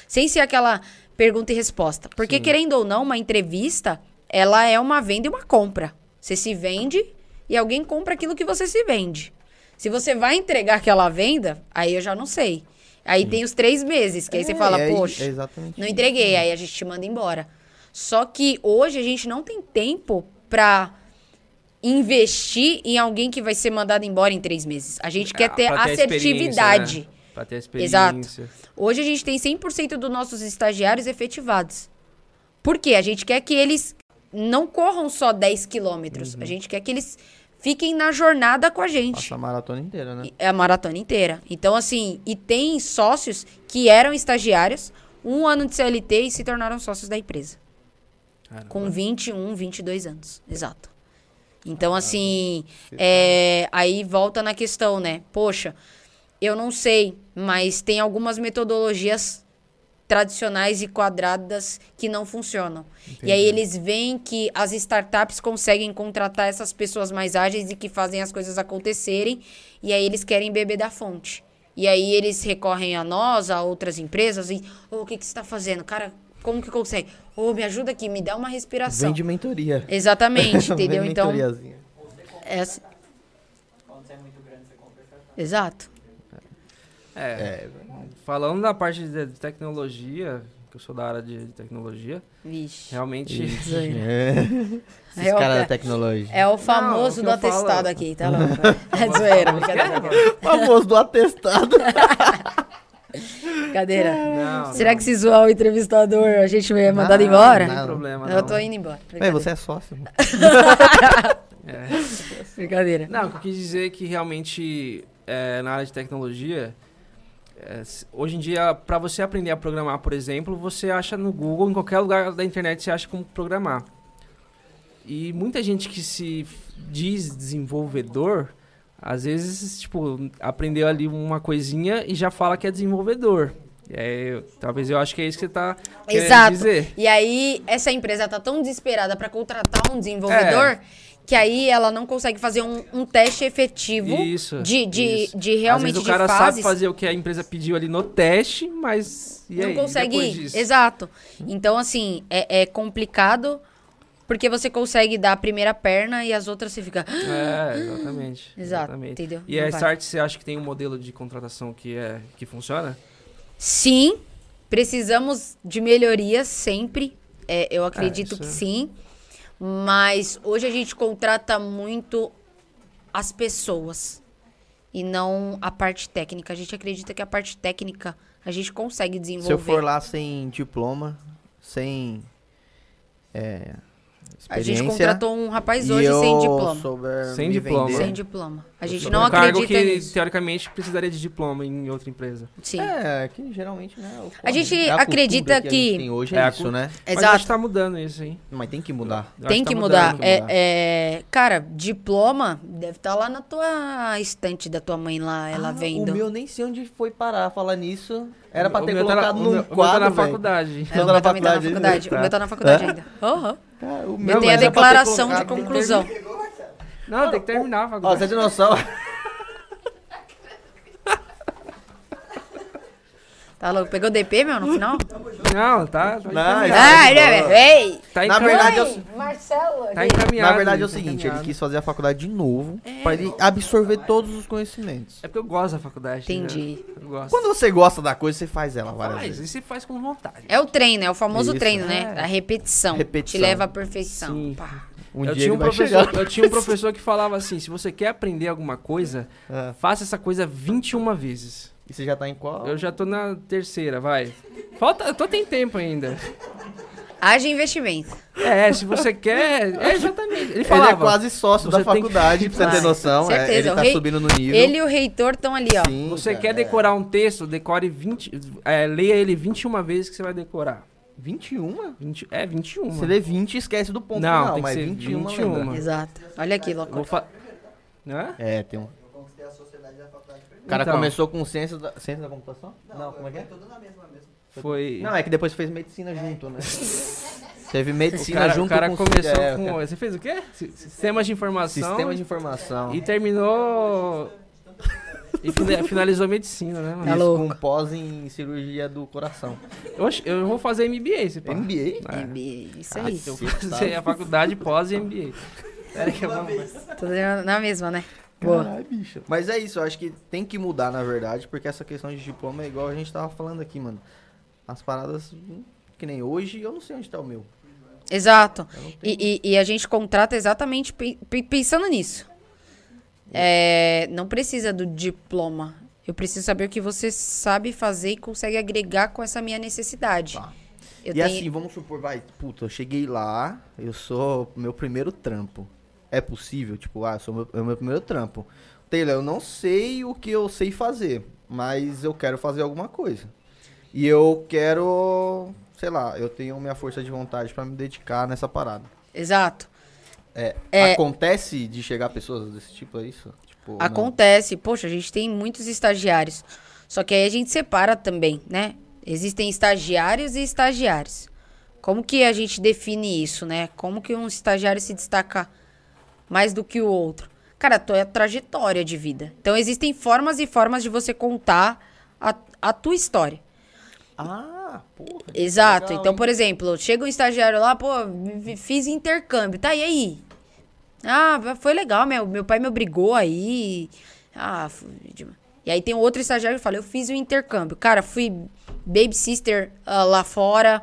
Sem ser aquela pergunta e resposta. Porque, Sim. querendo ou não, uma entrevista, ela é uma venda e uma compra. Você se vende e alguém compra aquilo que você se vende. Se você vai entregar aquela venda, aí eu já não sei. Aí tem os três meses, que aí você É, fala, é- poxa, é não entreguei, aí a gente te manda embora. Só que hoje a gente não tem tempo pra investir em alguém que vai ser mandado embora em três meses. A gente quer Ah, ter pra a experiência, assertividade. né? Pra ter experiência. Exato. Hoje a gente tem 100% dos nossos estagiários efetivados. Por quê? A gente quer que eles não corram só 10 quilômetros. Uhum. A gente quer que eles fiquem na jornada com a gente. Passa a maratona inteira, né? É a maratona inteira. Então, assim, e tem sócios que eram estagiários, um ano de CLT e se tornaram sócios da empresa. Caramba. Com 21, 22 anos. Exato. Então, assim, é, aí volta na questão, né? Poxa, eu não sei, mas tem algumas metodologias tradicionais e quadradas que não funcionam. E aí eles veem que as startups conseguem contratar essas pessoas mais ágeis e que fazem as coisas acontecerem, e aí eles querem beber da fonte. E aí eles recorrem a nós, a outras empresas, e, ô, o que, que você está fazendo? Cara, como que consegue? Ô, me ajuda aqui, me dá uma respiração. Vende mentoria. Exatamente, entendeu? Vende Então, mentoriazinha. é assim. Exato. É, É, falando da parte de, de tecnologia, que eu sou da área de, de tecnologia, Vixe. realmente. Zoeira. é. Esses É o caras ca- da tecnologia. É o famoso o do que eu falo- atestado aqui, tá louco? É zoeira, brincadeira. Famoso do atestado. Brincadeira. Não, Será não, que se zoar o entrevistador, a gente vai mandado Não, embora? Não não. tem problema. Eu não. tô indo embora. Véi, você é sócio. mano. É. Brincadeira. Não, o que eu quis dizer é que realmente é, na área de tecnologia, é, hoje em dia, para você aprender a programar, por exemplo, você acha no Google, em qualquer lugar da internet, você acha como programar. E muita gente que se diz desenvolvedor, às vezes, tipo, aprendeu ali uma coisinha e já fala que é desenvolvedor. E aí, talvez eu acho que é isso que você tá querendo Exato. dizer. E aí, essa empresa tá tão desesperada pra contratar um desenvolvedor É. que aí ela não consegue fazer um, um teste efetivo Isso. de, de, isso. de realmente Às vezes o cara de sabe fazer o que a empresa pediu ali no teste, mas e não aí, consegue disso? Exato. Então, assim, é, é complicado porque você consegue dar a primeira perna e as outras você fica. É, exatamente. Exato, exatamente. entendeu? E a. Start, você acha que tem um modelo de contratação que, é, que funciona? Sim, precisamos de melhorias sempre. É, eu acredito isso que é. sim. Mas hoje a gente contrata muito as pessoas e não a parte técnica. A gente acredita que a parte técnica a gente consegue Se desenvolver. eu for lá sem diploma, sem é, a gente experiência, contratou um rapaz hoje sem diploma. Sem diploma. vender- Sem diploma. A gente não um cargo acredita que, nisso. teoricamente, precisaria de diploma em outra empresa. Sim. É, que geralmente, né? o A gente é cultura acredita que... a que- gente tem hoje É é, a isso, né? Mas Exato. acho que tá mudando isso, hein? Mas tem que mudar. Eu Tem tá que mudar. mudando. tem que mudar. É, é, cara, diploma deve estar lá na tua estante da tua mãe lá, ela Ah, vendo. O meu nem sei onde foi parar falar nisso. Era pra O ter tá colocado o num meu- o meu quadro, tá na faculdade. É, o Tá meu na também tá na faculdade ainda? faculdade. O Tá. meu tá na faculdade É? ainda. Aham. Eu tenho a declaração de conclusão. Não, tem que terminar a Ó, faculdade. você é dinossauro. Tá louco? Pegou DP, meu, no final? Não, tá. Tá Não. Ah, ele é. Ei! Tá Na encaminhado. verdade, eu- Marcelo. Tá encaminhado. Na verdade é o tá seguinte, ele encaminhado. quis fazer a faculdade de novo pra ele absorver todos os conhecimentos. É porque eu gosto da faculdade. Entendi. né? Eu gosto. Quando você gosta da coisa, você faz ela várias Faz, vezes. e você faz com vontade. É o treino, é o famoso Isso. treino, né? É. A repetição. Repetição. Te leva à perfeição. Sim. Pá. Um eu, dia tinha um ele vai professor, chegar. eu tinha um professor que falava assim: se você quer aprender alguma coisa, É. faça essa coisa 21 vezes. E você já tá em qual? Eu já tô na terceira, vai. Falta, eu tô tem tempo ainda. Haja investimento. É, se você quer. É exatamente. Ele Ele falava. é quase sócio da tem que- faculdade, pra você ter noção. É, ele o tá rei- subindo no nível. Ele e o reitor estão ali, ó. Sim, Você cara, quer é. decorar um texto, decore 20. É, leia ele 21 vezes que você vai decorar. 21? 20, é, 21. Você lê 20 e esquece do ponto Não, final, tem que mas ser 21, 21. lembra? Exato. Olha aqui, louco. Vou fa... Hã? É, tem um... O cara Então. começou com ciência da, ciência da computação? Não, como é que é? Foi. Não, é que depois fez medicina junto, né? Teve o medicina cara, junto o cara com... começou é, com. cara. Você fez o quê? Si- Sistemas de informação. Sistema de informação. E terminou. E fina- finalizou medicina, né, Tá mano? Isso louco. com pós em cirurgia do coração. Eu, acho- eu vou fazer MBA, se pá. MBA? É. É, Isso aí. Eu vou fazer a faculdade pós e MBA. Pera que eu vou. Tudo na mesma, né? Boa. Caralho, bicho. Mas é isso, eu acho que tem que mudar, na verdade, porque essa questão de diploma é igual a gente tava falando aqui, mano. As paradas, que nem hoje, eu não sei onde tá o meu. Exato. E, e- e a gente contrata exatamente pe- pe- pensando nisso. É, não precisa do diploma. Eu preciso saber o que você sabe fazer e consegue agregar com essa minha necessidade. Tá. Eu e tenho- assim, vamos supor, vai, puta, eu cheguei lá, eu sou meu primeiro trampo. É possível? Tipo, ah, eu sou meu, é o meu primeiro trampo. Taylor, eu não sei o que eu sei fazer, mas eu quero fazer alguma coisa. E eu quero, sei lá, eu tenho minha força de vontade pra me dedicar nessa parada. Exato. É, É. Acontece de chegar pessoas desse tipo, é isso? Tipo, não. Acontece. Poxa, a gente tem muitos estagiários. Só que aí a gente separa também, né? Existem estagiários e estagiários. Como que a gente define isso, né? Como que um estagiário se destaca mais do que o outro? Cara, a tua trajetória de vida. Então existem formas e formas de você contar a, a tua história. Ah, porra. Exato. legal, então, hein? por exemplo, chega um estagiário lá, pô, fiz intercâmbio. Tá, e aí? Ah, foi legal, meu, meu pai me obrigou aí. Ah, fui de- e aí tem outro estagiário que fala, eu fiz o intercâmbio. Cara, fui baby sister ah, lá fora,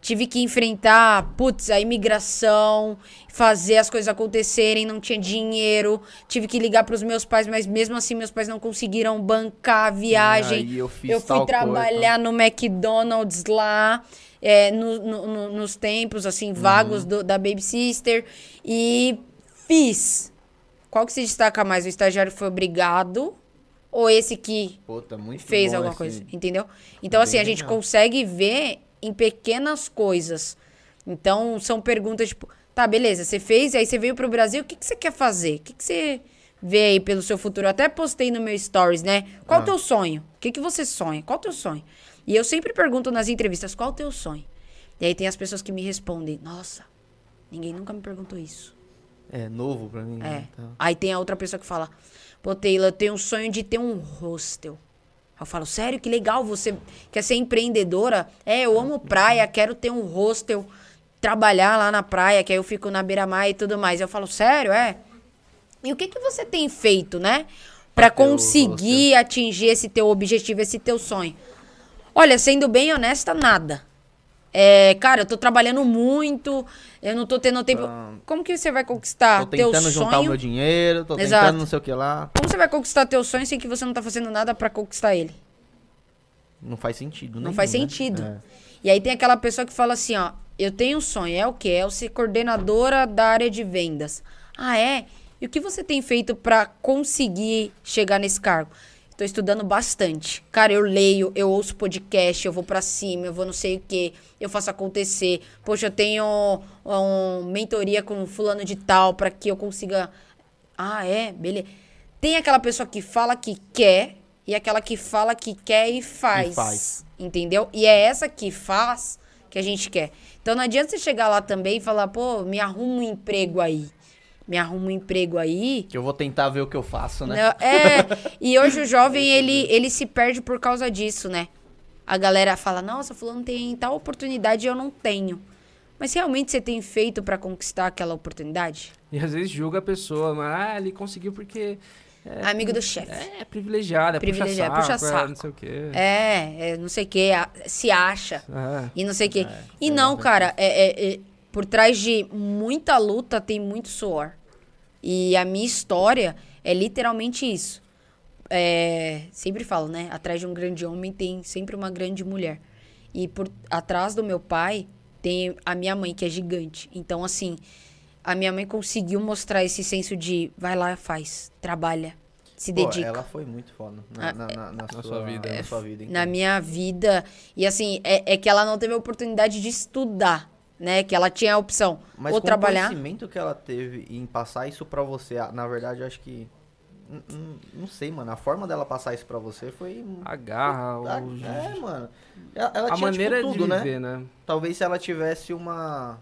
tive que enfrentar, putz, a imigração, fazer as coisas acontecerem, não tinha dinheiro, tive que ligar pros meus pais, mas mesmo assim meus pais não conseguiram bancar a viagem. aí eu fiz eu fui tal coisa, trabalhar no McDonald's lá, é, no- no- no- nos tempos, assim, Uhum. vagos do- da Baby Sister. E fiz. Qual que se destaca mais? O estagiário foi obrigado ou esse que Puta, muito fez alguma coisa? Entendeu? Então, assim, a gente legal. consegue ver em pequenas coisas. Então, são perguntas tipo, tá, beleza, você fez, aí você veio pro Brasil, o que, que você quer fazer? O que, que você vê aí pelo seu futuro? Eu até postei no meu stories, né? Qual o Ah. teu sonho? O que, que você sonha? Qual o teu sonho? E eu sempre pergunto nas entrevistas, qual o teu sonho? E aí tem as pessoas que me respondem, nossa, ninguém nunca me perguntou isso. É novo pra mim. É. né, então. Aí tem a outra pessoa que fala: Pô, Taylor, eu tenho um sonho de ter um hostel. Eu falo, sério, que legal, você quer ser empreendedora? É, eu amo praia, quero ter um hostel, trabalhar lá na praia, que aí eu fico na beira-mar e tudo mais. Eu falo, sério, é? E o que, que você tem feito, né? O conseguir atingir esse teu objetivo, esse teu sonho? Olha, sendo bem honesta, nada. É, cara, eu tô trabalhando muito, eu não tô tendo tempo. Como que você vai conquistar Tô teu tentando juntar o sonho? meu dinheiro, tô Exato. tentando não sei o que lá. Como você vai conquistar teu sonho sem que você não tá fazendo nada pra conquistar ele? Não faz sentido, Não nenhum, faz né? sentido. É. E aí tem aquela pessoa que fala assim, ó, eu tenho um sonho, é o quê? É eu ser coordenadora da área de vendas. Ah, é? E o que você tem feito pra conseguir chegar nesse cargo? Tô estudando bastante. Cara, eu leio, eu ouço podcast, eu vou pra cima, eu vou não sei o quê, eu faço acontecer. Poxa, eu tenho um, mentoria com fulano de tal pra que eu consiga ah, é? Beleza. Tem aquela pessoa que fala que quer e aquela que fala que quer e faz. E faz. Entendeu? E é essa que faz que a gente quer. Então não adianta você chegar lá também e falar, pô, me arruma um emprego aí. Me arruma um emprego aí. Que eu vou tentar ver o que eu faço, né? Não, É, e hoje o jovem, ele, ele se perde por causa disso, né? A galera fala, nossa, fulano tem tal oportunidade e eu não tenho. Mas realmente você tem feito pra conquistar aquela oportunidade? E às vezes julga a pessoa, mas ah, ele conseguiu porque é, Amigo do chefe. é privilegiado, é Privilegiado, puxa puxa saco, é saco. não sei o quê. É, é, não sei o que, se acha. É. E não sei o quê. e não, cara, é, é- é- por trás de muita luta tem muito suor. E a minha história é literalmente isso. É, sempre falo, né? Atrás de um grande homem tem sempre uma grande mulher. E por atrás do meu pai tem a minha mãe, que é gigante. Então, assim, a minha mãe conseguiu mostrar esse senso de vai lá, faz, trabalha, se Pô, dedica. ela foi muito foda na, Ah, na, na, na sua sua, vida. Na sua vida, então. na minha vida. E assim, é, é que ela não teve a oportunidade de estudar, né? Que ela tinha a opção Mas ou com trabalhar. o conhecimento que ela teve em passar isso pra você, na verdade, eu acho que... Não sei, mano. A forma dela passar isso pra você foi... A garra, o... É, mano. Ela, ela a tinha, maneira tipo, tudo, de né? viver, né? Talvez se ela tivesse uma...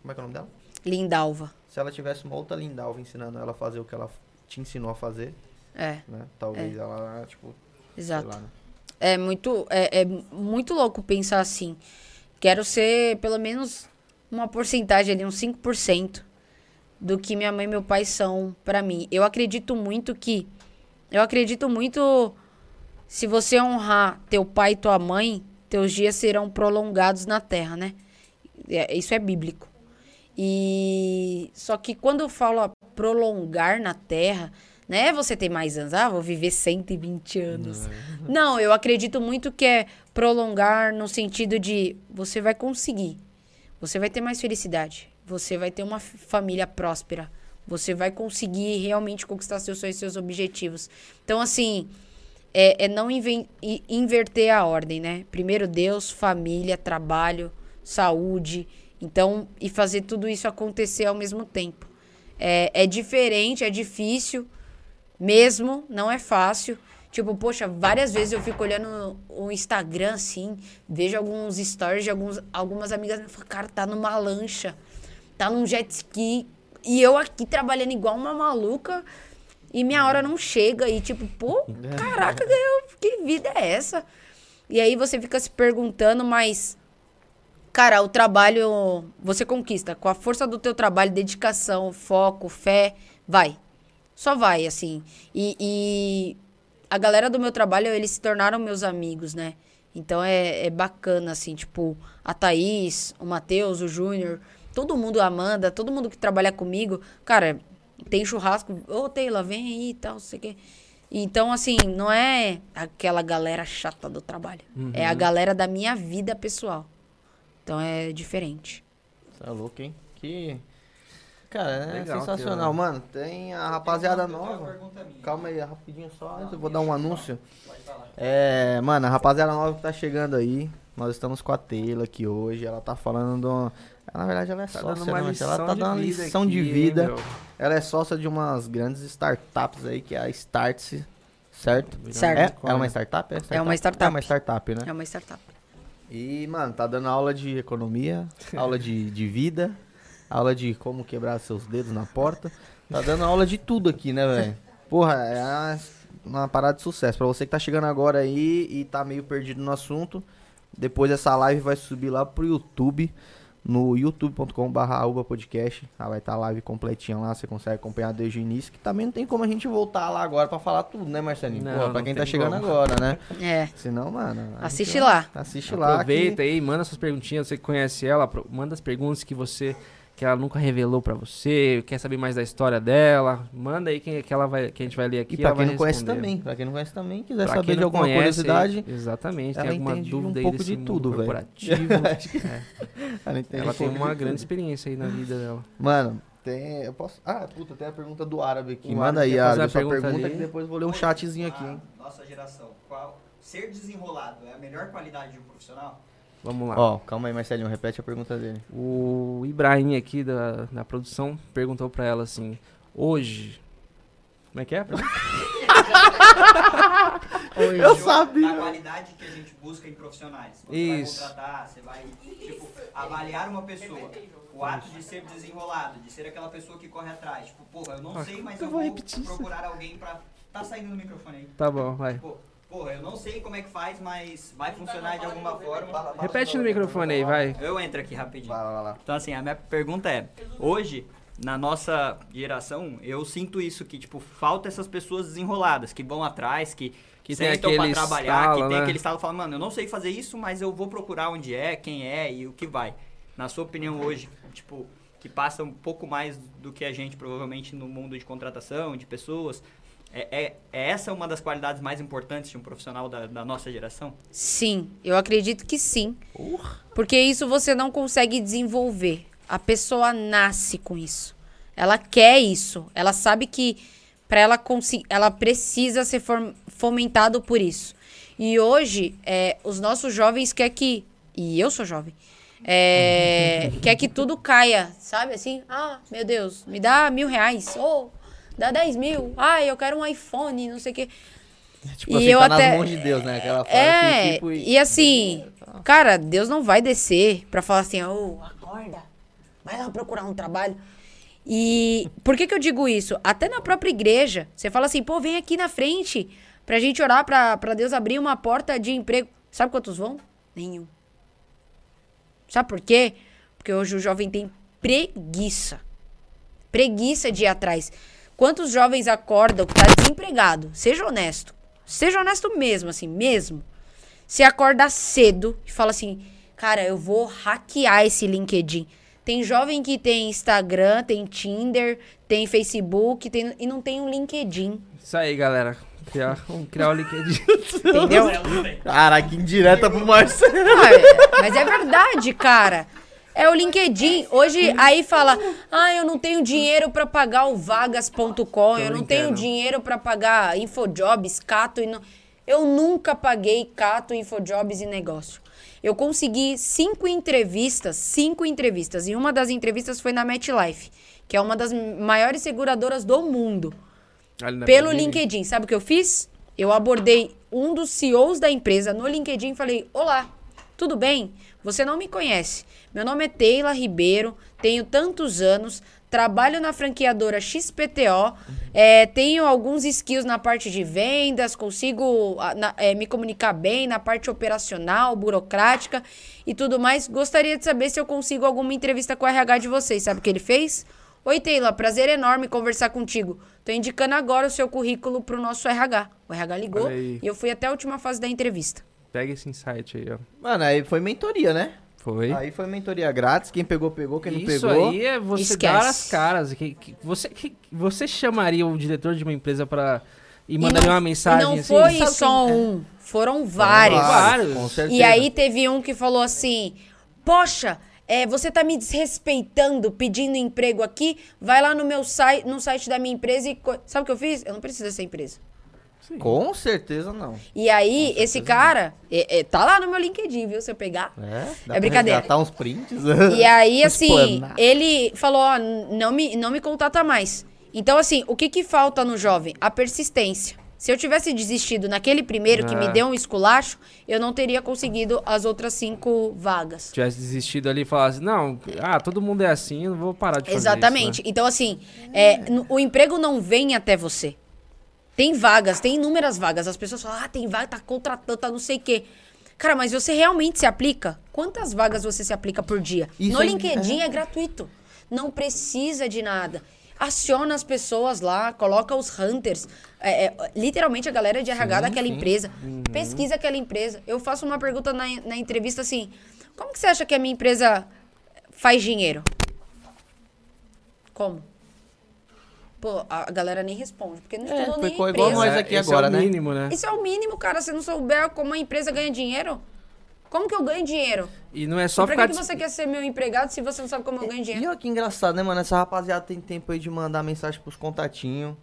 Como é que é o nome dela? Lindalva. Se ela tivesse uma outra Lindalva ensinando ela a fazer o que ela te ensinou a fazer, É, né? Talvez ela, tipo, exato. sei lá, né? É muito, é, é muito louco pensar assim. Quero ser pelo menos uma porcentagem ali, uns 5% do que minha mãe e meu pai são pra mim. Eu acredito muito que. Eu acredito muito. Se você honrar teu pai e tua mãe, teus dias serão prolongados na terra, né? É, isso é bíblico. E só que quando eu falo prolongar na terra, não é você ter mais anos, ah, vou viver 120 anos. Não, eu acredito muito que é prolongar no sentido de você vai conseguir. Você vai ter mais felicidade. Você vai ter uma família próspera. Você vai conseguir realmente conquistar seus sonhos e seus objetivos. Então, assim, é, é não inverter a ordem, né? Primeiro Deus, família, trabalho, saúde. Então, e fazer tudo isso acontecer ao mesmo tempo. É, é diferente, é difícil mesmo, não é fácil. Tipo, poxa, várias vezes eu fico olhando o Instagram assim, vejo alguns stories de alguns, algumas amigas e falo, cara, tá numa lancha, tá num jet ski, e eu aqui trabalhando igual uma maluca, e minha hora não chega, e tipo, pô, caraca, que vida é essa? E aí você fica se perguntando, mas Cara, o trabalho você conquista. Com a força do teu trabalho, dedicação, foco, fé, vai. Só vai, assim. E, e a galera do meu trabalho, eles se tornaram meus amigos, né? Então é, é bacana, assim, tipo, a Thaís, o Matheus, o Júnior, todo mundo, a Amanda, todo mundo que trabalha comigo, cara, tem churrasco, ô Taylor, vem aí e tal, não sei o quê. Então, assim, não é aquela galera chata do trabalho. É a galera da minha vida pessoal. Então é diferente. É louco, hein? Que. Cara, é Legal, sensacional. Teu, Mano, tem a rapaziada nova. Calma aí, rapidinho só, eu vou dar um anúncio. É, mano, a rapaziada nova que tá chegando aí. Nós estamos com a Taylor aqui hoje. Ela tá falando. do- Na verdade, ela é Tá sócia, né, Ela tá de dando uma vida lição aqui, de vida. ela é sócia de umas grandes startups aí, que é a Startse, certo? Certo. É, é uma startup? É, uma startup. É uma startup, né? É uma startup. E, mano, tá dando aula de economia, aula de, de vida, aula de como quebrar seus dedos na porta. Tá dando aula de tudo aqui, né, velho? Porra, é uma, uma parada de sucesso. Pra você que tá chegando agora aí e tá meio perdido no assunto, depois essa live vai subir lá pro YouTube, no youtube.com.br podcast. Ah, vai estar tá a live completinha lá, você consegue acompanhar desde o início. Que também não tem como a gente voltar lá agora pra falar tudo, né, Marcelinho? Não, Porra, pra não quem tá chegando como. agora, né? É. Senão, mano. Assiste gente- lá. Assiste lá. Aproveita que- aí, manda suas perguntinhas. Você que conhece ela, manda as perguntas que você que ela nunca revelou pra você, quer saber mais da história dela, manda aí que, que ela vai que a gente vai ler aqui. E pra ela quem vai não conhece também, pra quem não conhece também, quiser Pra saber quem de alguma conhece, curiosidade, exatamente, ela tem alguma entende dúvida um aí pouco desse de tudo, velho. corporativo. É, ela ela tem uma de grande tudo. experiência aí na vida dela. Mano, tem. Eu posso. Ah, puta, tem a pergunta do árabe aqui. O Manda árabe aí, árabe, sua pergunta pergunta que depois eu vou ler um chatzinho aqui, hein? Nossa geração. Qual, ser desenrolado é a melhor qualidade de um profissional? Vamos lá. Ó, calma aí, Marcelinho, repete a pergunta dele. O Ibrahim aqui da, da produção perguntou pra ela assim: hoje. Como é que é? Eu sabia. Da qualidade que a gente busca em profissionais. Quando Isso. Você vai contratar, você vai tipo, avaliar uma pessoa. O ato de ser desenrolado, de ser aquela pessoa que corre atrás. Tipo, porra, eu não Ah, sei, mas eu vou vou, procurar alguém pra. Tá saindo no microfone aí. Tá bom, vai. Tipo, porra, eu não sei como é que faz, mas vai funcionar de alguma forma. Repete no microfone aí, vai. Eu entro aqui rapidinho. Vai lá, vai lá. Então, assim, a minha pergunta é: hoje, na nossa geração, eu sinto isso, que, tipo, falta essas pessoas desenroladas, que vão atrás, que, Que tem sentam pra trabalhar, estalo, que tem né? aquele estado falando, mano, eu não sei fazer isso, mas eu vou procurar onde é, quem é e o que vai. Na sua opinião, hoje, tipo, que passa um pouco mais do que a gente, provavelmente, no mundo de contratação, de pessoas. É, é, é essa uma das qualidades mais importantes de um profissional da, da nossa geração? Sim, eu acredito que sim. Porque isso você não consegue desenvolver. A pessoa nasce com isso. Ela quer isso. Ela sabe que para ela conseguir, ela precisa ser fomentado por isso. E hoje, é, os nossos jovens quer que e eu sou jovem, é, quer que tudo caia, sabe? Assim, ah, meu Deus, me dá mil reais, ou dá dez mil, ah, eu quero um iPhone, não sei o quê. Tipo E assim, eu tá até- nas mãos de Deus, né? Aquela É, que, tipo, e assim, cara, Deus não vai descer pra falar assim, ô, acorda, vai lá procurar um trabalho. E por que que eu digo isso? Até na própria igreja, você fala assim, pô, vem aqui na frente pra gente orar pra, pra Deus abrir uma porta de emprego. Sabe quantos vão? Nenhum. Sabe por quê? Porque hoje o jovem tem preguiça. Preguiça de ir atrás. Quantos jovens acordam que tá desempregado? Seja honesto. Seja honesto mesmo, assim, mesmo. Você acorda cedo e fala assim, cara, eu vou hackear esse LinkedIn. Tem jovem que tem Instagram, tem Tinder, tem Facebook, tem, e não tem um LinkedIn. Isso aí, galera. Criar, vamos criar o LinkedIn. Entendeu? Caraca, indireta pro Marcelo. Ah, é- mas é verdade, cara. É o LinkedIn. Hoje aí fala: "Ah, eu não tenho dinheiro pra pagar o vagas.com, eu não tenho dinheiro pra pagar Infojobs, Cato e não Eu nunca paguei Cato, Infojobs e negócio. Eu consegui cinco entrevistas, cinco entrevistas. E uma das entrevistas foi na MetLife, que é uma das maiores seguradoras do mundo. Pelo. LinkedIn. Sabe o que eu fiz? Eu abordei um dos CEOs da empresa no LinkedIn e falei: Olá, tudo bem? Você não me conhece. Meu nome é Teila Ribeiro, tenho tantos anos, trabalho na franqueadora XPTO, é, tenho alguns skills na parte de vendas, consigo na- é, me comunicar bem na parte operacional, burocrática e tudo mais. Gostaria de saber se eu consigo alguma entrevista com o RH de vocês. Sabe o que ele fez? Oi, Teila, prazer enorme conversar contigo. Tô indicando agora o seu currículo pro nosso RH. O RH ligou e eu fui até a última fase da entrevista. Pega esse insight aí, ó. Mano, aí foi mentoria, né? Foi. Aí foi mentoria grátis. Quem pegou, pegou. Quem não Isso pegou. aí é você Esquece. dar as caras. Que, que- você, que, você chamaria o diretor de uma empresa pra. E mandaria não- uma mensagem não assim? foi Sabe só quem- um, foram vários. Vários. Com certeza. E aí teve um que falou assim: Poxa, é, você tá me desrespeitando pedindo emprego aqui? Vai lá no meu site, no site da minha empresa e. co-" Sabe o que eu fiz? Eu não preciso dessa empresa. Com certeza não. E aí, esse cara, é, é, tá lá no meu LinkedIn, viu? Se eu pegar. É, É brincadeira. Tá uns prints. E aí, assim, planar. ele falou, ó, não me, não me contata mais. Então, assim, o que que falta no jovem? A persistência. Se eu tivesse desistido naquele primeiro que me É. deu um esculacho, eu não teria conseguido as outras cinco vagas. Se tivesse desistido ali e falasse, não, ah, todo mundo é assim, eu não vou parar de fazer Exatamente. isso, né? Então, assim, é, o emprego não vem até você. Tem vagas, tem inúmeras vagas. As pessoas falam, ah, tem vaga, tá contratando, tá não sei o quê. Cara, mas você realmente se aplica? Quantas vagas você se aplica por dia? Isso no é- LinkedIn é. gratuito. Não precisa de nada. Aciona as pessoas lá, coloca os hunters. é, é, literalmente a galera de RH daquela empresa. Uhum. Pesquisa aquela empresa. Eu faço uma pergunta na, na entrevista assim: como que você acha que a minha empresa faz dinheiro? Como? Pô, a galera nem responde, porque não estudou nem a ficou empresa. igual nós aqui esse agora, é o né? mínimo, né? Isso é o mínimo, cara. Se não souber como a empresa ganha dinheiro, como que eu ganho dinheiro? E não é só pra ficar... que, que você quer ser meu empregado se você não sabe como eu ganho E dinheiro? olha que engraçado, né, mano? Essa rapaziada tem tempo aí de mandar mensagem pros contatinhos.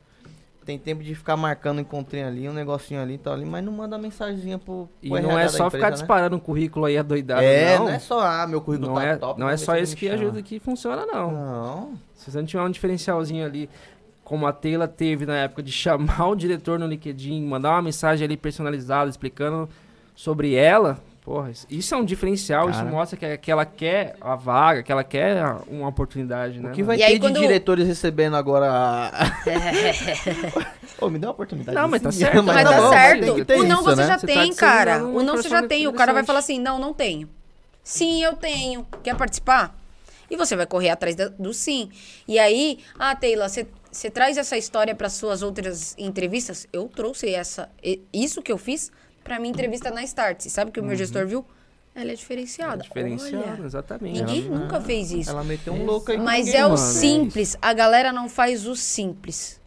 Tem tempo de ficar marcando um encontrinho ali, um negocinho ali e tal ali, mas não manda mensagenzinha pro, pro E não RH é só empresa, ficar né? disparando um currículo aí adoidado, É, não. não. é só, ah, meu currículo Não tá é, top. não é só isso que chama. ajuda que funciona, não. Não. Se você não tiver um diferencialzinho ali, como a Taylor teve na época de chamar o diretor no LinkedIn, mandar uma mensagem ali personalizada explicando sobre ela, porra, isso é um diferencial, isso Cara. mostra que, que ela quer a vaga, que ela quer a- uma oportunidade, né? O que vai E aí, ter quando- de diretores recebendo agora. a- Ô, me dá uma oportunidade. Não, mas tá certo, Mas tá tá bom, certo. tem que ter O não isso, você né? já Você tá tem, disseminando cara. O não você já tem. O cara vai falar assim: não, não tenho. Sim, eu tenho. Quer participar? E você vai correr atrás do sim. E aí, ah, Taylor, você você traz essa história para suas outras entrevistas? Eu trouxe essa, isso que eu fiz para minha entrevista na Start. Sabe que o meu gestor viu? Ela é diferenciada. Diferenciado, Olha, exatamente. ninguém nunca fez isso. Ela meteu um louco aí. Mas alguém, é o mano. simples. A galera não faz o simples.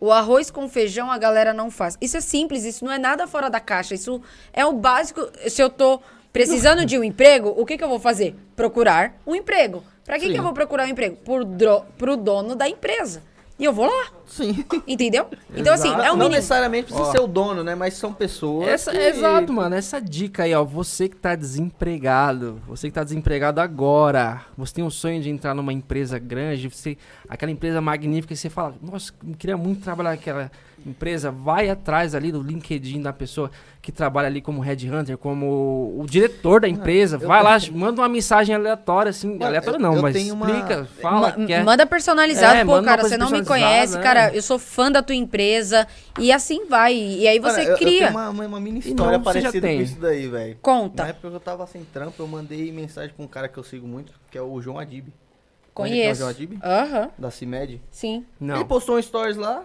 O arroz com feijão a galera não faz. Isso é simples, isso não é nada fora da caixa. Isso é o básico. Se eu tô precisando de um emprego, o que, que eu vou fazer? Procurar um emprego. Pra que, que eu vou procurar um emprego? Por dro, pro dono da empresa. E eu vou lá, Sim. entendeu? Então, assim, é o não mínimo. necessariamente precisa Ó. ser o dono, né? Mas são pessoas. Essa, que... Exato, mano. Essa dica aí, ó. Você que tá desempregado, você que tá desempregado agora, você tem um sonho de entrar numa empresa grande, você, aquela empresa magnífica, e você fala, nossa, eu queria muito trabalhar naquela empresa, vai atrás ali do LinkedIn da pessoa que trabalha ali como headhunter, como o diretor da empresa, eu vai lá, tenho- manda uma mensagem aleatória, assim, Mano, aleatória eu- não, eu mas tenho uma- explica, fala Ma- que é... Manda personalizado, É, pô, manda cara, você não me conhece, é. cara, eu sou fã da tua empresa, e assim vai, e aí você Cara, eu- Eu cria. tenho uma, uma, uma mini história não, você já parecida tem. com isso daí, velho. Conta. Na época que eu tava sem trampo, eu mandei mensagem pra um cara que eu sigo muito, que é o João Adib. Conheço. João Adib? Aham, Da CIMED. sim. Não. Ele postou um stories lá,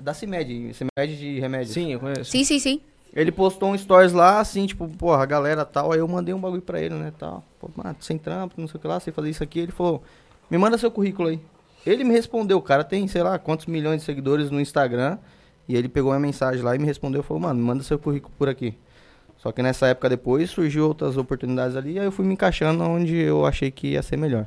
da CIMED, CIMED de remédios. Sim, eu conheço. Sim, sim, sim. Ele postou um stories lá, assim, tipo, porra, a galera tal. Aí eu mandei um bagulho pra ele, né, tal. Pô, mano, sem trampo, não sei o que lá, sei fazer isso aqui. Ele falou, me manda seu currículo aí. Ele me respondeu, o cara tem, sei lá, quantos milhões de seguidores no Instagram. E ele pegou minha mensagem lá e me respondeu, falou, mano, manda seu currículo por aqui. Só que nessa época depois surgiu outras oportunidades ali, aí eu fui me encaixando onde eu achei que ia ser melhor.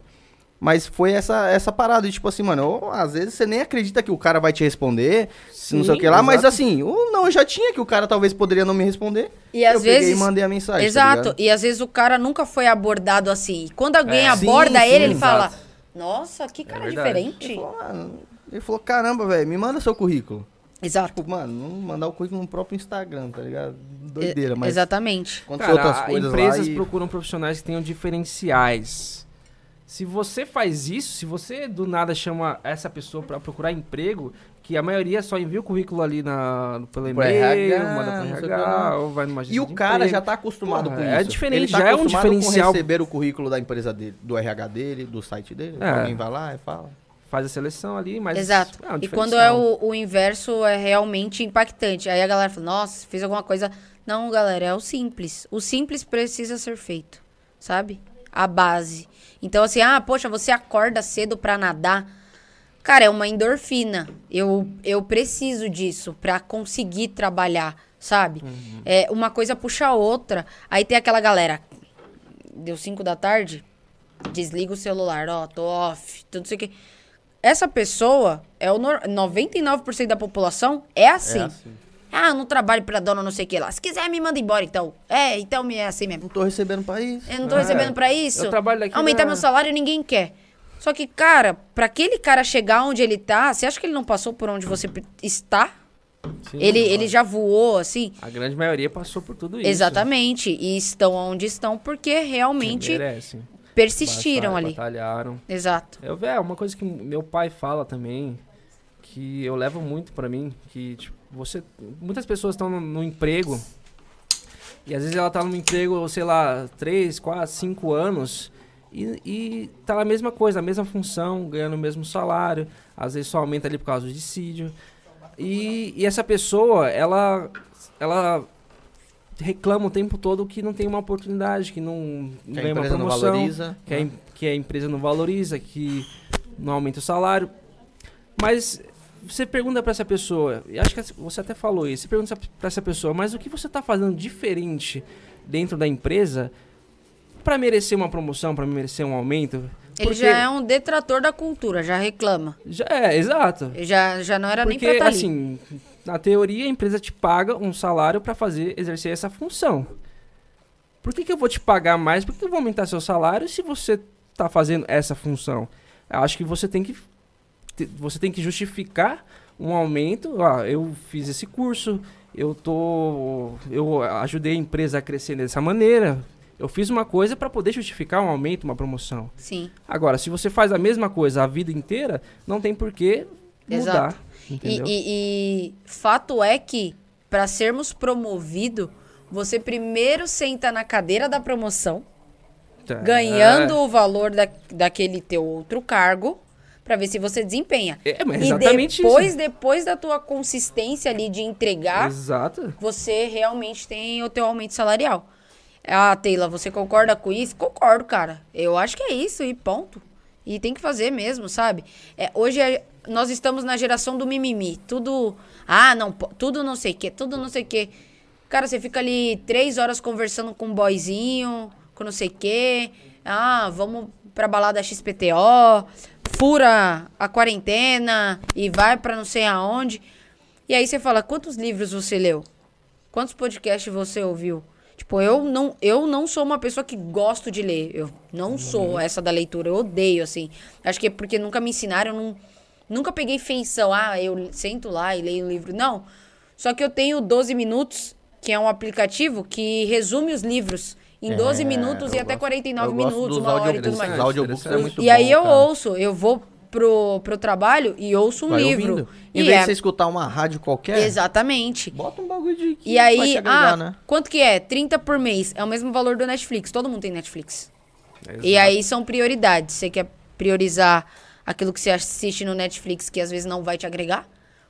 Mas foi essa, essa parada, de, tipo assim, mano, ou, às vezes você nem acredita que o cara vai te responder, se não sei o Sim, que lá, mas exato. assim, ou não, eu já tinha que o cara talvez poderia não me responder. E às eu vezes. e mandei a mensagem. tá Exato. ligado? e às vezes o cara nunca foi abordado assim. E quando alguém É. aborda Sim, ele, sim, ele fala: exato. Nossa, que cara verdade. Ele diferente. falou, mano, ele falou, caramba, velho, me manda seu currículo. Exato. Tipo, mano, não mandar o currículo no próprio Instagram, tá ligado? Doideira, mas Exatamente. Cara, outras coisas empresas lá e... procuram profissionais que tenham diferenciais. Se você faz isso, se você do nada chama essa pessoa pra procurar emprego, que a maioria só envia o currículo ali na, pelo e-mail, RH, manda pro RH, ou vai numa agência E o cara emprego. já tá acostumado Porra, com é isso. diferente, ele tá já é um acostumado diferencial. com receber o currículo da empresa dele, do RH dele, do site dele. É. Alguém vai lá e fala. Faz a seleção ali, mas... Exato. é um e quando é o, o inverso, é realmente impactante. Aí a galera fala, nossa, fiz alguma coisa. Não, galera, é o simples. O simples precisa ser feito, sabe? A base. Então, assim, ah, poxa, você acorda cedo pra nadar. Cara, é uma endorfina. Eu, eu preciso disso pra conseguir trabalhar, sabe? É, uma coisa puxa a outra. Aí tem aquela galera. Deu 5 da tarde, desliga o celular, ó, tô off, tudo isso aqui. Essa pessoa é o nor- 99% da população é assim. É assim. Ah, eu não trabalho pra dona não sei o que lá. Se quiser, me manda embora, então. É, então me é assim mesmo. Não tô recebendo pra isso. Eu não tô É, recebendo pra isso. eu trabalho daqui Aumentar na- meu salário ninguém quer. Só que, cara, pra aquele cara chegar onde ele tá, você acha que ele não passou por onde você está? Sim, ele, ele já voou, assim? A grande maioria passou por tudo isso. Exatamente. E estão onde estão porque realmente persistiram Batalha- ali. Batalharam. Exato. Eu, é uma coisa que meu pai fala também, que eu levo muito pra mim, que tipo, você, muitas pessoas estão no, no emprego e às vezes ela tá no emprego, sei lá, 3, 4, 5 anos e, e tá na mesma coisa, na mesma função, ganhando o mesmo salário, às vezes só aumenta ali por causa do dissídio. E, e essa pessoa, ela, ela reclama o tempo todo que não tem uma oportunidade, que não Que a ganha uma promoção que a, em- que a empresa não valoriza, que não aumenta o salário. Mas você pergunta pra essa pessoa, e acho que você até falou isso, você pergunta pra essa pessoa, mas o que você tá fazendo diferente dentro da empresa pra merecer uma promoção, pra merecer um aumento? Ele Porque- já é um detrator da cultura, já reclama. Já é, exato. Já, já não era nem Porque, pra estar ali. assim, na teoria, a empresa te paga um salário pra fazer, exercer essa função. Por que, que eu vou te pagar mais? Por que eu vou aumentar seu salário se você tá fazendo essa função? Eu acho que você tem que, você tem que justificar um aumento. Ah, eu fiz esse curso, eu tô, eu ajudei a empresa a crescer dessa maneira. Eu fiz uma coisa para poder justificar um aumento, uma promoção. Sim. Agora, se você faz a mesma coisa a vida inteira, não tem por que mudar. Exato. E, e- e fato é que, para sermos promovido, você primeiro senta na cadeira da promoção, Tá. ganhando o valor da, daquele teu outro cargo, para ver se você desempenha. É, mas e exatamente depois, isso. depois da tua consistência ali de entregar, Exato. você realmente tem o teu aumento salarial. Ah, Taylor, você concorda com isso? Concordo, cara. Eu acho que é isso e ponto. E tem que fazer mesmo, sabe? É, hoje é- nós estamos na geração do mimimi. Tudo. Ah, não, tudo não sei o quê, tudo não sei o quê. Cara, você fica ali três horas conversando com um boyzinho, com não sei o quê. Ah, vamos pra balada XPTO, fura a quarentena e vai pra não sei aonde. E aí você fala, quantos livros você leu? Quantos podcasts você ouviu? Tipo, eu não, eu não sou uma pessoa que gosto de ler. Eu não sou essa da leitura. Eu odeio, assim. Acho que é porque nunca me ensinaram. Eu não, nunca peguei feição. Ah, eu sento lá e leio um livro. Não. Só que eu tenho 12 minutos, que é um aplicativo que resume os livros em 12 É, minutos e eu até gosto- 49 eu gosto minutos, uma hora e tudo mais. Audiobooks é muito E aí bom, eu cara. ouço, eu vou pro, pro trabalho e ouço um Vai livro. ouvindo. Em E vez é- de você escutar uma rádio qualquer, Exatamente. bota um bagulho de que E vai aí, te agregar, ah, né? quanto que é? 30 por mês. É o mesmo valor do Netflix. Todo mundo tem Netflix. E aí são prioridades. Você quer priorizar aquilo que você assiste no Netflix que às vezes não vai te agregar?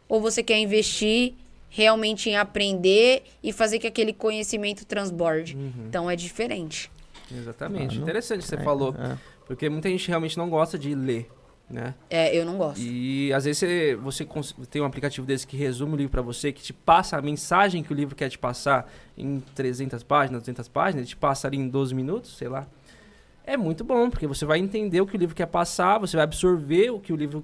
Ou você quer investir realmente em aprender e fazer que aquele conhecimento transborde? Uhum. Então é diferente. Exatamente. Ah, Interessante que você É, falou. é. Porque muita gente realmente não gosta de ler, né? É, eu não gosto. E às vezes você, você tem um aplicativo desse que resume o livro pra você, que te passa a mensagem que o livro quer te passar em 300 páginas, 200 páginas, ele te passa ali em 12 minutos, sei lá. é muito bom, porque você vai entender o que o livro quer passar, você vai absorver o que o livro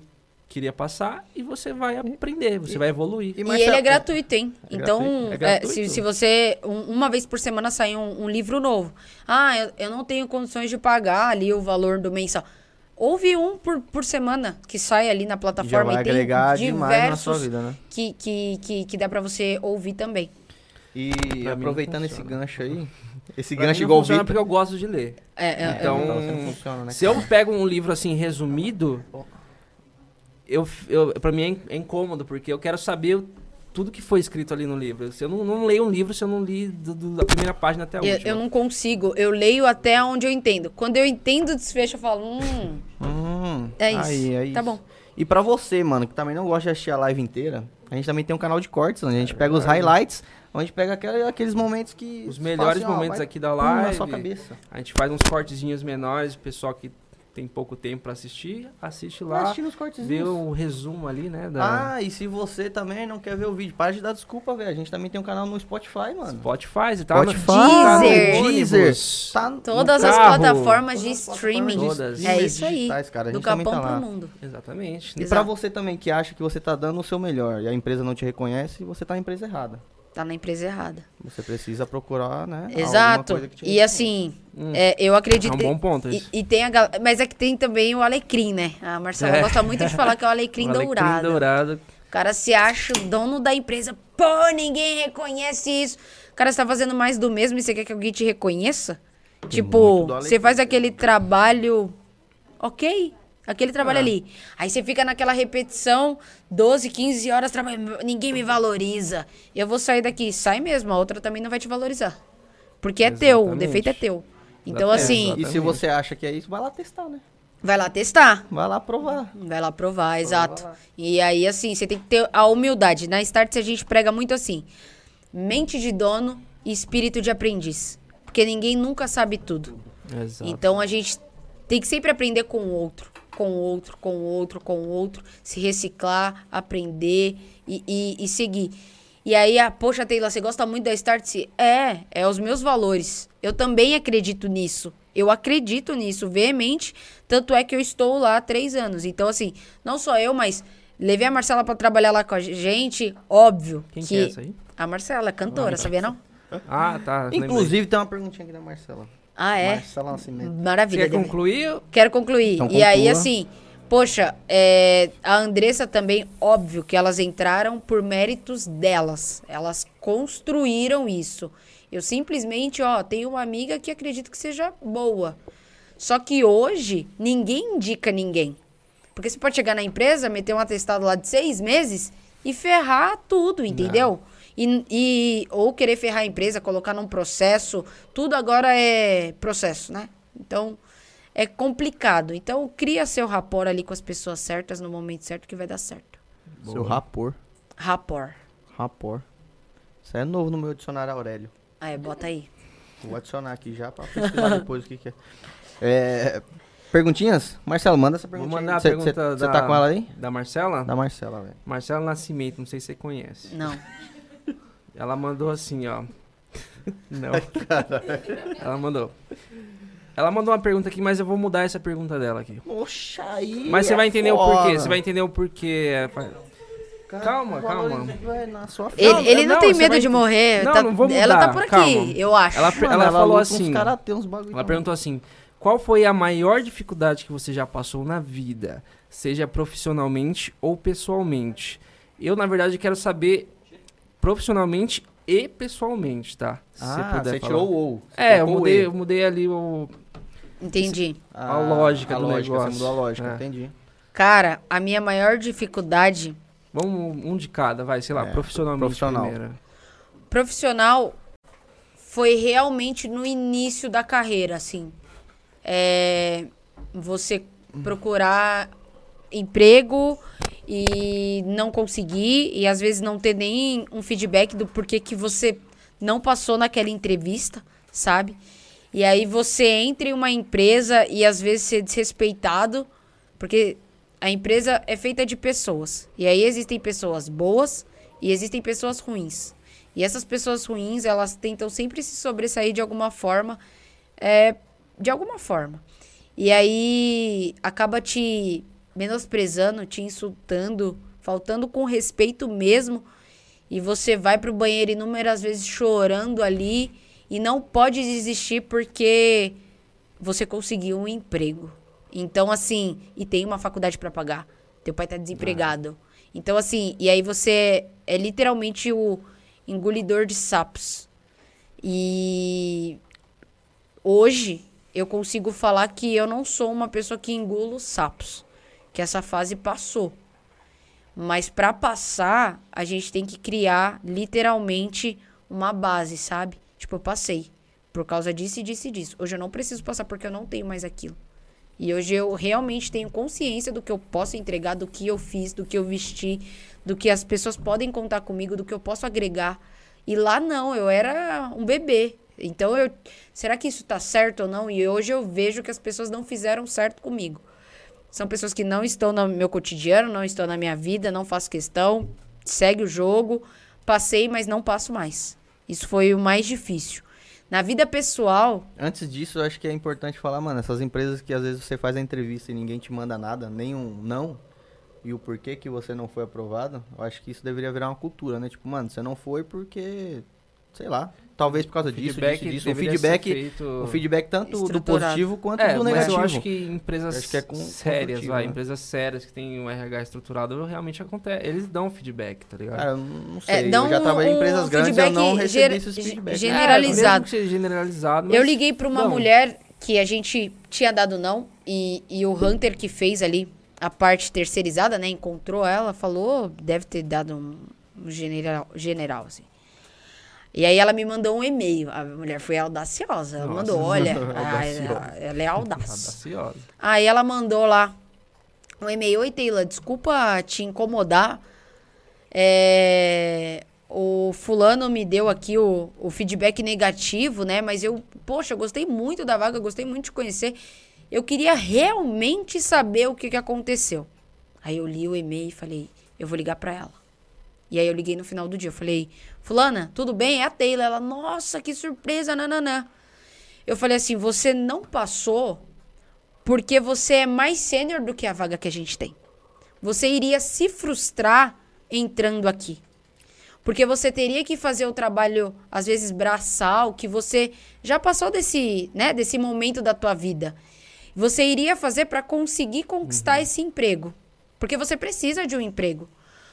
queria passar e você vai aprender, você vai evoluir. E, Marcelo- ele é gratuito, hein? É então, gratuito? É é, gratuito? se, se você. um- uma vez por semana sai um, um livro novo. Ah, eu, eu não tenho condições de pagar ali o valor do mensal. Houve um por, por semana que sai ali na Já plataforma vai e tem agregar demais na sua diversos vida, né? que, que, que, que dá pra você ouvir também. E Pra aproveitando esse gancho aí, esse Pra gancho igual funciona porque eu gosto de ler. É, é, Então, pra você não funciona, né? Se eu pego um livro assim resumido, eu, eu para mim é é incômodo porque eu quero saber o- tudo que foi escrito ali no livro. Se eu não, não leio um livro se eu não li do- do- da primeira página até a eu, última. eu não consigo. Eu leio até onde eu entendo. Quando eu entendo o desfecho, eu falo, hum, Hum, é isso. Aí, é Tá isso. bom. E pra você, mano, que também não gosta de assistir a live inteira, a gente também tem um canal de cortes, onde a gente pega os highlights, onde pega aquele- aqueles momentos que... Os melhores assim, ó, momentos vai aqui da pum na live. sua cabeça. A gente faz uns cortezinhos menores, o pessoal que tem pouco tempo pra assistir, assiste Vai lá, assistindo os vê cortezinhos. o resumo ali, né, da Ah, e se você também não quer ver o vídeo, para de dar desculpa, velho. A gente também tem um canal no Spotify, mano. Spotify, tá no- Spotify, tá no Deezer. ônibus. Tá no Todas as plataformas de streaming. Todas. É isso aí. digitais, cara. Do também capão tá lá. pro mundo. Exatamente. E Exato. pra você também que acha que você tá dando o seu melhor e a empresa não te reconhece, você tá na empresa errada. Tá na empresa errada. Você precisa procurar, né? Exato. E assim, Hum. é, eu É acredito. um bom ponto E, isso. e tem a Mas é que tem também o alecrim, né? A Marcela É. gosta muito de falar que é o alecrim, O alecrim dourado. dourado. O cara se acha o dono da empresa. Pô, ninguém reconhece isso. O cara está fazendo mais do mesmo e você quer que alguém te reconheça? tipo, muito do você faz aquele trabalho. Ok. Aquele trabalho Ah. ali. Aí você fica naquela repetição, 12, 15 horas trabalhando. Ninguém me valoriza. Eu vou sair daqui. Sai mesmo, a outra também não vai te valorizar. Porque é teu, o defeito é teu. Então, Exatamente. assim, Exatamente. E se você acha que é isso, vai lá testar, né? vai lá testar. Vai lá provar. Vai lá provar, exato. E aí, assim, você tem que ter a humildade. Na Start a gente prega muito assim: mente de dono e espírito de aprendiz. Porque ninguém nunca sabe tudo. Exato. Então a gente tem que sempre aprender com o outro, com o outro, com o outro, com o outro, se reciclar, aprender e, e, e seguir. E aí, ah, poxa, Taylor, você gosta muito da Start? É, é os meus valores. Eu também acredito nisso. Eu acredito nisso veemente. Tanto é que eu estou lá há três anos. Então, assim, não só eu, mas levei a Marcela para trabalhar lá com a gente. Óbvio Quem que, que. é essa aí? A Marcela, é cantora, sabia não? Ah, tá. lembrei. Inclusive, tem uma perguntinha aqui da Marcela. Ah, é? Marcela Nascimento. Você Maravilha. quer concluir? Quero concluir. Então, e aí, assim, poxa, é, a Andressa também, óbvio que elas entraram por méritos delas. Elas construíram isso. Eu simplesmente, ó, tenho uma amiga que acredito que seja boa. Só que hoje, ninguém indica ninguém. Porque você pode chegar na empresa, meter um atestado lá de seis meses e ferrar tudo, entendeu? E, e- ou querer ferrar a empresa, colocar num processo. Tudo agora é processo, né? Então, é complicado. Então, cria seu rapport ali com as pessoas certas no momento certo que vai dar certo. Seu rapor. Rapport. Rapor. Isso é novo no meu dicionário Aurélio. Aí, bota aí. Vou adicionar aqui já pra pesquisar depois o que, que é. É, Perguntinhas? Marcelo, manda essa Vou perguntinha. mandar a Você pergunta da... tá com ela aí? Da Marcela? Da Marcela, velho. Marcela Nascimento, não sei se você conhece. Não. Ela mandou assim, ó. Não. Ela mandou. Ela mandou uma pergunta aqui, mas eu vou mudar essa pergunta dela aqui. Poxa, aí. Mas você é vai entender o porquê. Você vai entender o porquê. é, Calma, calma. Ele, Não, ele não, não, tem medo vai de morrer. Não, tá- não vou Ela tá mudar, por aqui, calma. eu acho. Ela, Mano, ela falou luta assim. Ela perguntou assim: qual foi a maior dificuldade que você já passou na vida, seja profissionalmente ou pessoalmente? Eu, na verdade, quero saber profissionalmente e pessoalmente, tá? Se Ah, você puder você falar. tirou o ou. É, eu mudei, eu mudei ali o. Entendi. a lógica a do lógica, negócio. Você mudou a lógica, É. entendi. Cara, a minha maior dificuldade Vamos um de cada, vai, sei lá, É, profissionalmente profissional. primeiro. profissional foi realmente no início da carreira, assim. É, você procurar emprego e não conseguir, e às vezes não ter nem um feedback do porquê que você não passou naquela entrevista, sabe? E aí você entra em uma empresa e às vezes ser desrespeitado, porque a empresa é feita de pessoas. E aí existem pessoas boas e existem pessoas ruins. E essas pessoas ruins, elas tentam sempre se sobressair de alguma forma, é, de alguma forma. E aí acaba te menosprezando, te insultando, faltando com respeito mesmo. E você vai pro banheiro inúmeras vezes chorando ali e não pode desistir porque você conseguiu um emprego. Então, assim, e tem uma faculdade para pagar. Teu pai tá desempregado. Então, assim, e aí você é literalmente o engolidor de sapos. E hoje eu consigo falar que eu não sou uma pessoa que engulo sapos, que essa fase passou. Mas para passar, a gente tem que criar literalmente uma base, sabe? Tipo, eu passei por causa disso e disso e disso. Hoje eu não preciso passar porque eu não tenho mais aquilo. E hoje eu realmente tenho consciência do que eu posso entregar, do que eu fiz, do que eu vesti, do que as pessoas podem contar comigo, do que eu posso agregar. E lá não, eu era um bebê. Então eu, será que isso tá certo ou não? E hoje eu vejo que as pessoas não fizeram certo comigo. São pessoas que não estão no meu cotidiano, não estão na minha vida, não faço questão, segue o jogo, passei, mas não passo mais. Isso foi o mais difícil. Na vida pessoal, Antes disso, eu acho que é importante falar, mano, essas empresas que às vezes você faz a entrevista e ninguém te manda nada, nem um não, e o porquê que você não foi aprovado, eu acho que isso deveria virar uma cultura, né? Tipo, mano, você não foi porque, sei lá, talvez por causa disso, disso, disso. O feedback, feito- o feedback tanto do positivo quanto É, do mas negativo. eu acho que empresas Acho que é com- sérias, vai, né? empresas sérias que têm um RH estruturado, realmente acontece. Eles dão feedback, tá ligado? Cara, eu não sei, É, eu já um- trabalhei em um empresas grandes e eu não feedback recebi ger- esses feedbacks. É, generalizado. seja generalizado, mas eu liguei pra uma dão. mulher que a gente tinha dado não e, e o Hunter que fez ali a parte terceirizada, né, encontrou ela, falou, deve ter dado um, um general, general assim. E aí ela me mandou um e-mail. A mulher foi audaciosa. Ela Nossa. mandou, olha, ela é audaz. Audaciosa. Aí ela mandou lá um e-mail. Oi, Taylor, desculpa te incomodar. É, o fulano me deu aqui o, o feedback negativo, né? Mas eu, poxa, eu gostei muito da vaga, gostei muito de conhecer. Eu queria realmente saber o que, que aconteceu. Aí eu li o e-mail e falei, eu vou ligar pra ela. E aí eu liguei no final do dia. Eu falei, fulana, tudo bem? É a Taylor. Ela, nossa, que surpresa, nananã. Eu falei assim, você não passou porque você é mais sênior do que a vaga que a gente tem. Você iria se frustrar entrando aqui. Porque você teria que fazer o trabalho, às vezes, braçal, que você já passou desse, né, desse momento da tua vida. Você iria fazer para conseguir conquistar esse emprego. Porque você precisa de um emprego.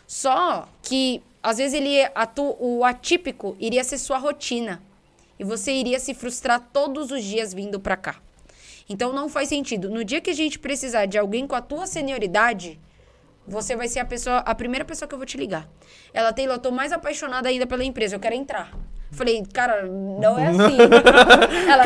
Só que, às vezes, ele atu- o atípico iria ser sua rotina. E você iria se frustrar todos os dias vindo para cá. Então não faz sentido. No dia que a gente precisar de alguém com a tua senioridade, você vai ser a pessoa, a primeira pessoa que eu vou te ligar. Ela, Taylor, eu tô mais apaixonada ainda pela empresa, eu quero entrar. Falei, cara, não é assim. ela,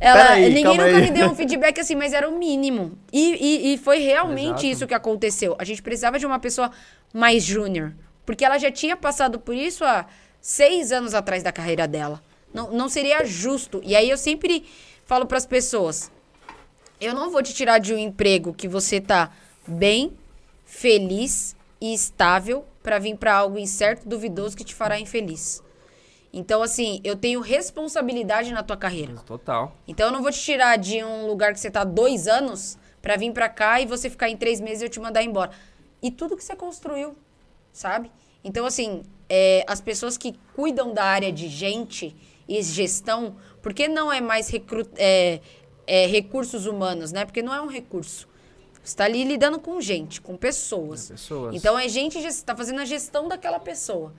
ela Peraí, ninguém nunca aí. me deu um feedback assim, mas era o mínimo. E, e, e foi realmente Exato. isso que aconteceu. A gente precisava de uma pessoa mais júnior. Porque ela já tinha passado por isso há seis anos atrás da carreira dela. Não, não seria justo. E aí eu sempre falo pras pessoas: eu não vou te tirar de um emprego que você tá bem, feliz e estável pra vir pra algo incerto, duvidoso que te fará infeliz. Então, assim, eu tenho responsabilidade na tua carreira. Total. Então eu não vou te tirar de um lugar que você tá há dois anos pra vir pra cá e você ficar em três meses e eu te mandar embora. E tudo que você construiu, sabe? Então, assim, é, as pessoas que cuidam da área de gente e gestão, por que não é mais recru é, é, recursos humanos, né? Porque não é um recurso. Você tá ali lidando com gente, com pessoas. Pessoas. Então é gente, você tá fazendo a gestão daquela pessoa.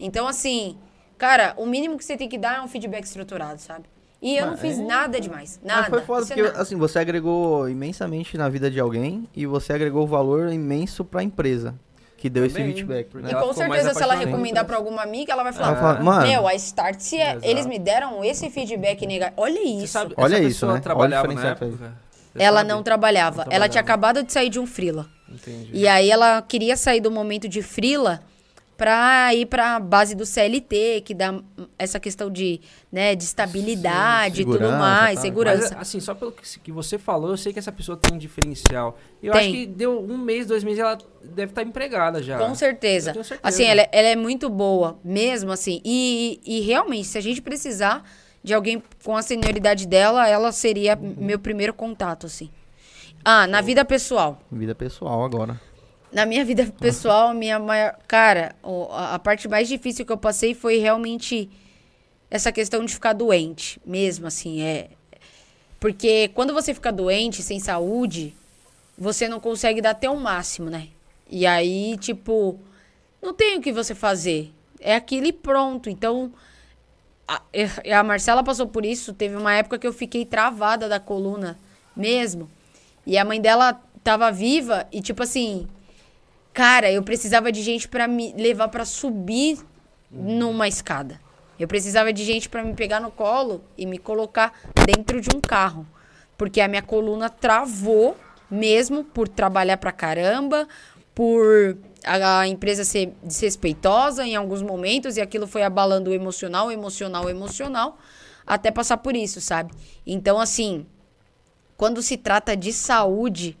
Então, assim, cara, o mínimo que você tem que dar é um feedback estruturado, sabe? E eu não Mas fiz é- nada demais. Nada. Mas foi foda, é porque nada. assim, você agregou imensamente na vida de alguém e você agregou valor imenso pra empresa que deu Também, esse feedback. né? E ela com certeza, se ela recomendar pra alguma amiga, ela vai falar: Ela fala, mano, Meu, a Start, se é- eles me deram esse feedback negativo. Olha isso. sabe, Olha isso, pessoa né? Olha na época? Ela sabe? não trabalhava. Não Ela tinha acabado de sair de um frila. Entendi. E aí ela queria sair do momento de frila pra ir pra base do CLT, que dá essa questão de, né, de estabilidade e tudo segurança, mais, tá. segurança. Mas, assim, só pelo que, que você falou, eu sei que essa pessoa tem um diferencial. Eu acho Tem. que deu um mês, dois meses, ela deve estar empregada já. Com certeza. Certeza. Assim, ela, é- ela é muito boa, mesmo assim. E, e realmente, se a gente precisar de alguém com a senioridade dela, ela seria meu primeiro contato, assim. Ah, na vida pessoal. Vida pessoal agora. Na minha vida pessoal, minha maior. Cara, a, parte mais difícil que eu passei foi realmente essa questão de ficar doente, mesmo assim. É. Porque quando você fica doente, sem saúde, você não consegue dar até o máximo, né? E aí, tipo, não tem o que você fazer. É aquilo e pronto. Então, a, e- a Marcela passou por isso. Teve uma época que eu fiquei travada da coluna mesmo. E a mãe dela tava viva e, tipo assim, cara, eu precisava de gente pra me levar pra subir numa escada. Eu precisava de gente pra me pegar no colo e me colocar dentro de um carro. Porque a minha coluna travou mesmo por trabalhar pra caramba, por a, empresa ser desrespeitosa em alguns momentos e aquilo foi abalando o emocional, emocional, emocional, até passar por isso, sabe? Então, assim, quando se trata de saúde,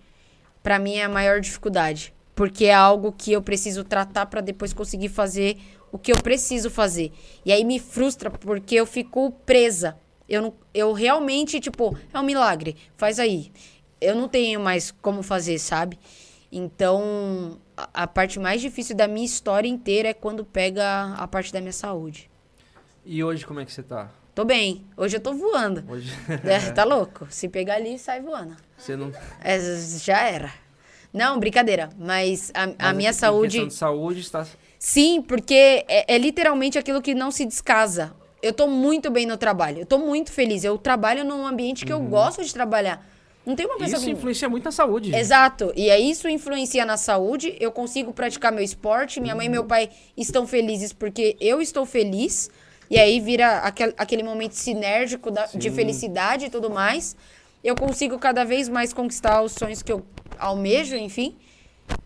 pra mim é a maior dificuldade, porque é algo que eu preciso tratar pra depois conseguir fazer o que eu preciso fazer. E aí me frustra porque eu fico presa. Eu não, eu realmente tipo, é um milagre, faz aí. Eu não tenho mais como fazer, sabe? Então, a, a parte mais difícil da minha história inteira é quando pega a parte da minha saúde. E hoje como é que você tá? Tô bem. Hoje eu tô voando. Hoje É, tá louco? Se pegar ali, sai voando. você não. É, já era. Não, brincadeira. Mas a, a Mas minha em saúde. questão de saúde está. Sim, porque é, é literalmente aquilo que não se descasa. Eu tô muito bem no trabalho. Eu tô muito feliz. Eu trabalho num ambiente que eu gosto de trabalhar. Não tem uma pessoa Isso que. influencia muito na saúde. Exato. E aí isso influencia na saúde. Eu consigo praticar meu esporte. Minha mãe e meu pai estão felizes porque eu estou feliz. E aí vira aquel, aquele momento sinérgico da- de felicidade e tudo mais. Eu consigo cada vez mais conquistar os sonhos que eu almejo, enfim.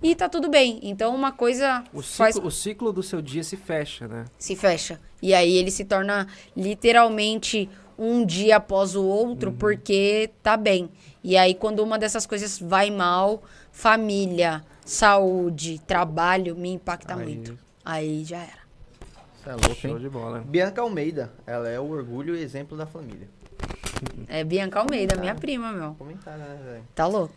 E tá tudo bem. Então uma coisa O faz ciclo, o ciclo do seu dia se fecha, né? se fecha. E aí ele se torna literalmente um dia após o outro, porque tá bem. E aí quando uma dessas coisas vai mal, família, saúde, trabalho, me impacta Aí- muito. Aí já era. Você é louco, Show hein? de bola. Bianca Almeida, ela é o orgulho e exemplo da família. É Bianca Almeida, minha prima, meu. Comentário, né, velho? Tá louco.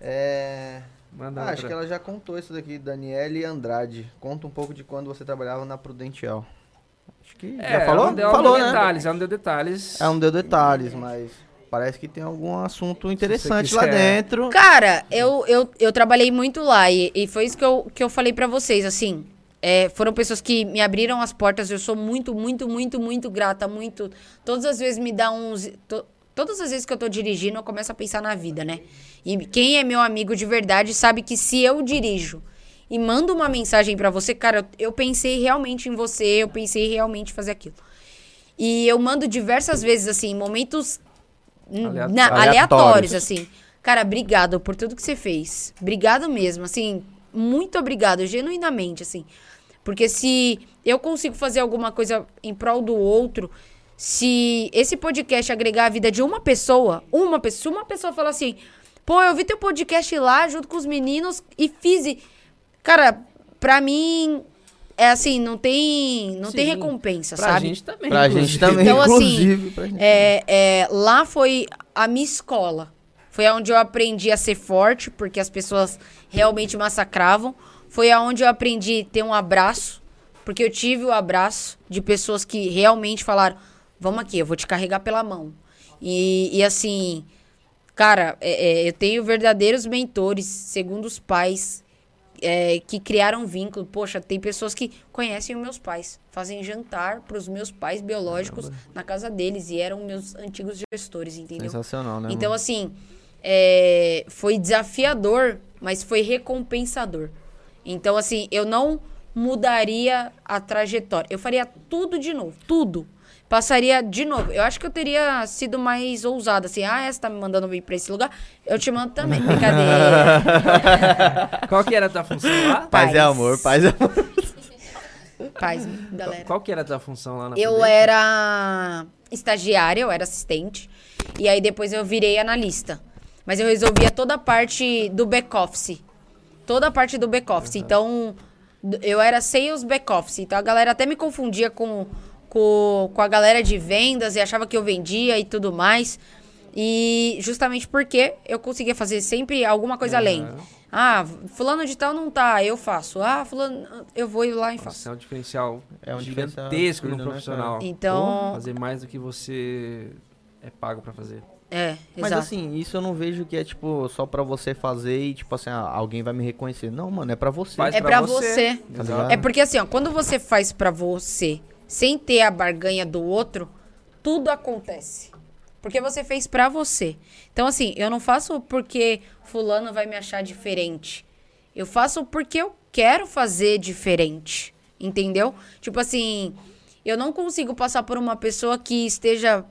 É. Manda Ah, acho outra. que ela já contou isso daqui, Daniele Andrade. Conta um pouco de quando você trabalhava na Prudential. Acho que É, já falou? ela não deu, falou, ela não deu né? detalhes, ela não deu detalhes. Ela não deu detalhes, mas parece que tem algum assunto interessante lá dentro. Cara, eu, eu, eu trabalhei muito lá e, e foi isso que eu, que eu falei pra vocês, assim. é, foram pessoas que me abriram as portas. Eu sou muito, muito, muito, muito grata. Muito. Todas as vezes me dá uns. to- todas as vezes que eu tô dirigindo, eu começo a pensar na vida, né? E quem é meu amigo de verdade sabe que se eu dirijo e mando uma mensagem pra você, cara, eu, pensei realmente em você, eu pensei realmente em fazer aquilo. E eu mando diversas vezes, assim, momentos na- Aleatórios. aleatórios, assim. Cara, obrigado por tudo que você fez. Obrigado mesmo, assim, muito obrigado, genuinamente, assim. Porque se eu consigo fazer alguma coisa em prol do outro, se esse podcast agregar a vida de uma pessoa, uma pessoa, se uma pessoa falar assim, pô, eu vi teu podcast lá junto com os meninos e fiz. e-" Cara, pra mim, é assim, não tem, não tem Sim. recompensa, Pra sabe? gente também. Pra gente inclusive. também, Então, assim, inclusive. pra gente. É, é, lá foi a minha escola. Foi onde eu aprendi a ser forte, porque as pessoas realmente massacravam. Foi aonde eu aprendi a ter um abraço, porque eu tive o abraço de pessoas que realmente falaram: vamos aqui, eu vou te carregar pela mão. E, e assim, cara, é, é, eu tenho verdadeiros mentores, segundo os pais, é, que criaram vínculo. Poxa, tem pessoas que conhecem os meus pais, fazem jantar para os meus pais biológicos na casa deles e eram meus antigos gestores, entendeu? Sensacional, né? Então, mano? assim, é, foi desafiador, mas foi recompensador. Então, assim, eu não mudaria a trajetória. Eu faria tudo de novo, tudo. Passaria de novo. Eu acho que eu teria sido mais ousada, assim. Ah, essa tá me mandando vir pra esse lugar? Eu te mando também. Brincadeira. Qual que era a tua função lá? Paz é paz. amor, paz é amor. Paz, galera. Qual que era a tua função lá na Eu Prudente? era estagiária, eu era assistente. E aí depois eu virei analista. Mas eu resolvia toda a parte do back-office. Toda a parte do back-office. Então, d- eu era sales back-office. Então a galera até me confundia com, com, com a galera de vendas e achava que eu vendia e tudo mais. E justamente porque eu conseguia fazer sempre alguma coisa além. Ah, fulano de tal não tá, eu faço. Ah, fulano, eu vou ir lá e faço. Isso é um diferencial É um gigantesco no né, profissional. Então, Fazer mais do que você é pago pra fazer. é, Mas exato. assim, isso eu não vejo que é tipo só pra você fazer e tipo assim, ah, alguém vai me reconhecer. Não, mano, é pra você. Faz é pra pra você. você. Tá? É porque assim, ó, quando você faz pra você, sem ter a barganha do outro, tudo acontece. Porque você fez pra você. Então assim, eu não faço porque fulano vai me achar diferente. Eu faço porque eu quero fazer diferente. Entendeu? Tipo assim, eu não consigo passar por uma pessoa que esteja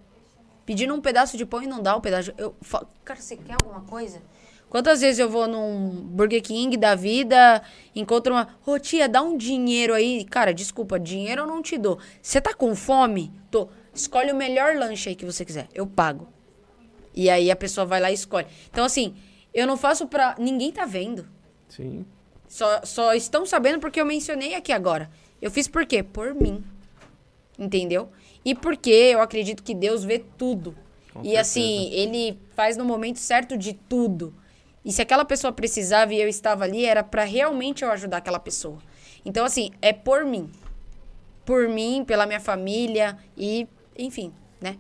pedindo um pedaço de pão e não dá o pedaço. Eu falo, cara, você quer alguma coisa? Quantas vezes eu vou num Burger King da vida, encontro uma. Ô tia, dá um dinheiro aí. Cara, desculpa, dinheiro eu não te dou. Você tá com fome? Tô. Escolhe o melhor lanche aí que você quiser. Eu pago. E aí a pessoa vai lá e escolhe. Então, assim, eu não faço pra. Ninguém tá vendo. Sim. Só, só estão sabendo porque eu mencionei aqui agora. Eu fiz por quê? Por mim. Entendeu? E porque eu acredito que Deus vê tudo. Com e certeza. assim, ele faz no momento certo de tudo. E se aquela pessoa precisava e eu estava ali, era pra realmente eu ajudar aquela pessoa. Então, assim, é por mim. Por mim, pela minha família e, enfim, né?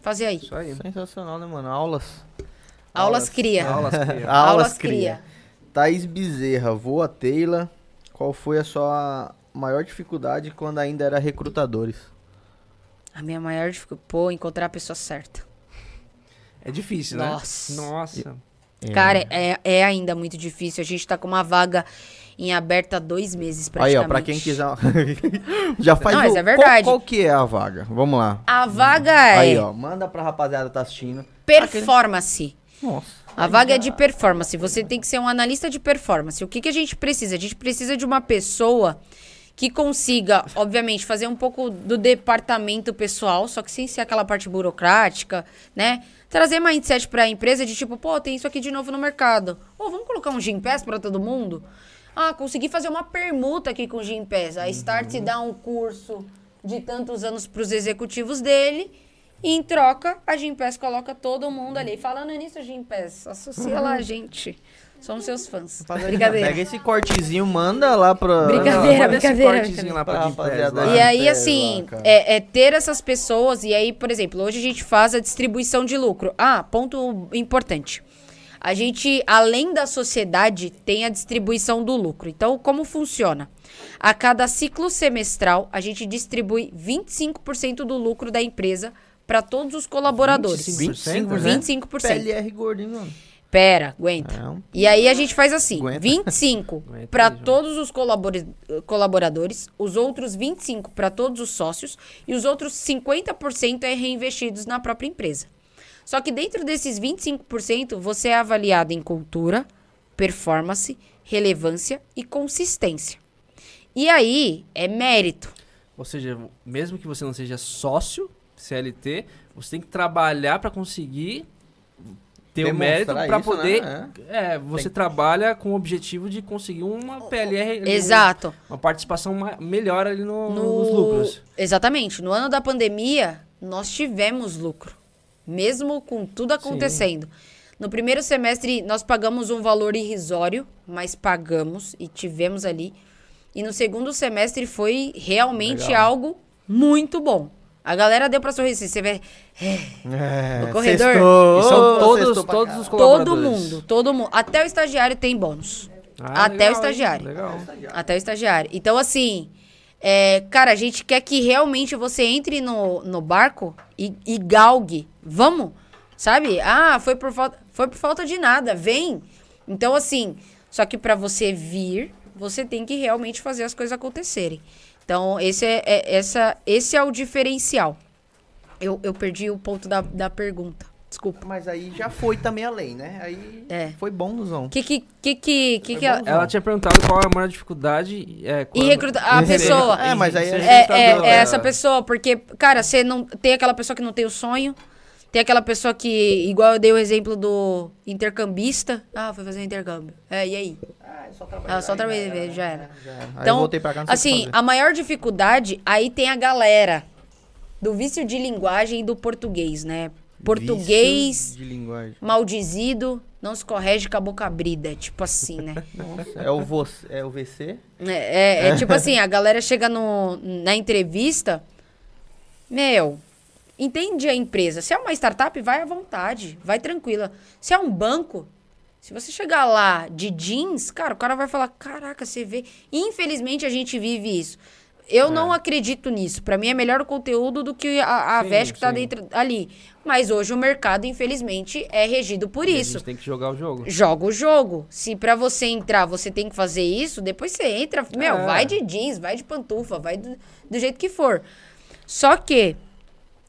Fazer aí. Isso aí. Sensacional, né, mano? Aulas. Aulas cria. Aulas cria. Aulas cria. Thaís Bezerra, voa Taylor. Qual foi a sua maior dificuldade quando ainda era recrutadores? A minha maior dificuldade, pô, encontrar a pessoa certa. É difícil, né? Nossa. Nossa. Cara, é, é ainda muito difícil. A gente tá com uma vaga em aberta há dois meses, Aí, praticamente. ó, pra quem quiser. Já faz Não, o... mas é verdade. Qual, qual que é a vaga? Vamos lá. A vaga é Aí, ó, manda pra rapaziada que tá assistindo. performance. Nossa. A vaga é de performance. Você tem que ser um analista de performance. O que, que a gente precisa? A gente precisa de uma pessoa que consiga, obviamente, fazer um pouco do departamento pessoal, só que sem ser aquela parte burocrática, né? Trazer mindset pra empresa de tipo, pô, tem isso aqui de novo no mercado. Ô, vamos colocar um Gimpass pra todo mundo? Ah, consegui fazer uma permuta aqui com o Gimpass. A Start dá um curso de tantos anos pros executivos dele. E em troca, a Gimpass coloca todo mundo ali. Falando nisso, Gimpass, associa lá a gente. Somos seus fãs. Brincadeira. Pega esse cortezinho, manda lá pra. Brincadeira, esse brincadeira, cortezinho lá pra Pra Gimpass rapaziada lá. E aí, assim, lá, é, é ter essas pessoas. E aí, por exemplo, hoje a gente faz a distribuição de lucro. Ah, ponto importante. A gente, além da sociedade, tem a distribuição do lucro. Então, como funciona? A cada ciclo semestral, a gente distribui 25% do lucro da empresa para todos os colaboradores. 25%? 25%. PLR gordo, hein, mano? Pera, aguenta. Um- E aí a gente faz assim: Aguenta. 25 Aguenta para todos os colabora- colaboradores, os outros 25 para todos os sócios e os outros 50% é reinvestidos na própria empresa. Só que dentro desses 25%, você é avaliado em cultura, performance, relevância e consistência. E aí é mérito. Ou seja, mesmo que você não seja sócio CLT, você tem que trabalhar pra conseguir ter o Demonstrar mérito pra isso, poder. né? É, você trabalha com o objetivo de conseguir uma PLR, Exato. uma participação ma- melhor ali no- No- nos lucros. Exatamente. No ano da pandemia, nós tivemos lucro. Mesmo com tudo acontecendo. No primeiro semestre, nós pagamos um valor irrisório, mas pagamos e tivemos ali. E no segundo semestre foi realmente Legal. algo muito bom. A galera deu pra sorrir. Você vê É, No corredor. sextou, E são todos, todos os todo colaboradores. mundo, todo mundo. Até o estagiário tem bônus. Ah, Até o legal, hein? estagiário. Legal. Até o estagiário. Então, assim, é, cara, a gente quer que realmente você entre no, no barco e, e galgue. Vamos? Sabe? Ah, foi por, falta, foi por falta de nada. Vem. Então, assim, só que pra você vir, você tem que realmente fazer as coisas acontecerem. Então, esse é, é- essa, esse é o diferencial. Eu, eu perdi o ponto da, da pergunta. Desculpa. Mas aí já foi também além, né? Aí É. foi bom, Luzão. O que que, que, que, que, que Foi a- bom, Ela tinha perguntado qual é a maior dificuldade. É, E quando- recruta a pessoa. É, mas aí Ser a gente É, é, é né? essa pessoa, porque, cara, você não. Tem aquela pessoa que não tem o sonho. Tem aquela pessoa que, igual eu dei o exemplo do intercambista. Ah, foi fazer um intercâmbio. É, e aí? Ah, é só Ah, só trabalhei, já era. Já era. Aí Então, eu cá, assim, a maior dificuldade, aí tem a galera. do vício de linguagem e do português, né? Português Vício de linguagem. maldizido não se corrige com a boca abrida, tipo assim, né? Nossa, é o, você, é o VC? É, é- é tipo assim, a galera chega no, na entrevista, meu, entende a empresa. Se é uma startup, vai à vontade, vai tranquila. Se é um banco, se você chegar lá de jeans, cara, o cara vai falar, caraca, você vê. Infelizmente a gente vive isso. Eu não acredito nisso. Pra mim é melhor o conteúdo do que a, a Sim, veste que tá sim. dentro ali. Mas hoje o mercado, infelizmente, é regido por E A isso gente tem que jogar o jogo. joga o jogo. Se pra você entrar, você tem que fazer isso, depois você entra, meu, É. vai de jeans, vai de pantufa, vai do, do jeito que for. Só que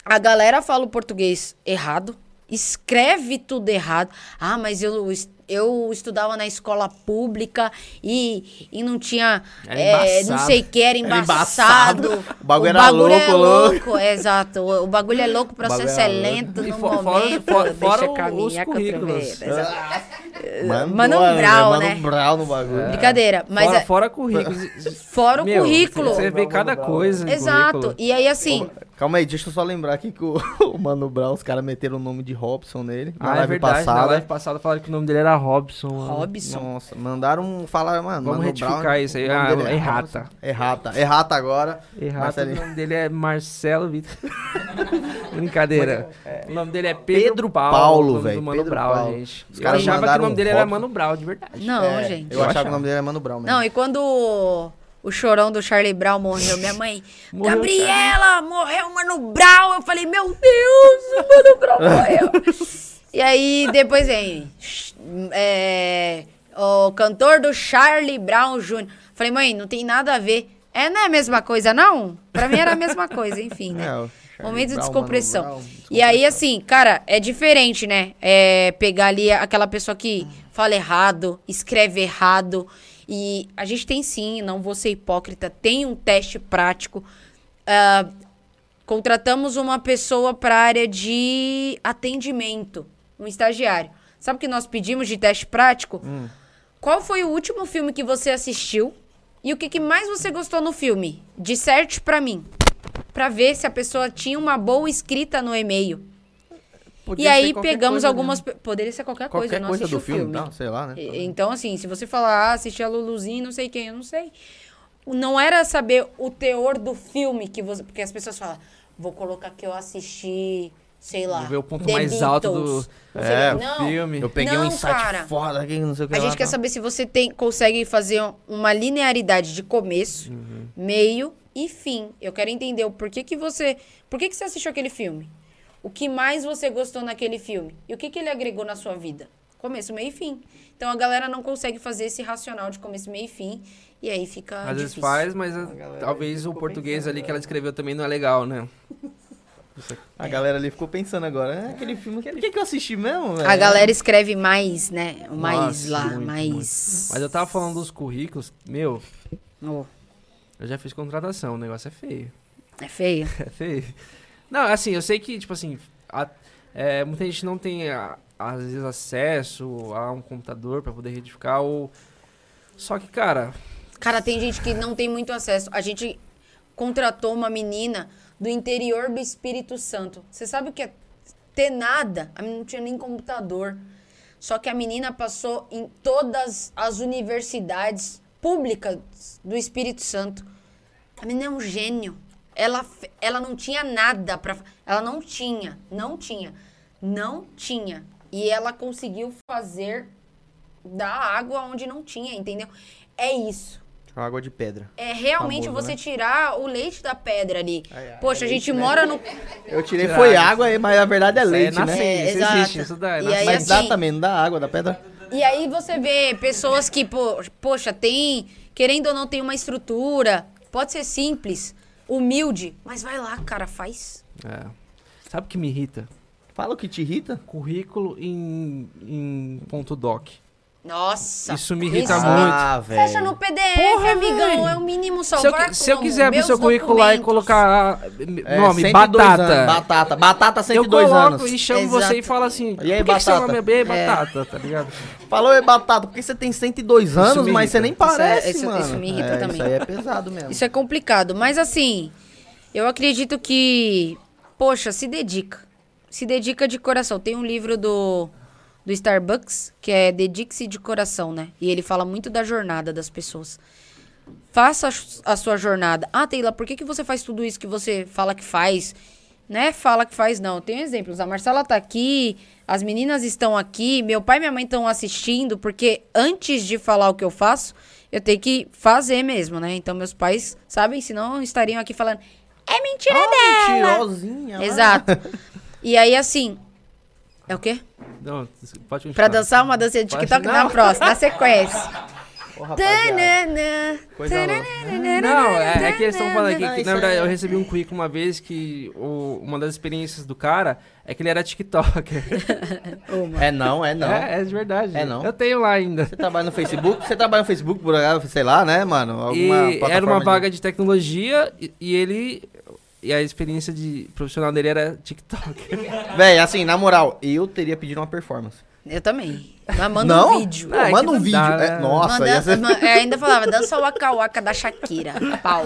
a galera fala o português errado, escreve tudo errado. Ah, mas eu, eu estudava na escola pública e, e não tinha. É, não embaçado. sei o que, era Era embaçado. embaçado. O bagulho era é louco, louco. é, exato. O, o bagulho é louco, o bagulho processo é louco. lento E no fora- momento. fora- fora caminhar os currículos. Mano, Mano Brown, Mano né? Brown no bagulho. Brincadeira. Mas fora, é- fora currículos. fora o Meu, currículo. Você vê cada coisa. no Exato. currículo. E aí, assim, Calma aí, deixa eu só lembrar aqui que o, o Mano Brown, os caras meteram o nome de Robson nele. Na Ah, é live verdade. passada. Na live passada falaram que o nome dele era Robson. mano. Robson. Nossa, mandaram falar, mano. Vamos Mano retificar Brown, isso aí. Ah, dele é errata. Errata. Errata agora. Errado, Marcelinho. o nome dele é Marcelo Vitor. Brincadeira. O nome dele é Pedro, Pedro Paulo, velho, do Mano Pedro Brown, Paulo. gente. Os caras achava que o mandaram nome dele era. Mano Brown, de verdade. não, É, gente. Eu, achava achava. que o nome dele era Mano Brown mesmo. Não, e quando o, o chorão do Charlie Brown morreu, minha mãe, Morreu Gabriela, morreu o Mano Brown. Eu falei, meu Deus, o Mano Brown morreu. e aí, depois vem, é, o cantor do Charlie Brown Jr. Falei, mãe, não tem nada a ver. É, não é a mesma coisa, não? Pra mim era a mesma coisa, enfim, né? É, Momento de Brown, descompressão. Mano Brown, E aí, assim, cara, é diferente, né? É pegar ali aquela pessoa que fala errado, escreve errado. E a gente tem sim, não vou ser hipócrita, tem um teste prático. Ah, contratamos uma pessoa para área de atendimento, um estagiário. Sabe o que nós pedimos de teste prático? Qual foi o último filme que você assistiu? E o que, que mais você gostou no filme? Disserte pra mim. Pra ver se a pessoa tinha uma boa escrita no e-mail. Podia e aí pegamos coisa, algumas. né? pe- Poderia ser qualquer, coisa, Qualquer não coisa assisti do o filme, filme. tá? sei lá, né? Então, assim, se você falar, ah, assisti a Luluzinho, não sei quem, eu não sei. Não era saber o teor do filme que você. Porque as pessoas falam, vou colocar que eu assisti, sei lá. Vou ver o ponto The mais alto do- Beatles, não sei É. Não, filme. Eu peguei um Não, insight cara. foda aqui, não sei o que A lá, gente quer tá? saber se você tem, consegue fazer uma linearidade de começo, Uhum. meio e fim. Eu quero entender o porquê que você. Por que, que você assistiu aquele filme? O que mais você gostou naquele filme? E o que, que ele agregou na sua vida? Começo, meio e fim. Então a galera não consegue fazer esse racional de começo, meio e fim. E aí fica. Às vezes faz, mas galera talvez o português ali que ela escreveu também não é legal, né? A galera ali ficou pensando agora, é aquele filme, por que, que eu assisti mesmo, velho? A galera escreve mais, né? Mais Nossa, lá, muito, mais. Mas eu tava falando dos currículos, meu, Oh, eu já fiz contratação, o negócio é feio. é feio. É feio. Não, assim, eu sei que, tipo assim, a- é, muita gente não tem, a- às vezes, acesso a um computador pra poder retificar ou... Só que, cara, Cara, tem gente que não tem muito acesso. A gente contratou uma menina do interior do Espírito Santo. Você sabe o que é ter nada? A menina não tinha nem computador. Só que a menina passou em todas as universidades públicas do Espírito Santo. A menina é um gênio. Ela, ela não tinha nada para Ela não tinha, não tinha, não tinha. E ela conseguiu fazer da água onde não tinha, entendeu? É isso. Água de pedra. É realmente Famoso, você né? tirar o leite da pedra ali. Ai, ai, Poxa, a é gente leite, né? mora no. Eu tirei, Tirar foi água. água, mas a verdade é Isso aí é leite, né? É, isso exato. existe, isso dá, é E Mas assim- exatamente, dá água da pedra. E aí você vê pessoas que, poxa, tem, querendo ou não, tem uma estrutura. Pode ser simples, humilde, mas vai lá, cara, faz. É. Sabe o que me irrita? Fala o que te irrita. Currículo em, em ponto doc. Nossa. Isso me irrita isso muito. Ah, velho. Fecha no PDF, Porra, amigão. velho. É o mínimo Se eu, se eu quiser abrir seu currículo lá e colocar É, nome, 102 batata. anos, batata. Batata, Eu 102 coloco anos. e chamo Exato. você e falo assim, E aí, por que que seu batata? nome é? Batata, tá ligado? Falou, é batata, porque você tem 102 anos, mas você nem Isso é- parece, isso- mano. isso me irrita É, também. Isso aí é pesado mesmo. Isso é complicado. Mas assim, eu acredito que poxa, se dedica. Se dedica de coração. Tem um livro do, do Starbucks que é Dedique-se de coração, né? E ele fala muito da jornada das pessoas. Faça a a sua jornada. Ah, Taylor, por que, que você faz tudo isso que você fala que faz? Né? Fala que faz, não. Tem exemplos. A Marcela tá aqui, as meninas estão aqui, meu pai e minha mãe estão assistindo, porque antes de falar o que eu faço, eu tenho que fazer mesmo, né? Então meus pais sabem, senão estariam aqui falando, é mentira Ah, dela. mentirosinha. Exato. E aí, assim. É o quê? Não, pode continuar. Pra dançar uma dança de TikTok na próxima, na sequência. Ô, rapaziada, Tanana, coisa louca. Não, é, é que eles estão falando aqui que, na verdade, eu recebi um quick uma vez que o- uma das experiências do cara é que ele era TikToker. É não, é não. É, é de verdade. É não? Eu tenho lá ainda. Você trabalha no Facebook? Você trabalha no Facebook, por sei lá, né, mano? Alguma E era uma plataforma de- vaga de tecnologia e, e ele. E a experiência de profissional dele era TikTok. Véi, assim, na moral, eu teria pedido uma performance. Eu também. Mas manda não? um vídeo. Pô, Ah, é manda um não vídeo. dá, É, nossa, Manda- ser... ma- eu ainda falava, dança o Waka Waka da Shakira. Pau.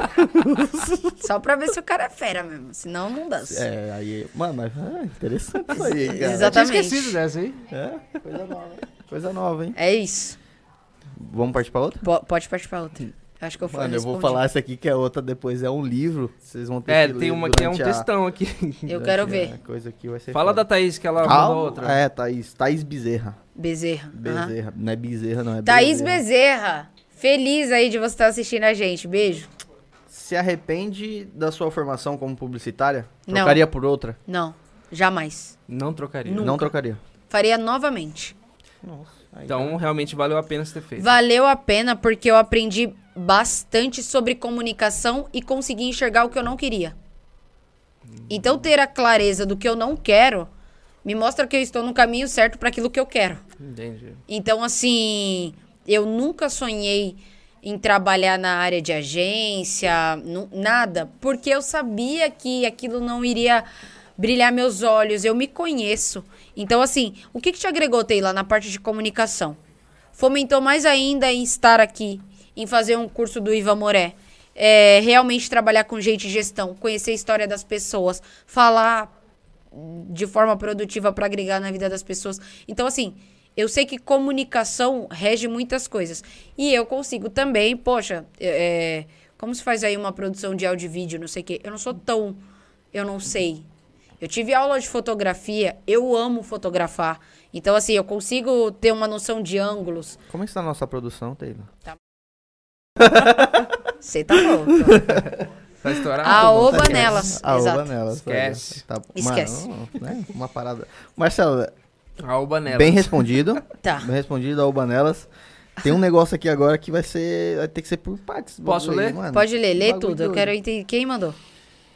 Só pra ver se o cara é fera mesmo. Senão não dança. É, aí... Mano, mas... Ah, interessante isso aí, cara. Eu tinha Exatamente. esquecido dessa aí. É, coisa nova. Coisa nova, hein? É isso. Vamos partir pra outra? Po- pode participar outra. Acho que eu Mano, eu vou falar essa aqui que é outra, depois é um livro. Vocês vão ter É, que tem ler uma que é um a- textão aqui. Eu quero ver. Coisa aqui vai ser Fala da foda. Thaís, que ela Calma. mandou outra. É, Thaís. Thaís Bezerra. Bezerra. Bezerra. Não é Bezerra, não. É Thaís Bezerra. Bezerra. Feliz aí de você estar assistindo a gente. Beijo. Se arrepende da sua formação como publicitária? Não. Trocaria por outra? Não, jamais. Não trocaria. Nunca. Não trocaria. Faria novamente. Nossa. Então, realmente valeu a pena você ter feito. Valeu a pena porque eu aprendi bastante sobre comunicação e consegui enxergar o que eu não queria. Então, ter a clareza do que eu não quero me mostra que eu estou no caminho certo para aquilo que eu quero. Entendi. Então, assim, eu nunca sonhei em trabalhar na área de agência, nada, porque eu sabia que aquilo não iria brilhar meus olhos, eu me conheço. Então, assim, o que, que te agregou, Taylor, na parte de comunicação? Fomentou mais ainda em estar aqui, em fazer um curso do Iva Moré. É, realmente trabalhar com gente e gestão, conhecer a história das pessoas, falar de forma produtiva para agregar na vida das pessoas. Então, assim, eu sei que comunicação rege muitas coisas. E eu consigo também, poxa, é, como se faz aí uma produção de áudio e vídeo, não sei o quê. Eu não sou tão. Eu não sei. Eu tive aula de fotografia, eu amo fotografar. Então, assim, eu consigo ter uma noção de ângulos. Como é que está a nossa produção, Taylor? Você tá louco. Tá estourado? A Bom, oba nelas. A uva nelas. Esquece. Tá, Esquece. Mano, né, uma parada. Marcelo, A Alba nela. bem respondido. Tá. Bem respondido a uva nelas. Tem um negócio aqui agora que vai ser. Vai ter que ser por partes. Posso aí, ler? mano. Pode ler, lê tudo. Eu quero entender. Quem mandou?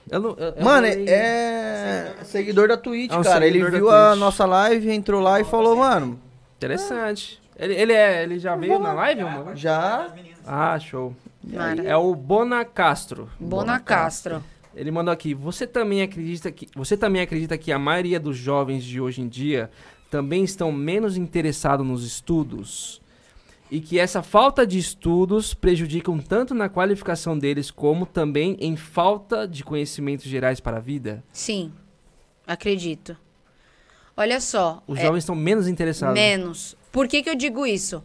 Eu não, eu- eu Mano, falei- é seguidor da Twitch, É um cara. Ele viu a Twitch. nossa live, entrou lá e falou, mano, Interessante. Ele, ele, é, ele já veio na live, mano? já. Ah, show. Mara. É o Bona Castro. Bona Castro. Ele mandou aqui. Você também acredita que você também acredita que a maioria dos jovens de hoje em dia também estão menos interessados nos estudos e que essa falta de estudos prejudicam tanto na qualificação deles como também em falta de conhecimentos gerais para a vida? Sim, acredito. Olha só. Os é, jovens estão menos interessados. menos. Por que, que eu digo isso?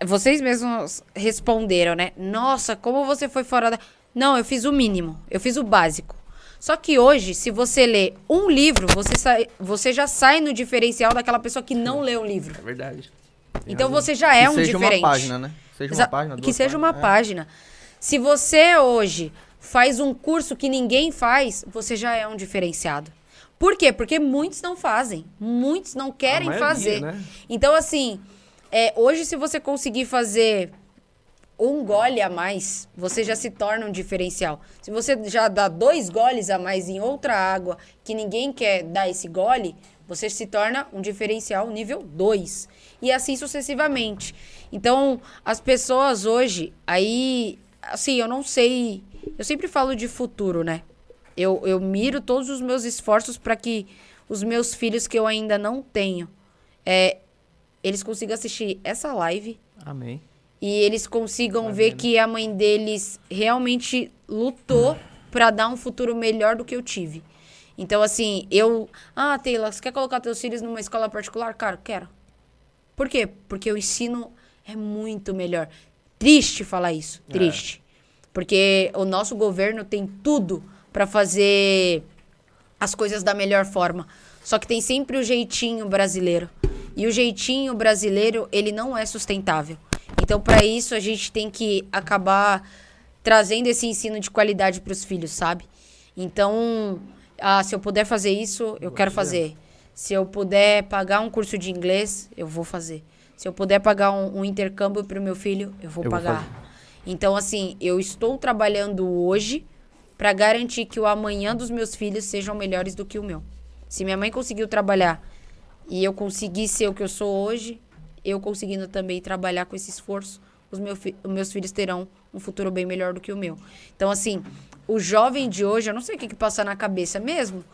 É, Vocês mesmos responderam, né? Nossa, como você foi fora da. Não, eu fiz o mínimo. Eu fiz o básico. Só que hoje, se você lê um livro, você, sai, você já sai no diferencial daquela pessoa que não lê o livro. É verdade. Tem Então razão. você já é que um seja diferente. uma página, né? Seja uma página, que seja uma páginas. página. Se você hoje faz um curso que ninguém faz, você já é um diferenciado. Por quê? Porque muitos não fazem. Muitos não querem maioria, fazer. né? Então, assim, é, hoje, se você conseguir fazer um gole a mais, você já se torna um diferencial. Se você já dá dois goles a mais em outra água que ninguém quer dar esse gole, você se torna um diferencial nível 2. E assim sucessivamente. Então, as pessoas hoje, aí, assim, eu não sei. Eu sempre falo de futuro, né? Eu, eu miro todos os meus esforços para que os meus filhos que eu ainda não tenho, é, eles consigam assistir essa live Amém. e eles consigam ver que a mãe deles realmente lutou para dar um futuro melhor do que eu tive. Então, assim, eu. Ah, Taylor, você quer colocar teus filhos numa escola particular? Cara, quero. Por quê? Porque o ensino é muito melhor. Triste falar isso. Triste. Porque o nosso governo tem tudo pra fazer as coisas da melhor forma. Só que tem sempre o jeitinho brasileiro. E o jeitinho brasileiro, ele não é sustentável. Então, para isso, a gente tem que acabar trazendo esse ensino de qualidade para os filhos, sabe? Então, ah, se eu puder fazer isso, eu quero fazer. Se eu puder pagar um curso de inglês, eu vou fazer. Se eu puder pagar um, um intercâmbio para o meu filho, eu vou Eu vou pagar. então, assim, eu estou trabalhando hoje para garantir que o amanhã dos meus filhos sejam melhores do que o meu. Se minha mãe conseguiu trabalhar e eu consegui ser o que eu sou hoje, eu conseguindo também trabalhar com esse esforço, os, meu fi- meus filhos terão um futuro bem melhor do que o meu. Então, assim, o jovem de hoje, eu não sei o que, que passa na cabeça mesmo,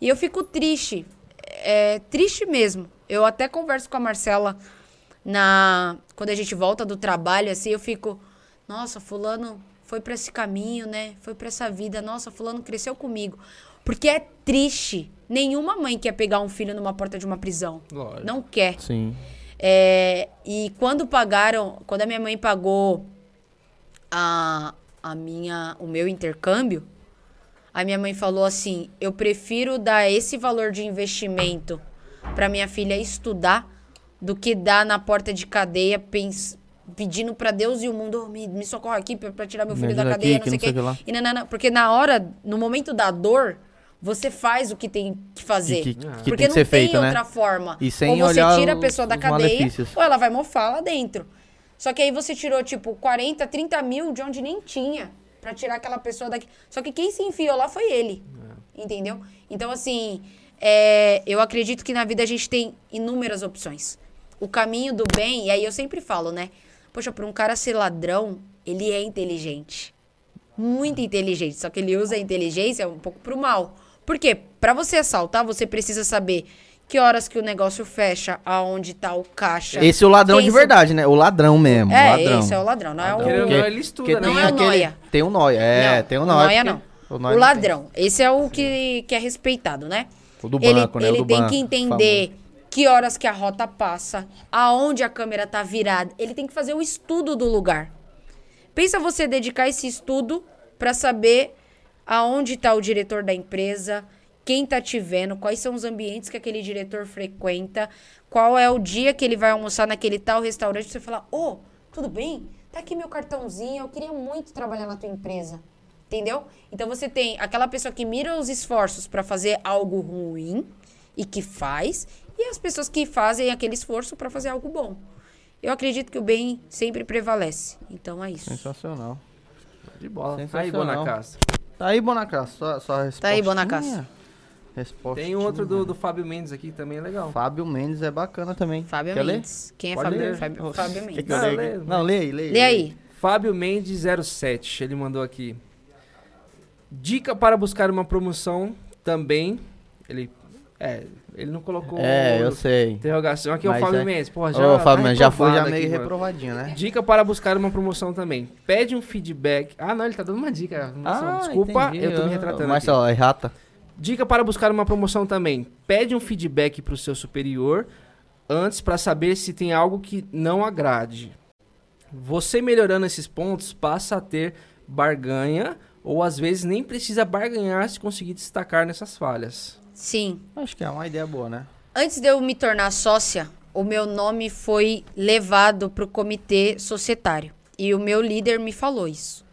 e eu fico triste. É, triste mesmo. Eu até converso com a Marcela na quando a gente volta do trabalho, assim, eu fico, nossa, fulano foi pra esse caminho, né? Foi pra essa vida. Nossa, fulano cresceu comigo. Porque é triste. Nenhuma mãe quer pegar um filho numa porta de uma prisão. Lógico. Não quer. Sim. É, e quando pagaram, quando a minha mãe pagou a, a minha, o meu intercâmbio, a minha mãe falou assim: eu prefiro dar esse valor de investimento para minha filha estudar do que dar na porta de cadeia pens- pedindo para Deus e o mundo "Oh, me, me socorra aqui para tirar meu Me filho da ajuda cadeia, aqui, não sei o que não sei que lá. E nanana, porque na hora, no momento da dor, você faz o que tem que fazer. Que, que, que Porque tem que não tem feito, né? outra forma. E sem ou você tira a pessoa da cadeia, malefícios. ou ela vai mofar lá dentro. Só que aí você tirou, tipo, 40, 30 mil de onde nem tinha pra tirar aquela pessoa daqui. Só que quem se enfiou lá foi ele. Entendeu? Então, assim, é, eu acredito que na vida a gente tem inúmeras opções. O caminho do bem, e aí eu sempre falo, né? Poxa, pra um cara ser ladrão, ele é inteligente muito inteligente, só que ele usa a inteligência um pouco pro mal. Por quê? Pra você assaltar, você precisa saber que horas que o negócio fecha, aonde tá o caixa. Esse é o ladrão Quem de se- verdade, né? O ladrão mesmo. É, ladrão. esse é o ladrão, não é o... Querendo ou Porque- ele estuda, porque né? Não tem é o aquele- nóia. Tem um nóia, é, Não, tem um o nóia. nóia porque não. O, O, nóia não ladrão, esse é o que, que é respeitado, né? tem. O do ele banco, né? O ele do tem banco, que entender que horas que a rota passa, aonde a câmera tá virada. Ele tem que fazer o estudo do lugar. Pensa você dedicar esse estudo pra saber aonde tá o diretor da empresa, quem tá te vendo, quais são os ambientes que aquele diretor frequenta, qual é o dia que ele vai almoçar naquele tal restaurante, você falar: "Ô, tudo bem? Tá aqui meu cartãozinho, eu queria muito trabalhar na tua empresa". Entendeu? Então você tem aquela pessoa que mira os esforços pra fazer algo ruim e que faz, e as pessoas que fazem aquele esforço pra fazer algo bom. Eu acredito que o bem sempre prevalece. Então é isso. Sensacional. De bola. Aí, Sensacional. Tá aí, Bonacastro, sua, sua resposta. Tá aí, Bonacastro. Resposta. Tem outro do, do Fábio Mendes aqui também, é legal. Fábio Mendes é bacana também. Fábio Quer ler? Mendes. Quem é Pode Fábio, ler. Fábio, Fábio Mendes? eu Ah, lê, Não, lê aí, lê aí. Lê aí. Fábio Mendes 07, ele mandou aqui. Dica para buscar uma promoção também. Ele. É, ele não colocou. É, eu sei. Interrogação. Aqui é o Fábio é- Mendes. Porra, Ô, já. Fábio tá Mendes, já foi já meio aqui, reprovadinho, né? Dica para buscar uma promoção também. Pede um feedback. Ah, não, ele tá dando uma dica. Marcelo. Desculpa, entendi. eu tô me retratando. Mas, ó, é rata. Dica para buscar uma promoção também. Pede um feedback pro seu superior antes para saber se tem algo que não agrade. Você melhorando esses pontos passa a ter barganha ou às vezes nem precisa barganhar se conseguir destacar nessas falhas. Sim. Acho que é uma ideia boa, né? Antes de eu me tornar sócia, o meu nome foi levado para o comitê societário. E o meu líder me falou isso.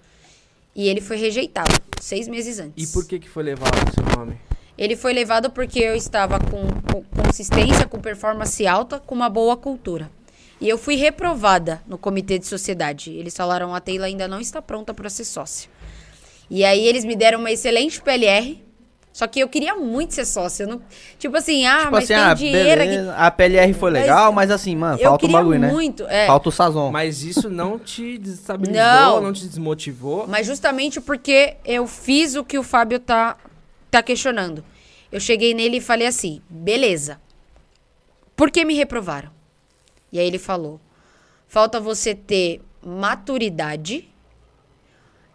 E ele foi rejeitado, seis meses antes. E por que que foi levado seu nome? Ele foi levado porque eu estava com, com consistência, com performance alta, com uma boa cultura. E eu fui reprovada no comitê de sociedade. Eles falaram, a Taylor ainda não está pronta para ser sócia. E aí eles me deram uma excelente PLR, só que eu queria muito ser sócia. eu não- tipo assim, ah, tipo mas assim, tem ah, dinheiro aqui. A PLR foi Mas legal, mas assim, mano, Eu falta o queria bagulho, né? muito, é. Falta o sazon. Mas isso não te desestabilizou, Não. não, te desmotivou. Mas justamente porque eu fiz o que o Fábio tá, tá questionando. Eu cheguei nele e falei assim: beleza. Por que me reprovaram? E aí ele falou: falta você ter maturidade,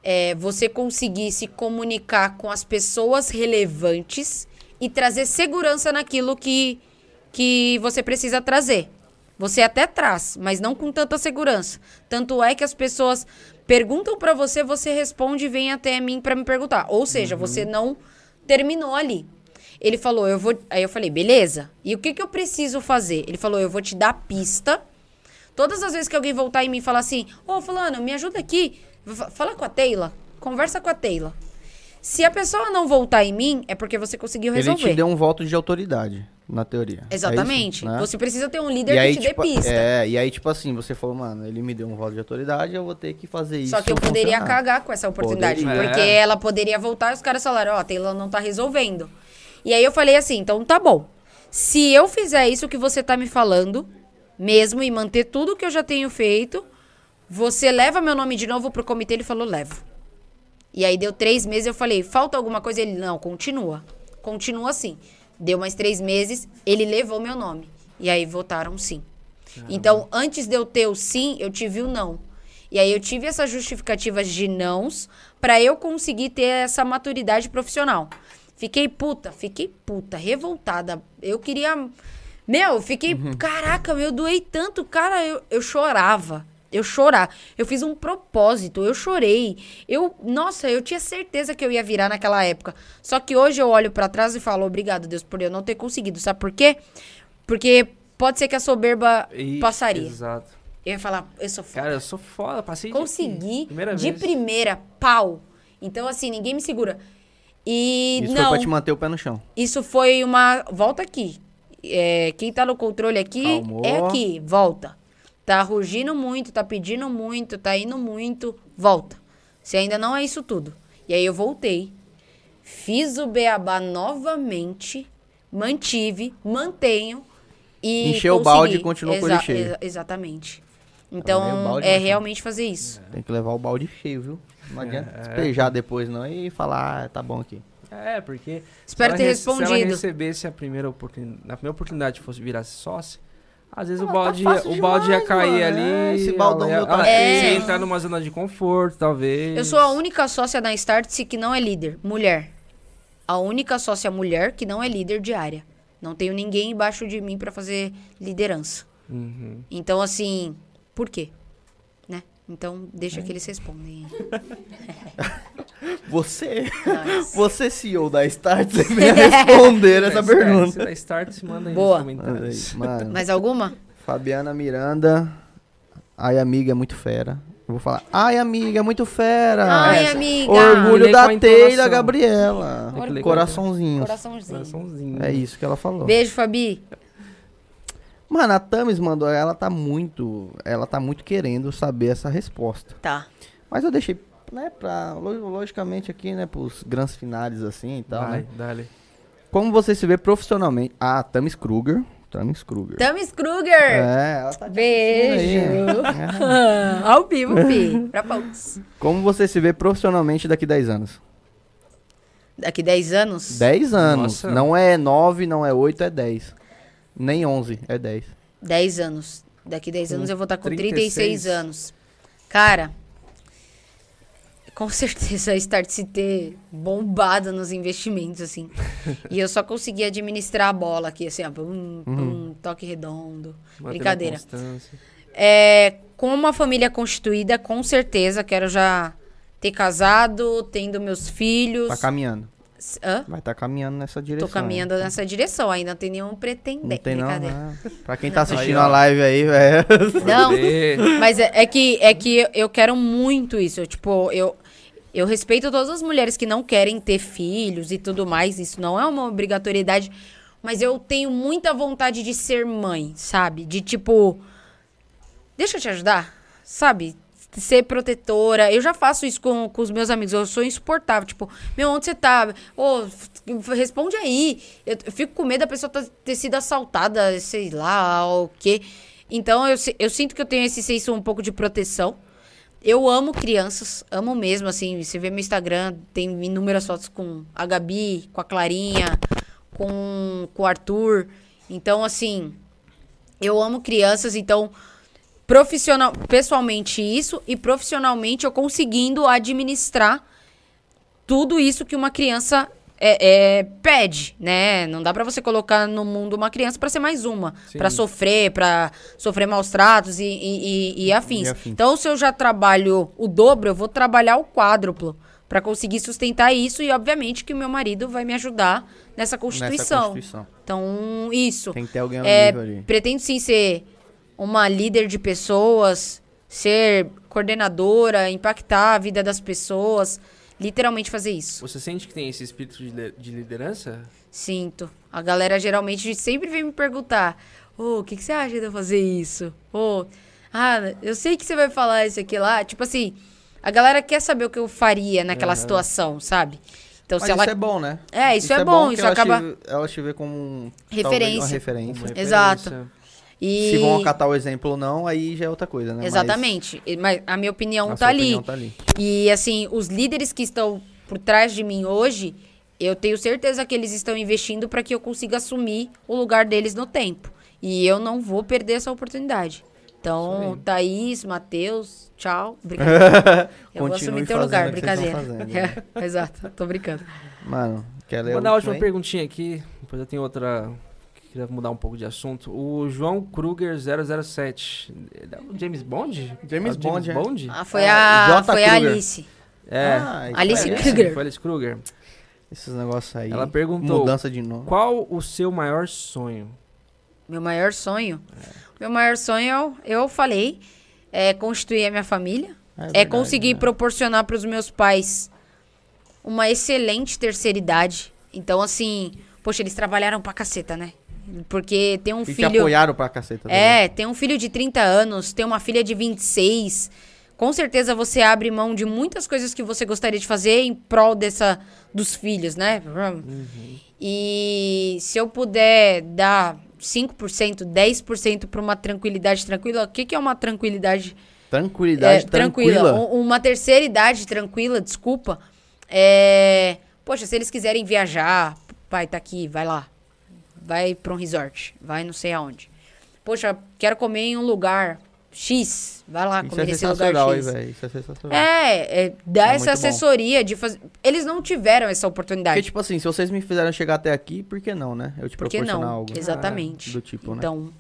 é, você conseguir se comunicar com as pessoas relevantes e trazer segurança naquilo que, que você precisa trazer. Você até traz, mas não com tanta segurança. Tanto é que as pessoas perguntam pra você, você responde e vem até mim pra me perguntar. Ou seja, você não terminou ali. Ele falou, eu vou. Aí eu falei, beleza. E o que, que eu preciso fazer? Ele falou, eu vou te dar pista. Todas as vezes que alguém voltar em mim e falar assim, ô fulano, me ajuda aqui. Fa- Fala com a Taylor. Conversa com a Taylor. Se a pessoa não voltar em mim, é porque você conseguiu Ele resolver. te deu um voto de autoridade, na teoria. É isso, Exatamente. né? Você precisa ter um líder E que aí, te tipo, dê pista. É, e aí, tipo assim, você falou, mano, ele me deu um voto de autoridade, eu vou ter que fazer isso. Só que eu poderia funcionar. cagar com essa oportunidade. Poderia. Porque É. ela poderia voltar e os caras falaram, ó, a Taylor não tá resolvendo. E aí eu falei assim, então tá bom. Se eu fizer isso que você tá me falando, mesmo, e manter tudo que eu já tenho feito, você leva meu nome de novo pro comitê? Ele falou, levo. E aí deu três meses, eu falei, falta alguma coisa? Ele, não, continua. Continua assim. Deu mais três meses, ele levou meu nome. E aí votaram sim. Então, antes de eu ter o sim, eu tive o não. E aí eu tive essas justificativas de nãos pra eu conseguir ter essa maturidade profissional. Fiquei puta, fiquei puta, revoltada. Eu queria. Meu, eu fiquei. Caraca, meu, eu doei tanto, cara, eu, eu chorava. Eu chorava. Eu fiz um propósito, eu chorei. Eu, nossa, eu tinha certeza que eu ia virar naquela época. Só que hoje eu olho pra trás e falo, obrigado, Deus, por eu não ter conseguido. Sabe por quê? Porque pode ser que a soberba E- passaria. Exato. Eu ia falar, eu sou foda. Cara, eu sou foda, passei de- Consegui Primeira de primeira, pau. Então, assim, ninguém me segura. E Isso não, foi pra te manter o pé no chão. isso foi uma. Volta aqui. É, quem tá no controle aqui Calmou. é aqui. Volta. Tá rugindo muito, tá pedindo muito, tá indo muito. Volta. Você ainda não é isso tudo. E aí eu voltei. Fiz o beabá novamente. Mantive, mantenho. E Encheu o consegui. balde e continuou com ele cheio. exa- Exatamente. O Então, balde é ser- realmente fazer isso. Tem que levar o balde cheio, viu? Não É. adianta despejar depois não e falar, ah, tá bom aqui. É, porque. Espero se ter ela rece- Se ela respondido. recebesse a primeira oportunidade, na primeira oportunidade fosse virar sócia, às vezes o Ah, balde, tá ia, fácil o balde ia demais, cair mano. ali. É, esse baldão ia, meu tá ia É. entrar numa zona de conforto, talvez. Eu sou a única sócia da Startse que não é líder, mulher. A única sócia mulher que não é líder de área. Não tenho ninguém embaixo de mim pra fazer liderança. Uhum. Então, assim, por quê? Né? Então, deixa que eles respondem. Você, Nós. você CEO da Start, você vem responder essa Se da- pergunta. Da Start, se manda aí Boa. nos. Mano, Mais alguma? Fabiana Miranda. Ai, amiga, é muito fera. Eu vou falar, ai, amiga, é muito fera. Ai, essa- amiga. Orgulho da a entonação. Taylor Gabriela. Coraçãozinho. Coraçãozinho. É isso que ela falou. Beijo, Fabi. Mano, a Tamis mandou, ela tá muito, ela tá muito querendo saber essa resposta. Tá. Mas eu deixei, né, pra, lo- logicamente aqui, né, pros grandes finales assim e tal, Vai, né? dale. Como você se vê profissionalmente? Ah, Tamis Kruger. Tamis Kruger. Tamis Kruger. É, ela tá Beijo. assistindo aí. É. Ao vivo, fi. Pra poucos. Como você se vê profissionalmente daqui 10 anos? Daqui 10 anos? 10 anos. Nossa. Não é 9, não é 8, é 10. Nem 11, é 10. 10 anos. Daqui 10 anos eu vou estar com 36 36 anos. Cara, com certeza a Start se ter bombado nos investimentos, assim. e eu só consegui administrar a bola aqui, assim, ó. Pum, pum, toque redondo. Brincadeira. É, com uma família constituída, com certeza, quero já ter casado, tendo meus filhos. Tá caminhando. Hã? Vai estar caminhando nessa direção. Tô caminhando nessa direção, ainda não tem nenhum pretendente. Não tem não, Brincadeira. né? Pra quem tá assistindo ó. a live aí, velho. Não? Mas é, é que, é que eu- eu quero muito isso. Eu, tipo, eu, eu respeito todas as mulheres que não querem ter filhos e tudo mais. Isso não é uma obrigatoriedade. Mas eu tenho muita vontade de ser mãe, sabe? De tipo. Deixa eu te ajudar, sabe? Ser protetora. Eu já faço isso com, com os meus amigos. Eu sou insuportável. Tipo, meu, onde você tá? Ô, f- responde aí. Eu, eu fico com medo da pessoa ter sido assaltada, sei lá, o quê. Então, eu, eu sinto que eu tenho esse senso um pouco de proteção. Eu amo crianças, amo mesmo, assim. Você vê meu Instagram, tem inúmeras fotos com a Gabi, com a Clarinha, com, com o Arthur. Então, assim, eu amo crianças, então profissional, pessoalmente isso e profissionalmente eu conseguindo administrar tudo isso que uma criança é, é, pede, né? Não dá pra você colocar no mundo uma criança pra ser mais uma. Pra sofrer, pra sofrer maus tratos e, e, e- e afins. Então, se eu já trabalho o dobro, eu vou trabalhar o quádruplo pra conseguir sustentar isso e, obviamente, que o meu marido vai me ajudar nessa constituição. Nessa Constituição. Então, isso. Tem que ter alguém ao É, ali. pretendo sim ser uma líder de pessoas, ser coordenadora, impactar a vida das pessoas, literalmente fazer isso. Você sente que tem esse espírito de, de liderança? Sinto. A galera geralmente sempre vem me perguntar: Ô, o que, que você acha de eu fazer isso? Ô, ah, eu sei que você vai falar isso aqui lá. Tipo assim, a galera quer saber o que eu faria naquela situação, sabe? Então, Mas se ela. isso é bom, né? É, isso, é, bom, que isso ela acaba. Te, ela te vê como um, talvez Referência. uma referência. Uma Exato. E... Se vão acatar o exemplo ou não, aí já é outra coisa, né? Mas Exatamente. E- Mas a minha opinião a tá ali. opinião tá ali. E assim, os líderes que estão por trás de mim hoje, eu tenho certeza que eles estão investindo para que eu consiga assumir o lugar deles no tempo. E eu não vou perder essa oportunidade. Então, Thaís, Matheus, tchau. Brincadeira. Eu vou assumir teu lugar, o que vocês brincadeira. fazendo, né? É, exato, tô brincando. Mano, quer ler Vou mandar a última aí? perguntinha aqui, depois eu tenho outra queria mudar um pouco de assunto. O João Kruger 007. Ele é o James Bond? James É o Bond, é. Bond? Ah, foi Ah, a, J. foi a. Alice. É. Ah, Alice aí. Kruger. Foi Alice Kruger. Esses negócios aí. Ela perguntou, Mudança de nome. Qual o seu maior sonho? Meu maior sonho. Meu maior sonho, eu falei, é constituir a minha família. É, verdade, conseguir né? proporcionar para os meus pais uma excelente terceira idade. Então, assim, poxa, eles trabalharam pra caceta, né? Porque tem um E te filho. apoiaram pra caceta. também. É, tem um filho de 30 anos, tem uma filha de 26. Com certeza você abre mão de muitas coisas que você gostaria de fazer em prol dessa dos filhos, né? E se eu puder dar 5%, 10% para uma tranquilidade tranquila, o que, que é uma tranquilidade Tranquilidade é, tranquila. Um- Uma terceira idade tranquila, desculpa. É, poxa, se eles quiserem viajar, pai, tá aqui, vai lá. Vai pra um resort, vai não sei aonde. Poxa, quero comer em um lugar X, vai lá Isso comer é nesse lugar X. velho. Isso é sensacional. É, é, dar É essa muito bom. assessoria de fazer. Eles não tiveram essa oportunidade. Porque, tipo assim, se vocês me fizeram chegar até aqui, por que não, né? Eu te Por que proporcionar não? algo. Exatamente. Do tipo, né? Então,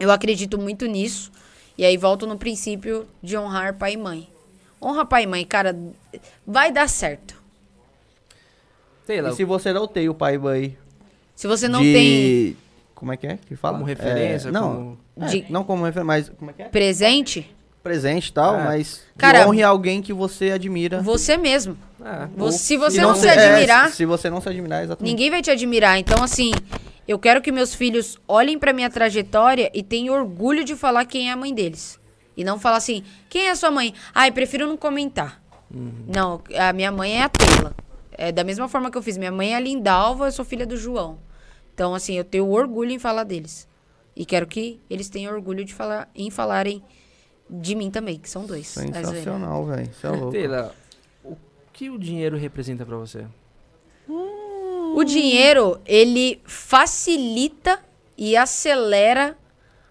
eu acredito muito nisso. E aí volto no princípio de honrar pai e mãe. Honra pai e mãe, cara, vai dar certo. Taylor, E se você não tem o pai e mãe Se você não de... tem Como é que é que fala? como referência, É, não, como... é, De- não como referência, mas como é que é? presente, Presente e tal, É. mas Cara, honre alguém que você admira. você mesmo. É. Você- se você não se é, admirar, se você não se admirar, exatamente. ninguém vai te admirar. Então, assim, eu quero que meus filhos olhem pra minha trajetória e tenham orgulho de falar quem é a mãe deles. E não falar assim, quem é a sua mãe? Ai, prefiro não comentar. Não, a minha mãe é a Tela. É da mesma forma que eu fiz. Minha mãe é a Lindalva, eu sou filha do João. Então, assim, eu tenho orgulho em falar deles. E quero que eles tenham orgulho de falar, em falarem de mim também, que são dois. É zoeira. Sensacional, velho. Isso é louco. Taylor, o que o dinheiro representa pra você? O dinheiro, ele facilita e acelera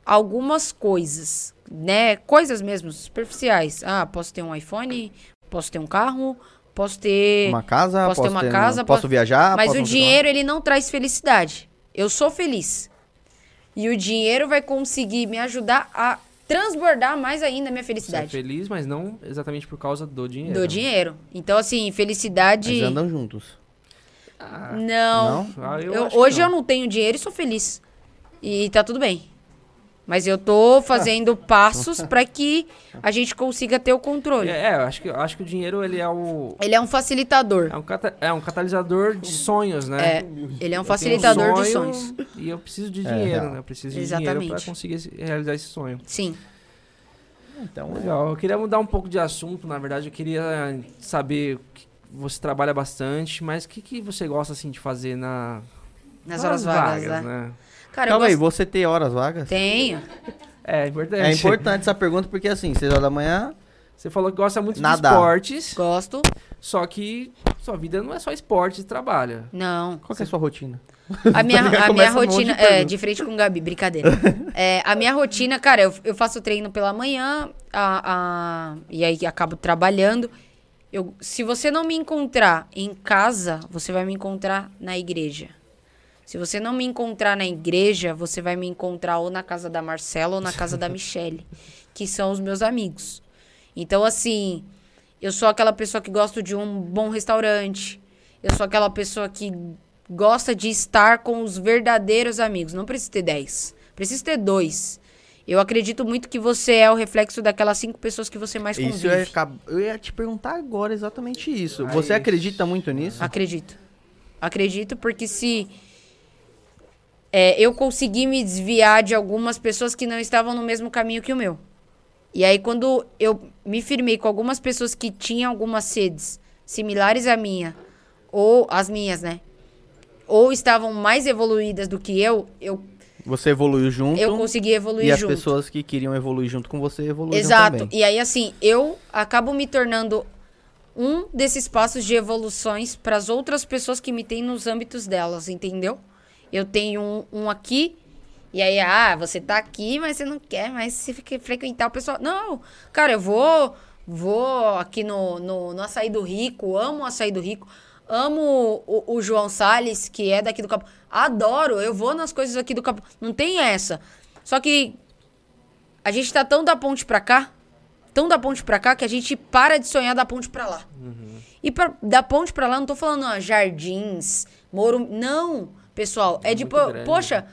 algumas coisas, né? Coisas mesmo, superficiais. Ah, posso ter um iPhone, posso ter um carro, posso ter... Uma casa, Posso ter uma ter- casa, posso posso- viajar, Mas posso o dinheiro, ele não traz felicidade. Eu sou feliz. E o dinheiro vai conseguir me ajudar a transbordar mais ainda a minha Você é felicidade. feliz, mas não exatamente por causa do dinheiro. Do dinheiro. Então, assim, felicidade... Eles andam juntos. Não. Não? Ah, eu Eu- hoje eu não. não tenho dinheiro e sou feliz. E tá tudo bem. Mas eu tô fazendo passos pra que a gente consiga ter o controle. É, é, eu acho que, eu acho que o dinheiro ele é o Ele é um facilitador. é um, cata- é um catalisador de sonhos, né? É, ele é um Eu facilitador de sonho sonhos. E eu preciso de É, dinheiro, real. né? Eu preciso de dinheiro pra Exatamente. conseguir realizar esse sonho. Sim. Então, Legal. Eu queria mudar um pouco de assunto, na verdade. Eu queria saber que você trabalha bastante, mas o que, que você gosta assim de fazer na Nas horas vagas, né? né? Cara, Calma eu aí, gosto... você tem horas vagas? Tenho. É importante. É importante essa pergunta porque assim, 6 horas da manhã, Você falou que gosta muito Nadar. de esportes, Gosto. só que sua vida não é só esporte e trabalho. Não. qual que é a sua rotina? A minha, Já a minha começa um de rotina. é, de frente com o Gabi, brincadeira. É, a minha rotina, cara, eu, eu faço treino pela manhã a, a- e aí acabo trabalhando. Eu, se você não me encontrar em casa, você vai me encontrar na igreja. Se você não me encontrar na igreja, você vai me encontrar ou na casa da Marcela ou na casa da Michelle, que são os meus amigos. Então, assim, eu sou aquela pessoa que gosta de um bom restaurante. Eu sou aquela pessoa que gosta de estar com os verdadeiros amigos. Não precisa ter 10. Precisa ter dois. Eu acredito muito que você é o reflexo daquelas cinco pessoas que você mais convive. Isso eu ia, eu ia te perguntar agora exatamente isso. Aí- Você acredita muito nisso? Acredito. Acredito, porque se é, eu consegui me desviar de algumas pessoas que não estavam no mesmo caminho que o meu. E aí, quando eu me firmei com algumas pessoas que tinham algumas sedes similares à minha, ou as minhas, né? Ou estavam mais evoluídas do que eu, eu, Você evoluiu junto eu consegui evoluir e as junto. pessoas que queriam evoluir junto com você evoluíram Exato. também. E aí, assim, eu acabo me tornando um desses passos de evoluções para as outras pessoas que me têm nos âmbitos delas, entendeu? Eu tenho um, um aqui, e aí, ah, você tá aqui, mas você não quer mais se frequentar o pessoal. Não, cara, eu vou vou aqui no, no, no Açaí do Rico, amo o Açaí do Rico, amo o, o João Salles, que é daqui do Capão. Adoro, eu vou nas coisas aqui do Capão. Não tem essa. Só que a gente tá tão da ponte pra cá, tão da ponte pra cá, que a gente para de sonhar da ponte pra lá. E pra, da ponte pra lá, não tô falando ó, jardins, moro. Não, pessoal. É, É de, po- grande. poxa,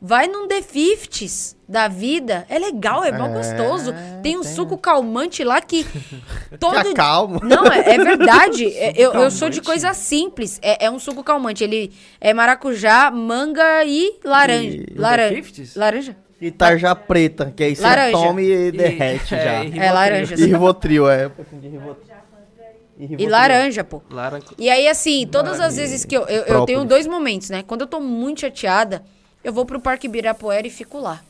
vai num The Fifties da vida. É legal, é bom É, gostoso. Tem um tem. suco calmante lá que. todo Fica calmo. não, é, é verdade. É, eu, eu sou de coisa simples. É, é um suco calmante. Ele é maracujá, manga e laranja. E- Laranja. 50s? Laranja? E tarja preta, que aí você Laranja. toma e derrete é, já. e E, Rivotril. É laranja. Rivotril, é. Um pouquinho de Rivotril. E Rivotril. laranja, pô. E aí, assim, todas as vezes que eu, eu, eu tenho dois momentos, né? Quando eu tô muito chateada, eu vou pro Parque Ibirapuera e fico lá.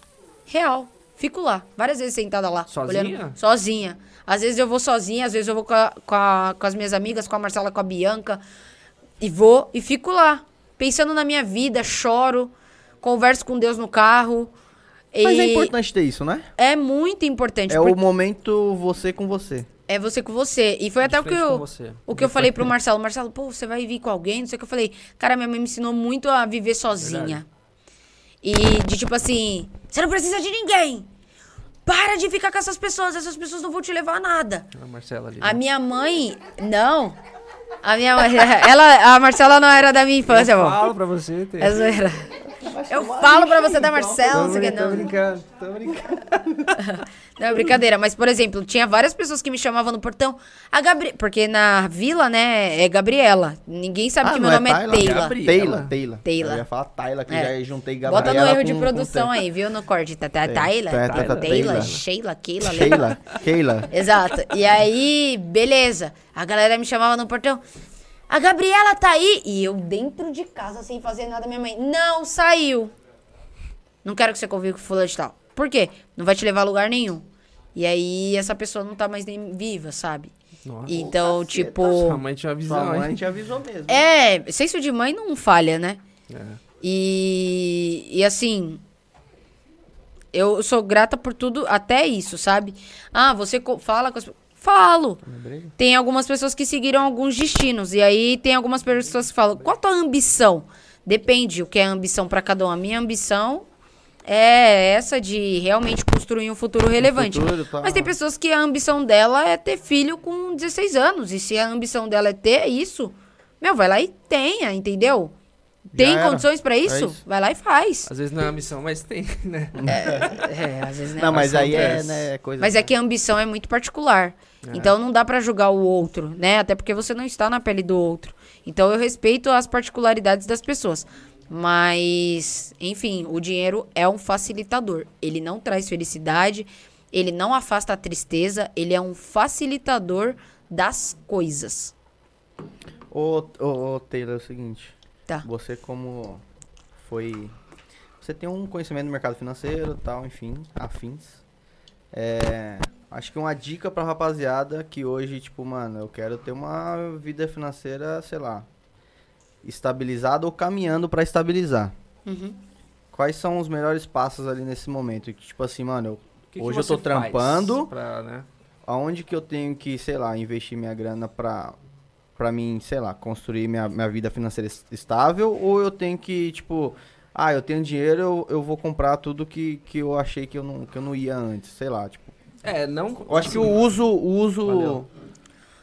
Real. Fico lá. Várias vezes sentada lá. Sozinha? Olhando, sozinha. Às vezes eu vou sozinha, às vezes eu vou com, a- com, a- com as minhas amigas, com a Marcela, com a Bianca. E vou e fico lá. Pensando na minha vida, choro, converso com Deus no carro. Mas e é importante ter isso, né? é muito importante. É porque o momento você com você. É você com você. E foi até o que eu, o que eu falei pro Marcelo. Marcelo, pô, você vai vir com alguém? Não sei o que eu falei. Cara, minha mãe me ensinou muito a viver sozinha. E de tipo assim, você não precisa de ninguém. Para de ficar com essas pessoas. Essas pessoas não vão te levar a nada. A Marcela ali. A né? minha mãe. Não. A minha mãe. Ela, a Marcela não era da minha infância, Eu amor. falo pra você. Tem... É zoeira. Eu falo pra você da Marcela, não Tô, sei o que. brin- tô Não, brincando, tô brincando. Não, é brincadeira. Mas, por exemplo, tinha várias pessoas que me chamavam no portão. A Gabri... Porque na vila, né, é Gabriela. Ninguém sabe Ah, que não meu é nome é Tayla? Taylor. Gabriela? Taylor, Taylor. Taylor. Eu ia falar Taylor, que É. já juntei Gabriela Bota no erro de com- produção aí, viu? No corte. Tá, tá, É. Taylor, Tá, tá, tá, Taylor, Taylor. Sheila, Keila? Sheila, Keila. Exato. E aí, beleza. A galera me chamava no portão. A Gabriela tá aí. E eu dentro de casa, sem fazer nada, minha mãe. Não, saiu. Não quero que você conviva com fulano de tal. Por quê? Não vai te levar a lugar nenhum. E aí, essa pessoa não tá mais nem viva, sabe? Nossa. Então, tipo... Sua mãe tinha uma Sua mãe te avisou mesmo. É, senso de mãe não falha, né? É. E, e assim, eu sou grata por tudo, até isso, sabe? Ah, você fala com as pe- Falo. Tem algumas pessoas que seguiram alguns destinos. E aí tem algumas pessoas que falam: qual a tua ambição? Depende o que é ambição pra cada um. A minha ambição é essa de realmente construir um futuro relevante. futuro, tá. Mas tem pessoas que a ambição dela é ter filho com 16 anos. E se a ambição dela é ter isso, meu, vai lá e tenha, entendeu? Tem era. condições pra isso? isso. Vai lá e faz. Às vezes não é a missão, mas tem, né? É, às vezes né, Não, mas aí é, né, coisa... Mas é que a ambição é muito particular. Então não dá pra julgar o outro, né? Até porque você não está na pele do outro. Então eu respeito as particularidades das pessoas. Mas, enfim, o dinheiro é um facilitador. Ele não traz felicidade, ele não afasta a tristeza, ele é um facilitador das coisas. Ô, ô, ô, Taylor, é o seguinte. Tá. Você como foi... Você tem um conhecimento do mercado financeiro tal, enfim, afins. É, acho que uma dica pra rapaziada que hoje, tipo, mano, eu quero ter uma vida financeira, sei lá, estabilizada ou caminhando pra estabilizar. Uhum. Quais são os melhores passos ali nesse momento? Que, tipo assim, mano, eu que que Hoje eu você tô trampando. Pra, né? aonde que eu tenho que, sei lá, investir minha grana pra, pra mim, sei lá, construir minha, minha vida financeira es- estável, ou eu tenho que, tipo, ah, eu tenho dinheiro, eu, eu vou comprar tudo que, que eu achei que eu, não, que eu não ia antes, sei lá, tipo. É, não. Eu acho que o uso, o uso, Valeu.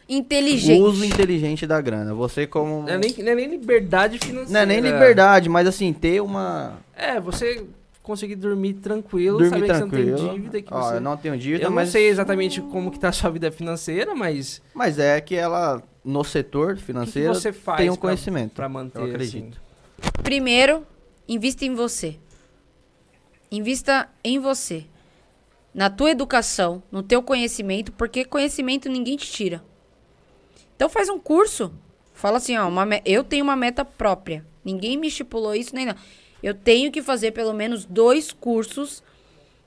Inteligente. o uso inteligente da grana. Você como. Não é nem, não é nem liberdade financeira. Não é nem liberdade, mas assim, ter uma. É, você conseguir dormir tranquilo, Dormir sabendo que você não tranquilo. tem dívida, que Ó, você... eu não tenho dívida, Eu não mas. sei exatamente como que tá a sua vida financeira, mas Mas é que ela, no setor o que, que financeiro, você faz tem um pra- conhecimento. pra manter, eu acredito. assim? Primeiro, invista em você. Invista em você. Na tua educação, no teu conhecimento, porque conhecimento ninguém te tira. Então faz um curso. Fala assim, ó, uma me- eu tenho uma meta própria. Ninguém me estipulou isso nem não. Eu tenho que fazer pelo menos dois cursos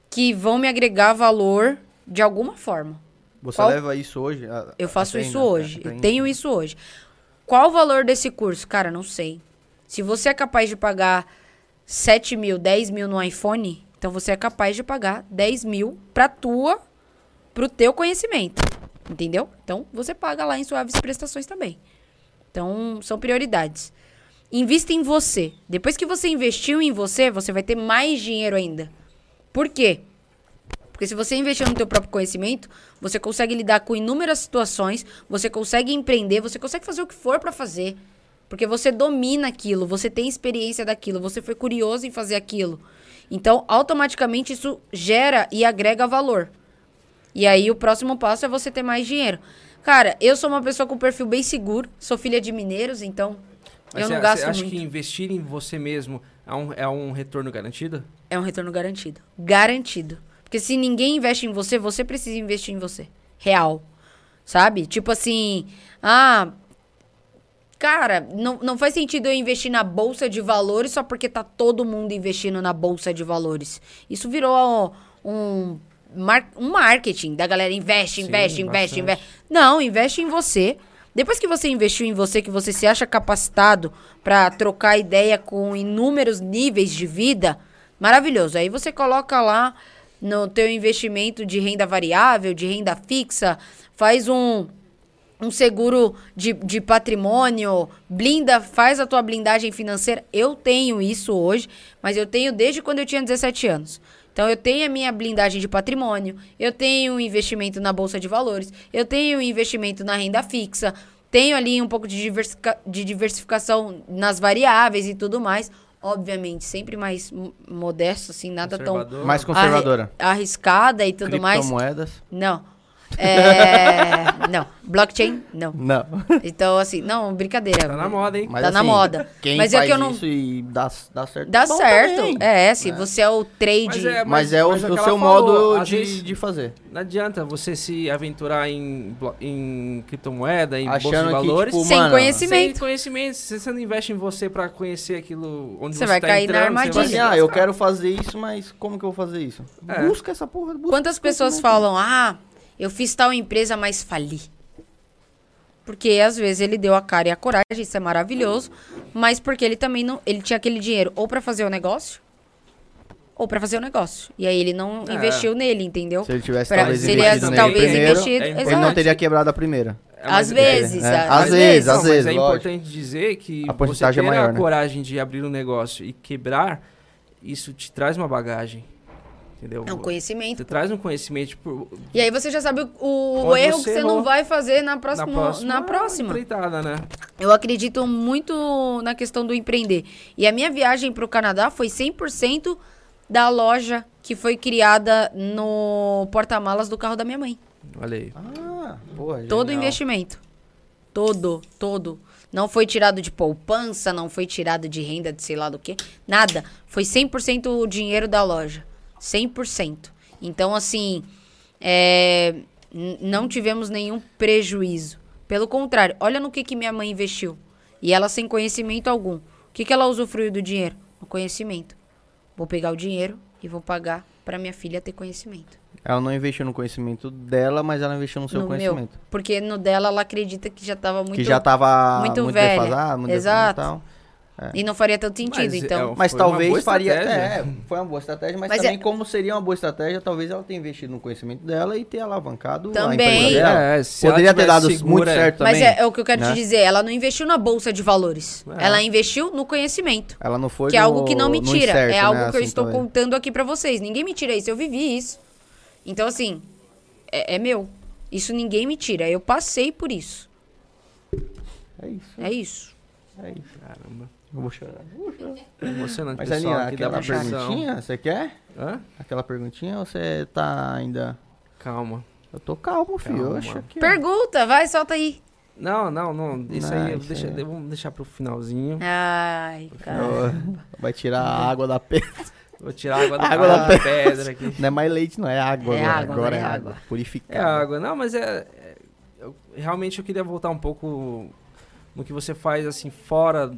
que vão me agregar valor de alguma forma. Você Qual- leva isso hoje? a- Eu faço isso hoje. Eu tenho isso hoje. Qual o valor desse curso? Cara, não sei. Se você é capaz de pagar 7 mil, 10 mil no iPhone, então você é capaz de pagar 10 mil pra tua, pro teu conhecimento. Entendeu? Então você paga lá em suaves prestações também. Então são prioridades. Invista em você. Depois que você investiu em você, você vai ter mais dinheiro ainda. Por quê? Porque se você investir no teu próprio conhecimento, você consegue lidar com inúmeras situações, você consegue empreender, você consegue fazer o que for pra fazer. Porque você domina aquilo, você tem experiência daquilo, você foi curioso em fazer aquilo. Então, automaticamente isso gera e agrega valor. E aí o próximo passo é você ter mais dinheiro. Cara, eu sou uma pessoa com perfil bem seguro, sou filha de mineiros, então Mas eu você- não gasto acha muito. que investir em você mesmo é um, é um retorno garantido? É um retorno garantido. Garantido. Porque se ninguém investe em você, você precisa investir em você. Real. Sabe? Tipo assim, ah, cara, não, não faz sentido eu investir na bolsa de valores só porque tá todo mundo investindo na bolsa de valores. Isso virou um, mar- um marketing da galera investe, Sim, investe, investe, bastante. investe. Não, investe em você. Depois que você investiu em você, que você se acha capacitado pra trocar ideia com inúmeros níveis de vida, maravilhoso. Aí você coloca lá no teu investimento de renda variável, de renda fixa, faz um um seguro de, de patrimônio, blinda, faz a tua blindagem financeira. Eu tenho isso hoje, mas eu tenho desde quando eu tinha 17 anos. Então eu tenho a minha blindagem de patrimônio, eu tenho um investimento na bolsa de valores, eu tenho um investimento na renda fixa, tenho ali um pouco de, diversica- de diversificação nas variáveis e tudo mais. Obviamente, sempre mais mo- modesto, assim, nada tão? Mais conservadora. arri- arriscada e tudo mais. Criptomoedas? Não. É, não. Blockchain, não. Não. Então, assim, não, brincadeira. Tá na moda, hein? Mas, Tá na assim, moda. Quem Mas é faz que eu não- isso e dá, dá certo. Dá certo. também. É, se você é o trade. Mas é- Mas, é o, mas o seu falou, modo de, vezes- de fazer. Não adianta você se aventurar em, em criptomoeda, em bolsa Achando de que, valores. tipo, Sem mano, conhecimento. Sem conhecimento. Se você não investe em você pra conhecer aquilo onde Você você, vai tá cair na entrando, armadilha. Você Assim, vai... ah, eu quero fazer isso, mas como que eu vou fazer isso? É. Busca essa porra. Busca Quantas pessoas falam, ah, eu fiz tal empresa, mas fali? Porque às vezes ele deu a cara e a coragem, isso é maravilhoso, mas porque ele também não, ele tinha aquele dinheiro ou pra fazer o negócio, ou pra fazer o negócio. E aí ele não É. investiu nele, entendeu? Se ele tivesse Pra- talvez se ele investido talvez primeiro, investido, é ele não teria quebrado a primeira. É, Às mas- vezes, é, a- às vezes, Não, às vezes, Mas é lógico. importante dizer que A você porcentagem ter é maior, a né? coragem de abrir um negócio e quebrar, isso te traz uma bagagem. Entendeu? É um conhecimento. Você traz um conhecimento tipo, E aí você já sabe o, o erro você que você não vai fazer na próxima. na próxima. Na próxima. empreitada, né? Eu acredito muito na questão do empreender. E a minha viagem para o Canadá foi 100% da loja que foi criada no porta-malas do carro da minha mãe. Olha aí. Ah, porra, Todo investimento. Todo, todo. Não foi tirado de poupança, não foi tirado de renda de sei lá do que. Nada. Foi 100% o dinheiro da loja. 100%. Então, assim, é, não tivemos nenhum prejuízo. Pelo contrário, olha no que, que minha mãe investiu. E ela sem conhecimento algum. O que, que ela usufruiu do dinheiro? No conhecimento. Vou pegar o dinheiro e vou pagar para minha filha ter conhecimento. Ela não investiu no conhecimento dela, mas ela investiu no seu no meu. conhecimento. Porque no dela ela acredita que já tava muito que já tava muito muito, velha. defasado, muito Exato. Defasado e não faria tanto sentido, Mas então. é, Mas talvez faria. É, foi uma boa estratégia, mas, Mas também, é- como seria uma boa estratégia, talvez ela tenha investido no conhecimento dela e ter alavancado a Também. empresa dela. É, Poderia ter tivesse dado segura- muito certo Mas também. é, é o que eu quero né? te dizer, ela não investiu na bolsa de valores. É. Ela investiu no conhecimento. Ela não foi Que é no- algo que não me tira. incerto, é algo né, que eu assim, estou talvez. contando aqui pra vocês. Ninguém me tira isso. Eu vivi isso. Então, assim, é, é meu. Isso ninguém me tira. Eu passei por isso. É isso, É isso. é isso. Caramba. Eu vou chorar. Emocionante, Mas, pessoal. Aninha, aqui dá aquela perguntinha, você quer? Hã? Aquela perguntinha ou você tá ainda... Calma. Eu tô calmo, filho. Calma. Aqui. Pergunta, vai, solta aí. Não, não, não. Isso Não, aí, isso deixa, aí. vamos deixar pro finalzinho. Ai, cara. Vai tirar a água da pedra. Vou tirar a água da, Água da da pedra aqui. Não é mais leite, não. É água É agora. água, agora é é água. água. Purificada. É água. Não, mas é... é- eu- realmente eu queria voltar um pouco no que você faz, assim, fora...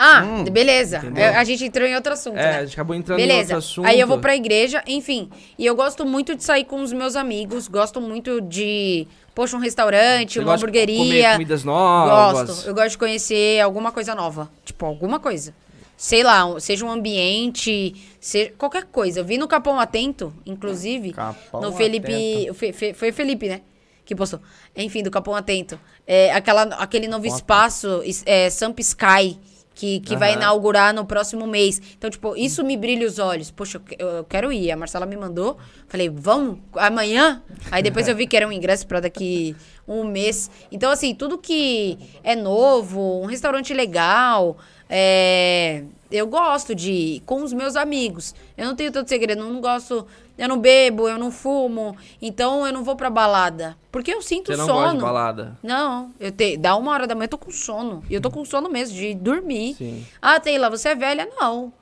Ah, Hum, beleza. entendeu? A gente entrou em outro assunto, É, a né? gente acabou entrando em Beleza. outro assunto. Aí eu vou pra igreja, enfim. E eu gosto muito de sair com os meus amigos. Gosto muito de, poxa, um restaurante, Você uma de comer hamburgueria. comidas novas. Gosto. Eu gosto de conhecer alguma coisa nova. Tipo, alguma coisa. Sei lá, seja um ambiente, seja qualquer coisa. Eu vi no Capão Atento, inclusive, Capão no Felipe. Fe- foi o Felipe, né? Que postou. Enfim, do Capão Atento. É, aquela, aquele novo espaço, is- é, Samp Sky, que, que vai Aham. inaugurar no próximo mês. Então, tipo, isso me brilha os olhos. Poxa, eu, que- eu- eu quero ir. A Marcela me mandou. Falei, vamos amanhã? Aí depois eu vi que era um ingresso pra daqui um mês. Então, assim, tudo que é novo, um restaurante legal, é, eu gosto de ir com os meus amigos. Eu não tenho tanto segredo, não gosto. Eu não bebo, eu não fumo. Então eu não vou pra balada. Porque eu sinto Você não sono. gosta de balada. Não, eu te, dá uma hora da manhã eu tô com sono. E eu tô com sono mesmo, de dormir. Sim. Ah, Taylor, você é velha? Não.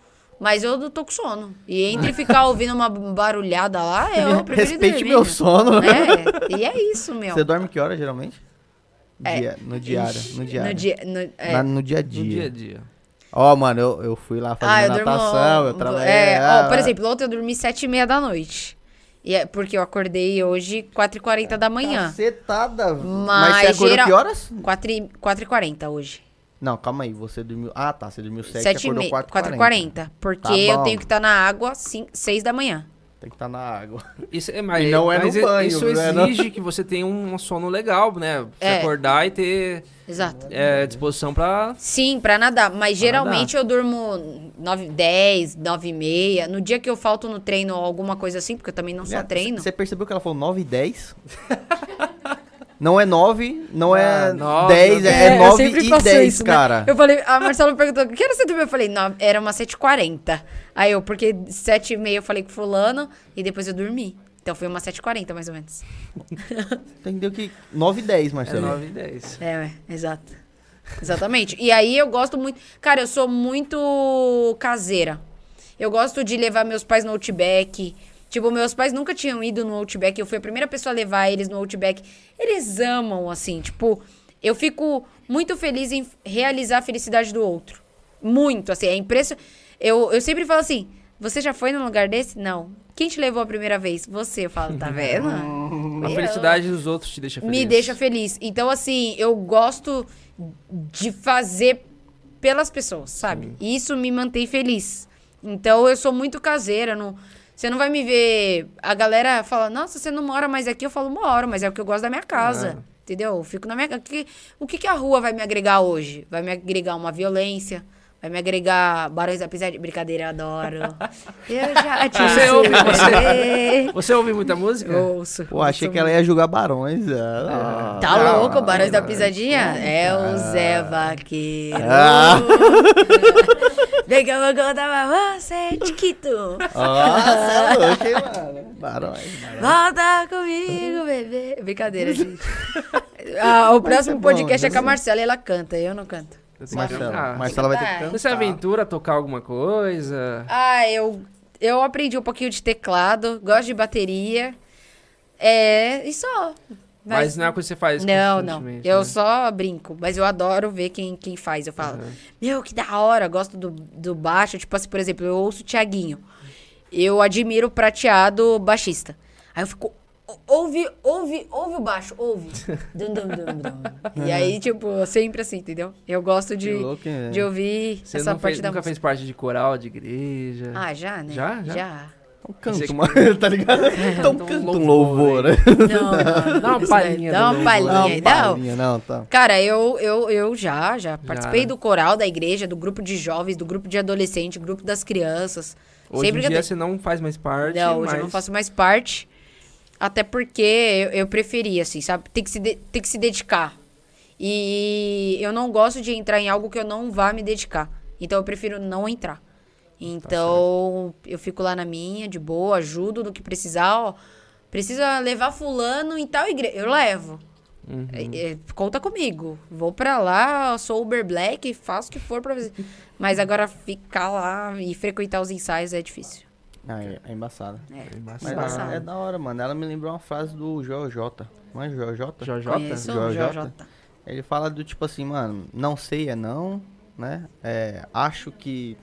Mas eu tô com sono. E entre ficar ouvindo uma barulhada lá, eu prefiro Respeite dormir. meu sono. É, e é isso, meu. Você dorme que hora, geralmente? É. Dia- no diário. No diário. No dia, no, é. Na- no dia a No dia a dia. Ó, mano, eu, eu fui lá fazer Ah, eu minha durmo. natação, eu trabalhei. É, ah, ó, por exemplo, ontem eu dormi sete e meia da noite. E é porque eu acordei hoje 4h40 da manhã. Cacetada. Mas, Mas você acordou geral- que horas? 4h40 hoje. Não, calma aí, você dormiu... Ah, tá, você dormiu 7 7 e e acordou meia. 4h40. 4h40. Porque Tá eu tenho que estar na água 6 da manhã. Tem que estar na água. Isso é, mas, E não é no mas banho, Isso? É no- exige que você tenha um sono legal, né? Você É. acordar e ter Exato. é, disposição pra... Sim, pra nadar. Mas Pra geralmente eu durmo 9, 10, 9 e meia. No dia que eu falto no treino ou alguma coisa assim, porque eu também não só treino. Você percebeu que ela falou 9 e 10? não é 9, não é Ah, nove, 10, nove. é, eu 9 sempre e faço 10, isso, né? cara. Eu falei, a Marcela perguntou, que hora você dormiu? Eu falei, não, era umas 7h40. Aí eu, porque 7h30 eu falei com fulano e depois eu dormi. Então foi umas 7h40, mais ou menos. Entendeu que 9 e 10, É Marcelo. 9 e 10. É, é, exato. Exatamente. E aí eu gosto muito. Cara, eu sou muito caseira. Eu gosto de levar meus pais no Outback. Tipo, meus pais nunca tinham ido no Outback. Eu fui a primeira pessoa a levar eles no Outback. Eles amam, assim. Tipo, eu fico muito feliz em realizar a felicidade do outro. Muito, assim. É impressionante. Eu, eu sempre falo assim: você já foi num lugar desse? Não. Quem te levou a primeira vez? Você. Eu falo, tá vendo? A felicidade dos outros te deixa feliz. me deixa feliz. Então, assim, eu gosto de fazer pelas pessoas, sabe? E isso me mantém feliz. Então, eu sou muito caseira. Não, você não vai me ver. A galera fala, nossa, você não mora mais aqui. Eu falo, moro, mas é porque eu gosto da minha casa. Entendeu? Eu fico na minha casa. O que, que a rua vai me agregar hoje? Vai me agregar uma violência. Vai me agregar Barões da Pisadinha. Brincadeira, eu adoro. Eu já te Você ouve, você... Você ouve muita música? Ouço. Pô, achei ouço que ela ia julgar barões. ah. Tá Ah, louco, Barões da Pisadinha? É o Zé Vaqueiro. Vem que eu vou contar pra você, Tiquito. Nossa, hein, mano. Barões. Volta comigo, bebê. Brincadeira, gente. Ah, o próximo bom, podcast é vai com a. Marcela e ela canta, eu não canto. Marcela. Marcela vai ter que cantar. Você aventura tocar alguma coisa? Ah, eu, eu aprendi um pouquinho de teclado, gosto de bateria. É, e só. Mas, não é uma coisa que você faz Não, não. Eu né? só brinco. Mas eu adoro ver quem, quem faz. Eu falo, Uhum. meu, que da hora. Gosto do, do baixo. Tipo assim, por exemplo, eu ouço o Thiaguinho. Eu admiro o prateado baixista. Aí eu fico ouve, ouve, ouve o baixo, ouve. Dum, dum, dum. E aí, tipo, sempre assim, entendeu? Eu gosto de, louco, hein, de ouvir Você essa parte fez- da nunca música. fez parte de coral, de igreja? Ah, já, né? Já? Já? Já. Um Esse canto, mano, tá ligado? Então um canta um louvor né? Não, não. Dá uma palhinha Dá uma palhinha aí. Não, Não. palhinha, não, tá. Cara, eu, eu, eu já, já participei né? do coral da igreja, do grupo de jovens, do grupo de adolescentes, grupo das crianças. Hoje Sempre em eu dia tenho- você não faz mais parte, Não, hoje mas... eu não faço mais parte. Até porque eu, eu preferia, assim, sabe? Tem que, se de- tem que se dedicar. E eu não gosto de entrar em algo que eu não vá me dedicar. Então eu prefiro não entrar. Então eu fico lá na minha, de boa, ajudo no que precisar. Ó, precisa levar fulano em tal igreja. Eu levo. Uhum. É, é, conta comigo. Vou pra lá, sou Uber Black, faço o que for pra você. Mas agora ficar lá e frequentar os ensaios é difícil. Ah, é, é embaçado. É, Mas é, é da hora, mano. Ela me lembrou uma frase do Joel J. Não é Joel J? JJ? Conheço, Joel Joel J? J. Ele fala do tipo assim, mano, não sei é não, né? É, acho que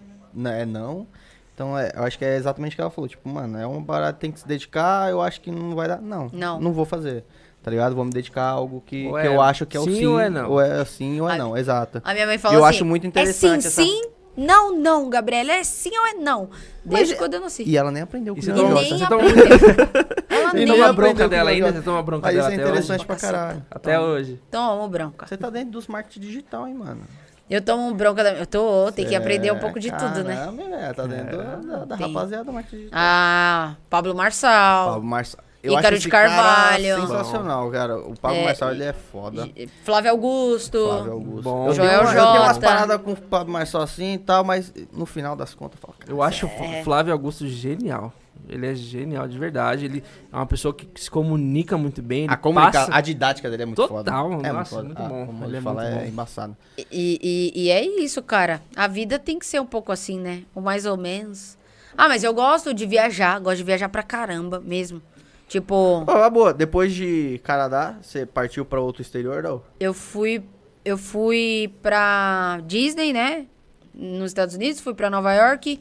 é não. Então, é, eu acho que é exatamente o que ela falou. Tipo, mano, é uma parada que tem que se dedicar, eu acho que não vai dar. Não, Não. não vou fazer. Tá ligado? Vou me dedicar a algo que, que é eu acho que é o sim sim. ou é não. Ou é sim ou é Ah, não, exato. A minha mãe falou eu assim, acho muito É interessante sim, essa- sim, não, não, Gabriela. É sim ou é não? Desde Mas- quando eu nasci. E ela nem aprendeu com o E toma- nem você toma- aprendeu. Ela E nem não Toma bronca dela ainda? Você toma bronca Mas dela isso é até interessante hoje? pra caralho. Até hoje. Tomo bronca. Você tá dentro dos marketing digital, hein, mano? Eu tomo bronca da... Eu tô, tem que É, aprender um pouco de tudo, né? caramba, É, tá dentro da, da Tem. rapaziada marketing digital. Ah, Pablo Marçal. Pablo Marçal. Ícaro de Carvalho. sensacional, cara. O Pablo É, Marçal, ele é foda. Flávio Augusto. Flávio Augusto. Bom. eu, Joel tenho, eu tenho umas paradas com o Pablo Marçal assim e tal, mas no final das contas, eu falo, cara, Eu acho o É. F- Flávio Augusto genial. Ele é genial, de verdade. Ele é uma pessoa que se comunica muito bem. A, comunica, passa... a didática dele é muito foda. Total, É nossa, muito Ah, bom. Como Ele é fala, muito é bom. embaçado. E, e, e é isso, cara. A vida tem que ser um pouco assim, né? Ou mais ou menos. Ah, mas eu gosto de viajar. Gosto de viajar pra caramba mesmo. Tipo, Ó, boa, depois de Canadá, você partiu pra outro exterior, não? eu fui. Eu fui pra Disney, né? Nos Estados Unidos, fui pra Nova York,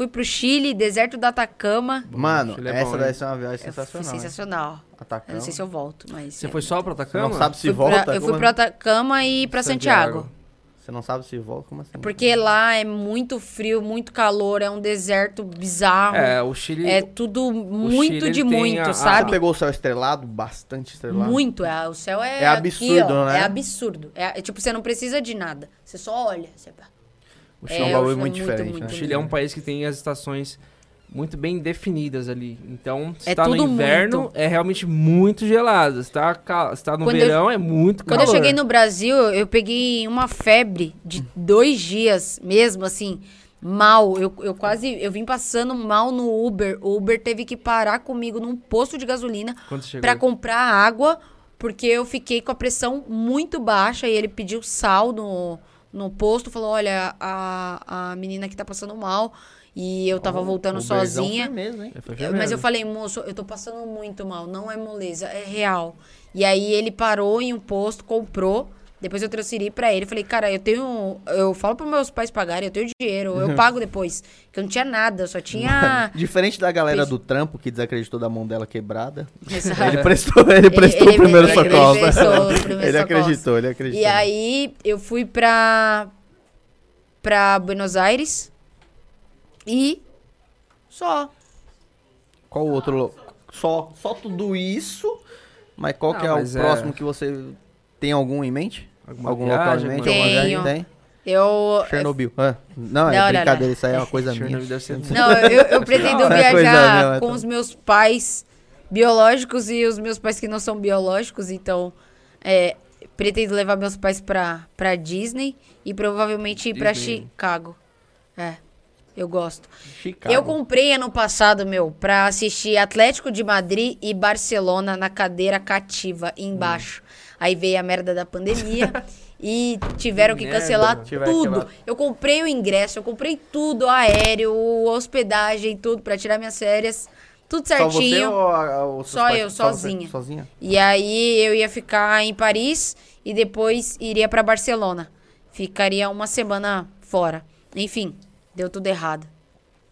fui pro Chile, deserto do Atacama. Mano, Chile é essa bom, deve hein? ser uma viagem Foi sensacional. hein? sensacional. Eu Atacama. não sei se eu volto, mas. Você é. foi só Você Atacama? não sabe se Fui volta? pra- eu fui pro Atacama e pra Santiago. Você não sabe se volta? Como assim? Porque lá é muito frio, muito calor, é um deserto bizarro. É, o Chile... É tudo muito Chile, de muito, a- a- Você sabe? pegou o céu estrelado? Bastante estrelado? Muito. É, o céu é. É aqui, absurdo, ó, né? É absurdo. É, é tipo, você não precisa de nada. Você só olha. Você... O Chile é um bagulho muito diferente, muito, né? O Chile é um país que tem as estações muito bem definidas ali. Então, se É tá no inverno, muito. é realmente muito gelado. Se tá, se tá no Quando eu- verão, é muito Quando calor. eu cheguei no Brasil, eu peguei uma febre de dois dias mesmo, assim, mal. Eu, eu quase. Eu vim passando mal no Uber. O Uber teve que parar comigo num posto de gasolina Quando pra comprar água, porque eu fiquei com a pressão muito baixa e ele pediu sal no, no posto, falou: olha, a, a menina aqui tá passando mal. E eu tava voltando Uberzão sozinha. firmeza, hein? É, Eu- mas eu falei, moço, eu tô passando muito mal, não é moleza, é real. E aí ele parou em um posto, comprou. Depois eu transferi pra ele. Falei, cara, eu tenho. Eu falo pros meus pais pagarem, eu tenho dinheiro, eu pago depois. Que eu não tinha nada, eu só tinha. Diferente da galera Fez- do trampo que desacreditou da mão dela quebrada. Exato. Ele prestou, ele prestou ele- o primeiro ele socorro. prestou o primeiro Ele socorro. acreditou, ele acreditou. E aí eu fui pra. pra Buenos Aires. E. Só. Qual o outro? Só, só tudo isso? Mas qual Não, que é o é- próximo que você tem algum em mente? Alguma algum viagem, local em mente? alguma-. Tem? Eu. Chernobyl. Ah, não, é Não, não, brincadeira, não. isso aí é uma coisa minha. Não, eu, eu pretendo Não, é viajar minha, com então. os meus pais biológicos e os meus pais que não são biológicos, então é, pretendo levar meus pais pra, pra Disney e provavelmente ir pra Disney. Chicago. É, eu gosto. Chicago. Eu comprei ano passado, meu, pra assistir Atlético de Madrid e Barcelona na cadeira cativa embaixo. Aí veio a merda da pandemia e tiveram que Merda. cancelar Tiveram tudo. quebrar. Eu comprei o ingresso, eu comprei tudo, aéreo, hospedagem, tudo pra tirar minhas férias. Tudo Só você certinho. os seus Só eu, você? sozinha. Sozinha? E aí eu ia ficar em Paris e depois iria pra Barcelona. Ficaria uma semana fora. Enfim, deu tudo errado.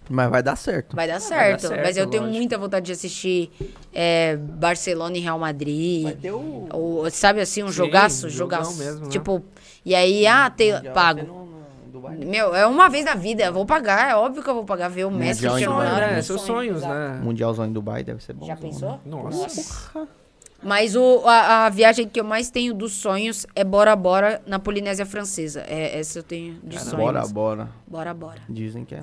Mas vai dar certo. Vai dar certo. certo, mas eu tenho lógico. muita vontade de assistir é, Barcelona e Real Madrid. Vai ter o. Ou, sabe assim, um Sim, jogaço, jogaço. mesmo, né? Tipo, e aí, ah, tem, vai pago. no- no Dubai. Meu, é uma vez na vida, eu vou pagar, é óbvio que eu vou pagar ver o Messi Cristiano. Ronaldo. É, seus sonho, sonhos, né? Mundialzão em Dubai deve ser bom. Já pensou? Nossa. Mas o, a, a viagem que eu mais tenho dos sonhos é Bora Bora na Polinésia Francesa. É, essa eu tenho de sonhos. Bora, bora. Bora Bora. Dizem que é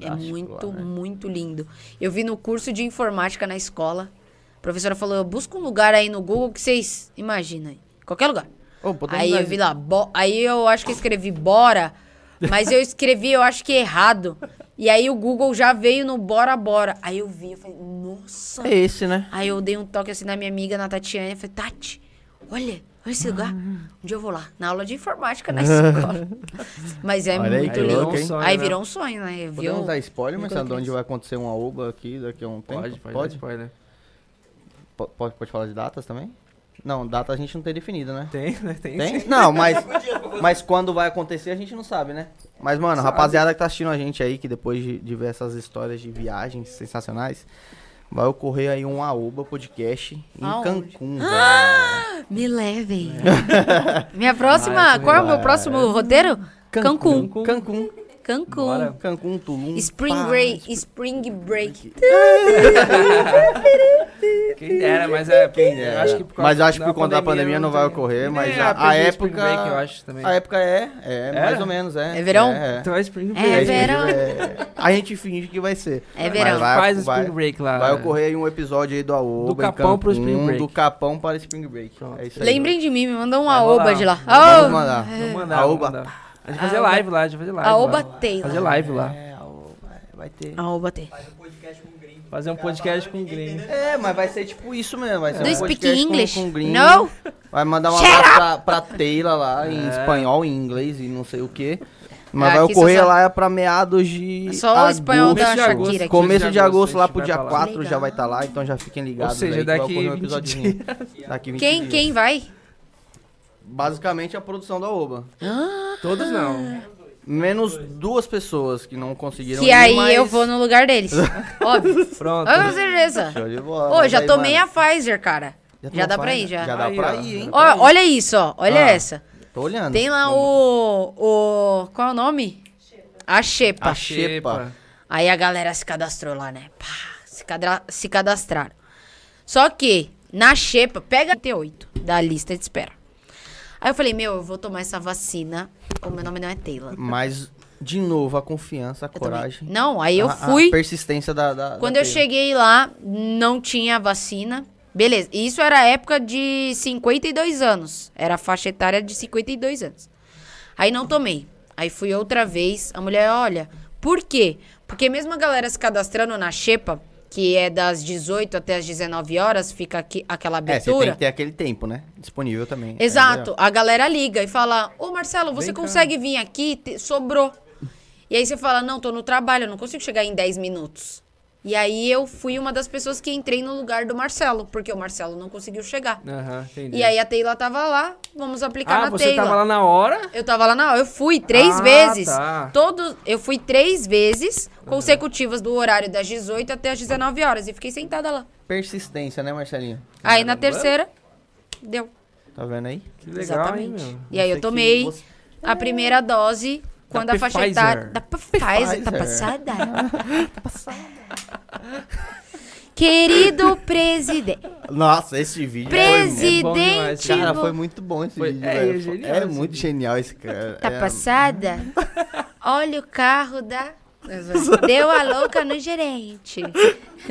É muito, muito lindo. Eu vi no curso de informática na escola. A professora falou: busca um lugar aí no Google que vocês imaginam aí. Qualquer lugar. Aí eu vi lá, bo- aí eu acho que eu escrevi bora, mas eu escrevi, eu acho que errado. E aí o Google já veio no bora bora. Aí eu vi, eu falei, nossa. É esse, né? Aí eu dei um toque assim na minha amiga, na Tatiana, e falei, Tati, olha, olha esse lugar. Um dia eu vou lá, na aula de informática na escola. Mas é Olha aí, muito sonho, Aí né? virou um sonho, né? Viu? Podemos dar spoiler, mas sabe de onde vai acontecer uma UBA aqui daqui a um tempo? Pode, pode, Pode? spoiler. Po- Pode, pode falar de datas também? Não, data a gente não tem definida, né? Tem, né? Tem, Tem? sim. Não, mas, mas quando vai acontecer a gente não sabe, né? Mas, mano, rapaziada que tá assistindo a gente aí, que depois de, de ver essas histórias de viagens sensacionais, vai ocorrer aí um AOBA podcast em Aonde? Cancún, velho. Me levem. Minha próxima. Vai, qual é o meu próximo roteiro? Cancún. Cancún. Cancún. Bora. Cancún, Tulum. Spring pá, Break. Spring Break. Quem dera, mas é. Quem dera. Acho que Mas eu acho que por conta da pandemia não vai ocorrer, mas é a, a época. Break, eu acho também. A época é, é, mais É? ou menos, é. É verão? É, é. Então é Spring É Break. verão. É, a gente finge que vai ser. É verão. vai- Faz o Spring Break lá. Vai ocorrer aí um episódio aí do AOBA. Do Capão pro Cancún, Spring Break. Do Capão para Spring Break. Pronto. É isso aí. Lembrem de mim, me manda um aoba de lá. Vamos mandar. Vamos mandar, A vamos Oba. mandar. A gente vai fazer live lá, a gente vai fazer live. Aoba lá. Taylor. Fazer live lá. É, AOBA, vai ter. aoba T. Fazer um podcast com o gringo. É, mas vai ser tipo isso mesmo. Vai ser Do um speak podcast com- English? Com, gringo. No? Vai mandar um Shut abraço pra, pra Taylor lá, em É. espanhol, em inglês e não sei o que. Mas Ah, vai ocorrer só- lá pra meados de. Só o agosto. espanhol da Começo de agosto. Shakira aqui. Começo de agosto lá a pro dia falar. 4 já vai estar lá, então já fiquem ligados. Ou seja, aí daqui ocorrer um 20 episodinho. Daqui 20 Quem, dias. quem vai? Basicamente a produção da Oba. Todos não. Menos duas pessoas que não conseguiram Que ir, aí mas- eu vou no lugar deles. Óbvio. Pronto. Ah, com certeza. Show de bola, Ô, já aí, tomei mano, a Pfizer, cara. Já, tomou dá pra ir, já. Já dá Aí, pra ir, hein? Ó, olha isso, ó. Olha Ah. essa. Tô olhando. Tem lá o, o... Qual é o nome? A Xepa. A Xepa. Aí a galera se cadastrou lá, né? Pá, se, cadra- se cadastraram. Só que, na Xepa, pega 38 da lista de espera. Aí eu falei, meu, eu vou tomar essa vacina. O meu nome não é Taylor. Mas, de novo, a confiança, a Eu também. coragem. Não, aí eu a- fui. A persistência da. da Quando da eu Taylor. cheguei lá, não tinha vacina. Beleza, isso era época de 52 anos. Era a faixa etária de 52 anos. Aí não tomei. Aí fui outra vez. A mulher, olha, por quê? Porque mesmo a galera se cadastrando na Xepa, que é das 18 até as 19 horas, fica aqui aquela É, você tem abertura. que ter aquele tempo, né? Disponível também. Exato. A galera liga e fala: Ô Marcelo, você Vem cá. consegue vir aqui? Sobrou. E aí você fala: Não, tô no trabalho, eu não consigo chegar em 10 minutos. E aí eu fui uma das pessoas que entrei no lugar do Marcelo, porque o Marcelo não conseguiu chegar. Aham, entendi. E aí a Taylor tava lá, vamos aplicar ah, na você Taylor. tava lá na hora? Eu tava lá na eu fui três Ah, vezes. tá. Todos, eu fui três vezes consecutivas do horário das 18 até as 19 horas e fiquei sentada lá. Persistência, né, Marcelinho? Aí na terceira deu. Tá vendo aí? Que legal, Exatamente. hein, meu? E aí eu tomei você- a primeira dose quando a faixa etária. Da Pfizer. Tá Pfizer. passada? Querido presidente. Nossa, esse vídeo Presidente. É bom demais, foi... Cara, foi muito bom esse Foi- vídeo, é, velho. é genial É muito vídeo. genial esse cara. Tá é... passada? Olha o carro da. Deu a louca no gerente.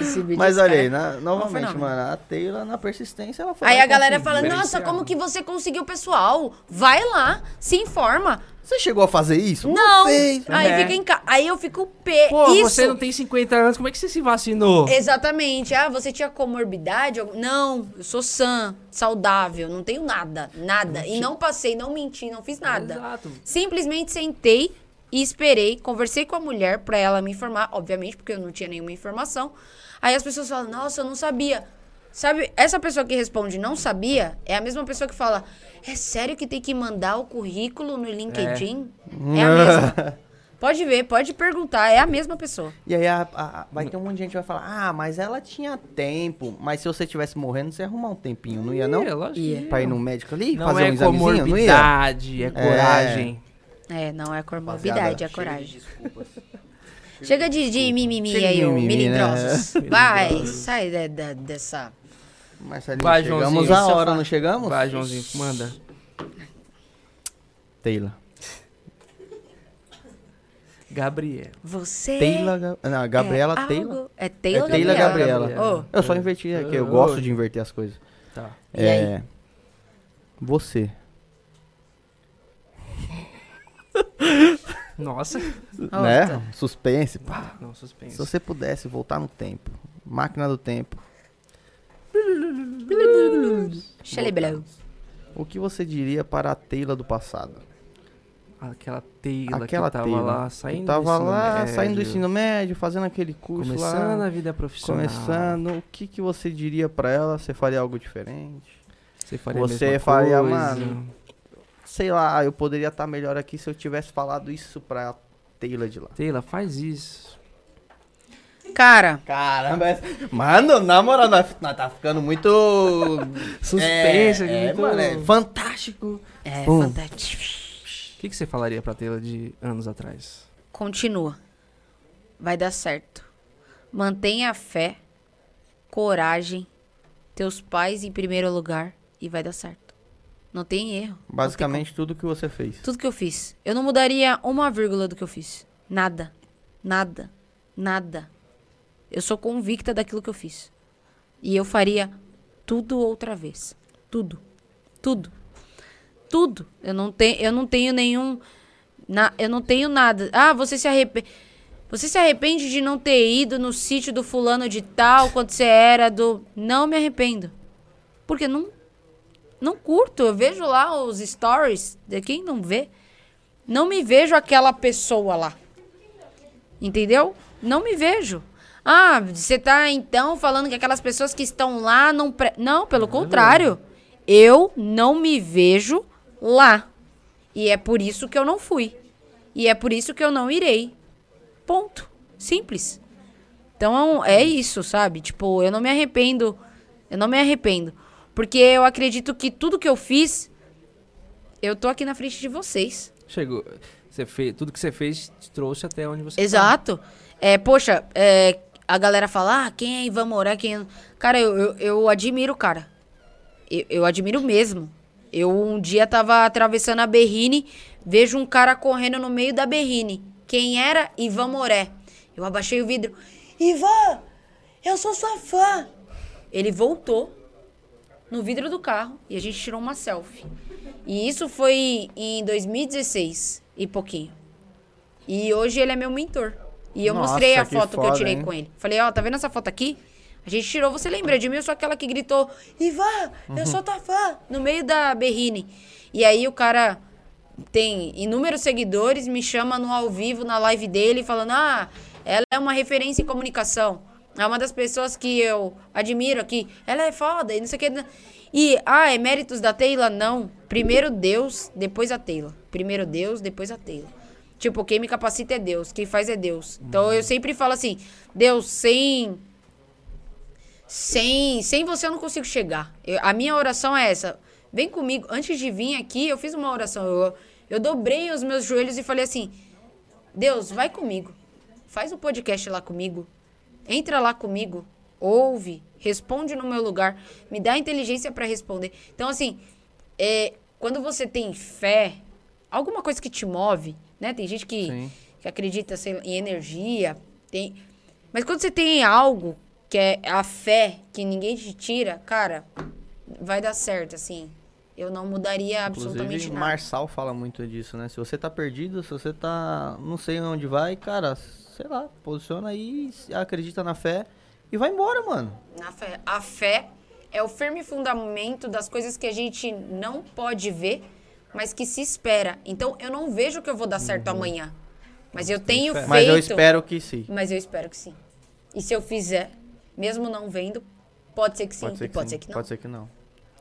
Esse vídeo Mas é olha aí, na- novamente, mano, a Taylor na persistência, ela foi Aí a galera fala: Nossa, como que você conseguiu pessoal? Vai lá, se informa. Você chegou a fazer isso? Não. fez. Aí É. fica em casa. Aí eu fico pé. Pô, Isso. você não tem 50 anos, como é que você se vacinou? Exatamente. Ah, você tinha comorbidade? Não, eu sou sã, saudável, não tenho nada, nada. E não passei, não menti, não fiz nada. Exato. Simplesmente sentei e esperei, conversei com a mulher pra ela me informar, obviamente, porque eu não tinha nenhuma informação. Aí as pessoas falam: "Nossa, eu não sabia". Sabe, essa pessoa que responde não sabia é a mesma pessoa que fala: "É sério que tem que mandar o currículo no LinkedIn?" É, a mesma. Pode ver, pode perguntar, é a mesma pessoa. E aí a- a- vai ter um monte de gente que vai falar, ah, mas ela tinha tempo. Mas se você tivesse morrendo, você ia arrumar um tempinho, não ia não? É, lógico Ia. ia. Pra ir no médico ali, Não fazer é um examezinho, não ia? comorbidade, é coragem. É, não é comorbidade, é coragem. Chega de, de mimimi Chega de aí, ô mimimi, né? melindrosos. Vai, sai da- da- dessa. Marcelinho, Vai, chegamos Joãozinho, a hora, não chegamos? Vai, Joãozinho, manda. Taylor. Gabriel. Você. Taylor, Ga- não, a Gabriela é Taylor. algo- É Taylor, é Taylor Gabriela. Gabriela. Ô, Eu só inverti aqui, eu Oi. gosto de inverter as coisas. Tá. E é. Você. Nossa. Né? tá. Suspense. pá. Não, suspense. Se você pudesse voltar no tempo, máquina do tempo, o que você diria para a Taylor do passado? Aquela Taylor Aquela que tava Taylor lá, que saindo tava do ensino lá, médio, saindo do ensino médio, fazendo aquele curso Começando lá, a vida profissional. começando, o que que você diria pra ela? Você faria algo diferente? Você faria a Você mesma faria, coisa. mano, Sei lá, eu poderia estar melhor aqui se eu tivesse falado isso pra Taylor de lá. Taylor, faz isso. Cara, Caramba, mano, na moral, nós, nós tá ficando muito. Suspense aqui, é, muito- mano, é fantástico. é Bum. fantástico. O que, que você falaria pra Taylor de anos atrás? Continua. Vai dar certo. Mantenha a fé, coragem, teus pais em primeiro lugar e vai dar certo. Não tem erro. Não tem Basicamente tudo que você fez. Tudo que eu fiz. Eu não mudaria uma vírgula do que eu fiz. Nada. Nada. Nada. Eu sou convicta daquilo que eu fiz. E eu faria tudo outra vez. Tudo. Tudo. Tudo. Eu não, te, eu não tenho nenhum. Na, eu não tenho nada. Ah, você se arrepende. Você se arrepende de não ter ido no sítio do fulano de tal quando você era do. Não me arrependo. Porque não não curto. Eu vejo lá os stories de quem não vê. Não me vejo aquela pessoa lá. Entendeu? Não me vejo. Ah, você tá então falando que aquelas pessoas que estão lá não. Pre... Não, pelo contrário. Eu não me vejo lá. E é por isso que eu não fui. E é por isso que eu não irei. Ponto. Simples. Então é isso, sabe? Tipo, eu não me arrependo. Eu não me arrependo. Porque eu acredito que tudo que eu fiz, eu tô aqui na frente de vocês. Chegou. Você fez, tudo que você fez te trouxe até onde você tá. Exato. É, poxa, é, a galera fala, ah, quem é Ivan Moura? Quem é... Cara, eu, eu, eu admiro o cara. Eu, eu admiro mesmo. Eu um dia tava atravessando a Berrine, vejo um cara correndo no meio da Berrine. Quem era? Ivan Moré. Eu abaixei o vidro. Ivan, eu sou sua fã. Ele voltou no vidro do carro e a gente tirou uma selfie. E isso foi em 2016 e pouquinho. E hoje ele é meu mentor. E eu Nossa, mostrei a que foto que eu foda, tirei hein? com ele. Falei, ó, tá vendo essa foto aqui? A gente tirou, você lembra de mim? Eu sou aquela que gritou, Ivan, eu sou tua fã, no meio da Berrine. E aí o cara tem inúmeros seguidores, me chama no ao vivo, na live dele, falando, ah, ela é uma referência em comunicação. É uma das pessoas que eu admiro aqui. Ela é foda e não sei o que. E, ah, é méritos da Taylor? Não. Primeiro Deus, depois a Taylor. Primeiro Deus, depois a Taylor. Tipo, quem me capacita é Deus, quem faz é Deus. Então eu sempre falo assim, Deus, sem sem sem você eu não consigo chegar. Eu- a minha oração é essa. Vem comigo. Antes de vir aqui, eu fiz uma oração. Eu, eu dobrei os meus joelhos e falei assim: Deus, vai comigo. Faz o podcast lá comigo. Entra lá comigo. Ouve. Responde no meu lugar. Me dá inteligência para responder. Então, assim, é, quando você tem fé, alguma coisa que te move, né? Tem gente que, que acredita sei em energia. Tem... Mas quando você tem algo que é a fé que ninguém te tira, cara, vai dar certo, assim. Eu não mudaria absolutamente Inclusive, nada. Marçal fala muito disso, né? Se você tá perdido, se você tá. não sei onde vai, cara, sei lá, posiciona aí, acredita na fé e vai embora, mano. Na fé. A fé é o firme fundamento das coisas que a gente não pode ver, mas que se espera. Então, eu não vejo que eu vou dar certo amanhã. Mas eu tenho feito. Mas eu espero que sim. Mas eu espero que sim. E se eu fizer, mesmo não vendo, pode ser que sim Pode ser e que pode sim, ser que não. Pode ser que não.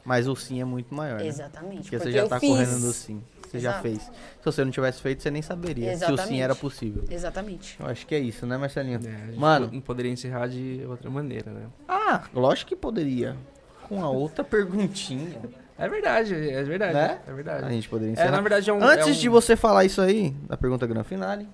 Mas o sim é muito maior. né? Exatamente. Porque porque você já eu tá fiz. correndo do sim. Você já Exato. fez. Se você não tivesse feito, você nem saberia se o sim Exatamente. era possível. Exatamente. Eu acho que é isso, né, Marcelinho? É, a Mano. Não poderia encerrar de outra maneira, né? Ah, lógico que poderia. Com a outra perguntinha. É verdade, é verdade. Né? É A verdade. gente poderia É, encerrar. na verdade é um. Antes é um- de você falar isso aí, da pergunta grande finale,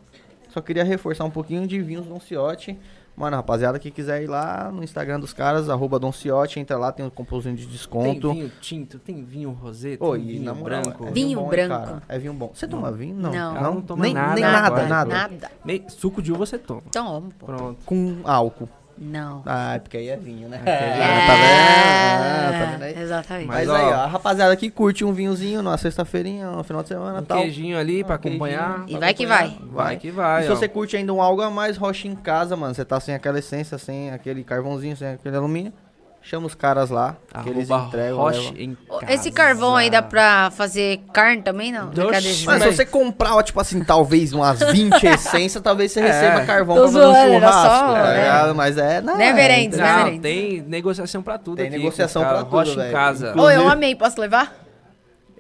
só queria reforçar um pouquinho de vinhos Don Ciotti. Mano, rapaziada que quiser ir lá no Instagram dos caras, arroba Don Ciotti, entra lá, tem um composinho de Tem desconto. vinho tinto, tem vinho rosé, tem Ô, vinho branco. é Vinho bom, hein, branco. cara? É vinho bom. Você toma vinho? Não. Não. Não toma nem, nada nem agora. nada, nada. Nada. Nem- suco de uva você toma. Pô. Pronto. Com álcool. Não. Ah, é porque aí é vinho, né? Aqui é tá vendo? Ah, tá vendo aí? Exatamente. Mas, Mas, aí, ó, ó, a rapaziada que curte um vinhozinho numa sexta-feirinha, no final de semana Um tal. queijinho ali pra Um queijinho. acompanhar. E vai que vai. Vai que vai, E se ó. você curte ainda um algo a mais, rocha em casa, mano. Você tá sem aquela essência, sem aquele carvãozinho, sem aquele alumínio. Chama os caras lá, que eles Arroba entregam. Roche levam. em casa. Esse carvão aí dá pra fazer carne também, não? Oxi. Brincadeira de Mas se você comprar, ó, tipo assim, talvez umas 20 essências, talvez você É. receba carvão Tô pra fazer um era churrasco, só, tá né? ligado? Mas é... Não, Neverends, é, né? Não, tem negociação pra tudo Tem aqui. negociação cara. pra tudo, Rocha em velho. casa. Ô, eu amei, posso levar?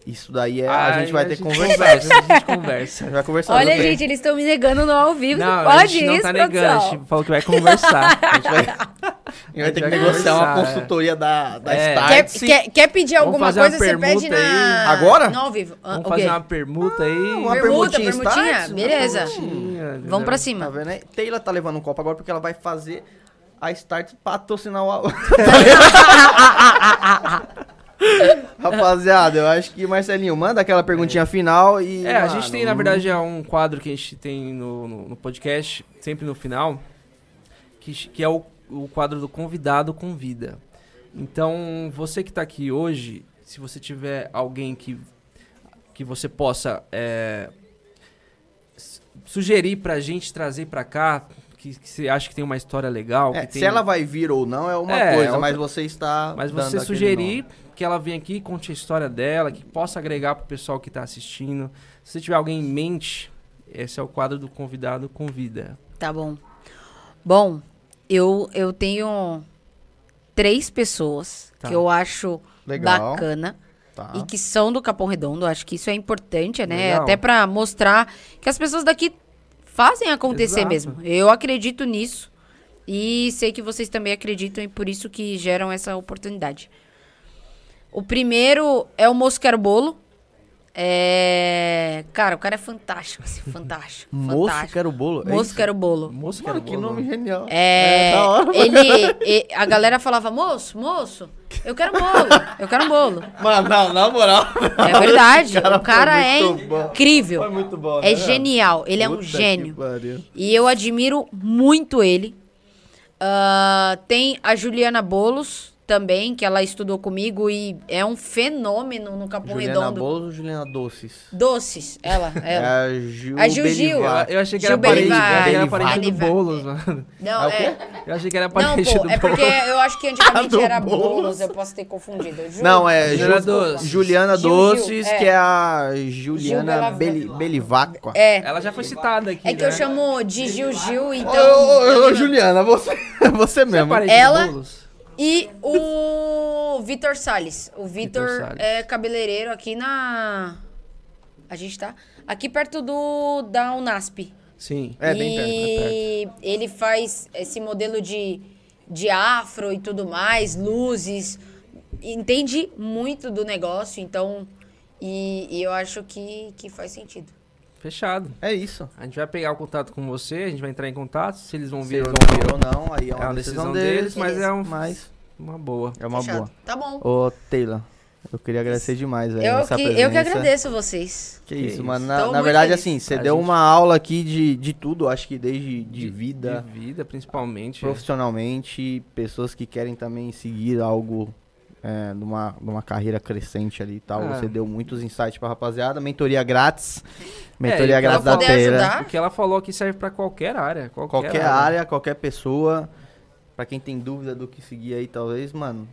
Isso daí é... Ah, a gente vai ter que conversar. conversa. A gente A conversa. gente vai conversar. Olha, gente, eles estão me negando no ao vivo. Não, Pode a gente não isso, tá negando, a gente falou que vai conversar. A gente vai, a gente vai ter que negociar uma é. consultoria da, da É. Start. Quer, se- quer, quer pedir Vamos alguma fazer uma coisa, você pede na... aí. Agora? No ao vivo. Ah, Vamos o fazer quê? uma permuta aí. uma Permuta, permutinha permutinha? Start? Beleza. Permutinha, Vamos entendeu? pra Tá cima. vendo aí? Taylor tá levando um copo agora porque ela vai fazer a Start patrocinar o... Rapaziada, eu acho que, Marcelinho, manda aquela perguntinha final e... É, a mano, gente tem, na verdade, é um quadro que a gente tem no, no, no podcast, sempre no final, que, que é o, o quadro do convidado convida. Então, você que tá aqui hoje, se você tiver alguém que, que você possa é, sugerir pra gente trazer pra cá, que, que você acha que tem uma história legal, É, que tem, se ela vai vir ou não é uma É, coisa, outra- mas você está mas você sugerir. Que ela venha aqui, conte a história dela, que possa agregar pro pessoal que tá assistindo. Se você tiver alguém em mente, esse é o quadro do convidado convida. Tá bom. Bom, eu, eu tenho três pessoas Tá. que eu acho Legal. bacana Tá. e que são do Capão Redondo. Acho que isso é importante, né? Legal. Até pra mostrar que as pessoas daqui fazem acontecer Exato. mesmo. Eu acredito nisso e sei que vocês também acreditam e por isso que geram essa oportunidade. O primeiro é o Moço Quero Bolo. É... Cara, o cara é fantástico, assim, fantástico. Moço fantástico. quero bolo. é Moço isso? Quero Bolo. Moço Mano, que nome genial. É, da hora. ele, a galera falava, moço, moço, eu quero um bolo, eu quero um bolo. Mano, não, na moral. É verdade, cara o cara é bom. incrível, Foi muito bom, é né? genial, ele é um Puta que gênio. E eu admiro muito ele. Ah, tem a Juliana Bolos também, que ela estudou comigo e é um fenômeno no Capão Juliana Redondo. Bolos ou Juliana Doces? Doces, ela, É ela. a Gil A Gil Gil. Eu achei que Gil era parente, que era parente do. Boulos, mano. Não, É é, Eu achei que era não, parente pô, do é porque Boulos. eu acho que antigamente Do era Boulos. Bolos, eu posso ter confundido. Ju- Não, é Juliana Ju- Doces. Juliana Doces, é. que é a Juliana Beli, Belivacqua. É, Ela já foi citada aqui, é que né? eu chamo de Gil Gil, Ô, então... ô, ô, Juliana, você, você Você é mesmo. parente Ela- do Boulos? E o Vitor Salles. O Vitor é cabeleireiro aqui na... A gente tá aqui perto do da Unasp. Sim. É, bem perto, E ele faz esse modelo de, de afro e tudo mais, luzes. Entende muito do negócio, então... E, e eu acho que, que faz sentido. Fechado. É isso. A gente vai pegar o contato com você, a gente vai entrar em contato. Se eles vão Se vir ou não ou não, aí é uma, é uma decisão, decisão deles, deles, mas é um, Mas uma boa. é uma Fechado. boa. Tá bom. Ô, Taylor, eu queria agradecer demais, velho, Eu essa que, presença. eu que agradeço vocês. Que Que isso, isso. mano. Na, na verdade, feliz. assim, você A deu gente- uma aula aqui de, de tudo, acho que desde de, vida, De vida, principalmente. profissionalmente, pessoas que querem também seguir algo é, numa, numa carreira crescente ali e tal. Ah. Você deu muitos insights pra rapaziada. Mentoria grátis. e Mentoria pra grátis da ajudar. O que ela falou aqui serve pra qualquer área. Qualquer, Qualquer área, qualquer pessoa. Pra quem tem dúvida do que seguir aí, talvez, mano.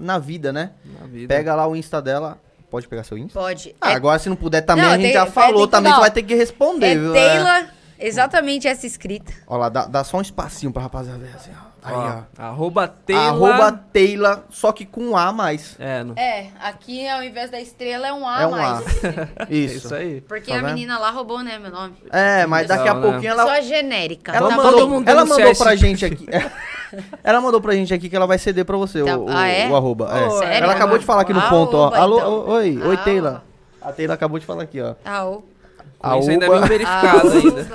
Na vida, né? Na vida. Pega lá o Insta dela. Pode pegar seu Insta? Pode. Ah, É- agora se não puder também, Não, a gente tem- já é, falou que- também, não. você vai ter que responder, É viu? Taylor, exatamente essa escrita. Ó lá, dá, dá só um espacinho pra rapaziada ver assim, ó. Aí, Ó, ó. Arroba Taylor. Arroba Taylor, só que com A a mais. É, no... É, aqui ao invés da estrela é um A É a um A. mais. é Isso. isso aí. Porque Tá a vendo? menina lá roubou, né, meu nome. É, mas daqui a Não, né? pouquinho Só ela, a genérica. ela tá mandou, ela mandou pra gente aqui. ela mandou pra gente aqui que ela vai ceder pra você Tá- o, o, ah, é? o arroba. é. Sério? Ela acabou de falar aqui no Ah, ponto, ó. Alô, então. oi, oi Ah, Taylor. oba. A Taylor acabou de falar aqui, ó. Ah, o... Com isso ainda Arroba vem verificado ainda.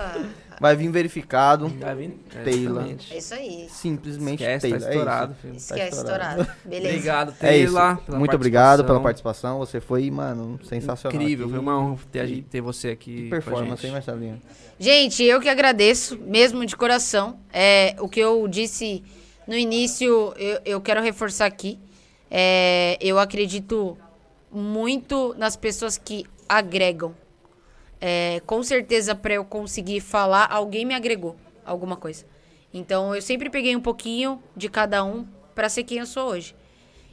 Vai vir verificado. Vai vir. é, Taylor. É isso aí. Simplesmente Esquece, tá Taylor. é estourado, isso. filho. Esquece, estourado. estourado. Beleza. Obrigado, É isso. Taylor. pela Muito obrigado pela participação. Você foi, mano, sensacional. Incrível, aqui. foi uma honra ter, ter você aqui. Que performance, gente. hein, Marcelinho? Gente, eu que agradeço, mesmo de coração. É, o que eu disse no início, eu, eu quero reforçar aqui. É, eu acredito muito nas pessoas que agregam. É, com certeza, para eu conseguir falar, alguém me agregou alguma coisa. Então, eu sempre peguei um pouquinho de cada um para ser quem eu sou hoje.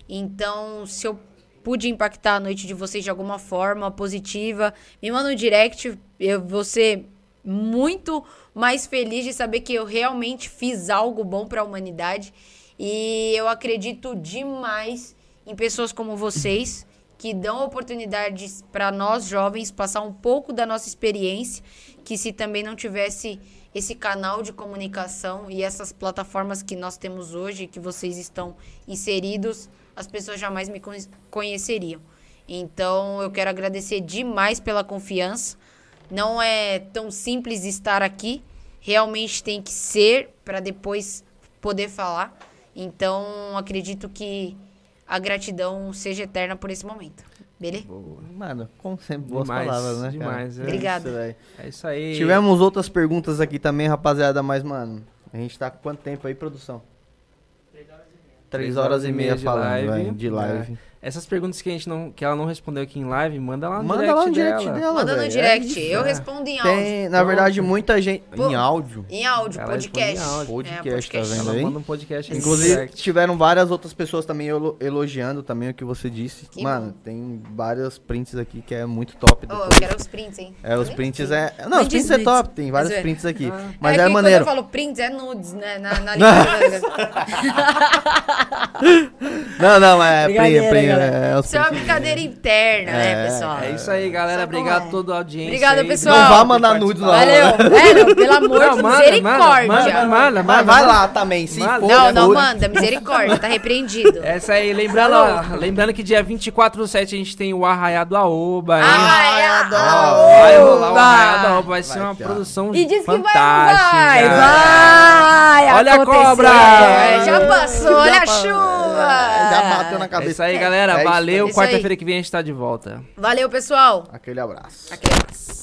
Então, se eu pude impactar a noite de vocês de alguma forma positiva, me manda um direct. Eu vou ser muito mais feliz de saber que eu realmente fiz algo bom para a humanidade. E eu acredito demais em pessoas como vocês que dão oportunidades para nós jovens passar um pouco da nossa experiência, que se também não tivesse esse canal de comunicação e essas plataformas que nós temos hoje, que vocês estão inseridos, as pessoas jamais me conhe- conheceriam. Então, eu quero agradecer demais pela confiança. Não é tão simples estar aqui, realmente tem que ser para depois poder falar. Então, acredito que a gratidão seja eterna por esse momento. Beleza? Mano, como sempre, boas Demais, palavras, né? cara? demais, é. Obrigada. Isso. É isso aí. Tivemos outras perguntas aqui também, rapaziada, mas, mano, a gente tá com quanto tempo aí, produção? Três horas e meia de falando, live. velho, de live. Essas perguntas que a gente não, que ela não respondeu aqui em live, manda lá no Manda direct lá no direct dela. dela, Manda no velho. direct. É eu é. respondo em áudio. Tem, na verdade, muita gente... Pô. Em áudio? Em áudio, Ela podcast. em áudio. Podcast, tá podcast. vendo? Ela aí? manda um podcast Inclusive, direct. tiveram várias outras pessoas também elo- elogiando também o que você disse. Que Mano, tem vários prints aqui que é muito top. Oh, eu quero os prints, hein? É, os prints é... Não, os prints é top, tem É vários prints aqui. Ah. Mas é é, maneiro. quando eu falo prints, é nudes, né? Na, na língua. Não, não, é print, galera. é, os Isso é uma brincadeira interna, né, É, pessoal? É isso aí, galera. Obrigado é? a toda a audiência. Obrigada, aí. pessoal. Não vá mandar nudes, não. Valeu. É, não, pelo amor Não, de manda, misericórdia. manda, manda, manda, Mas vai lá também, se Manda. for. Não, não for- manda, misericórdia, tá repreendido. Essa aí, lembrando, lembrando que dia 24 do 7 a gente tem o Arraiado Aoba, hein? Ai, Ai, ai, adoro. vai rolar o Oba! Arraiado Aoba, vai ser uma produção E diz que vai, vai, vai Olha a cobra! É, já passou, olha a chuva. Já bateu na É cabeça. isso aí, galera. É isso Valeu. Quarta-feira que vem a gente tá de volta. Valeu, pessoal. Aquele abraço. Aquele abraço.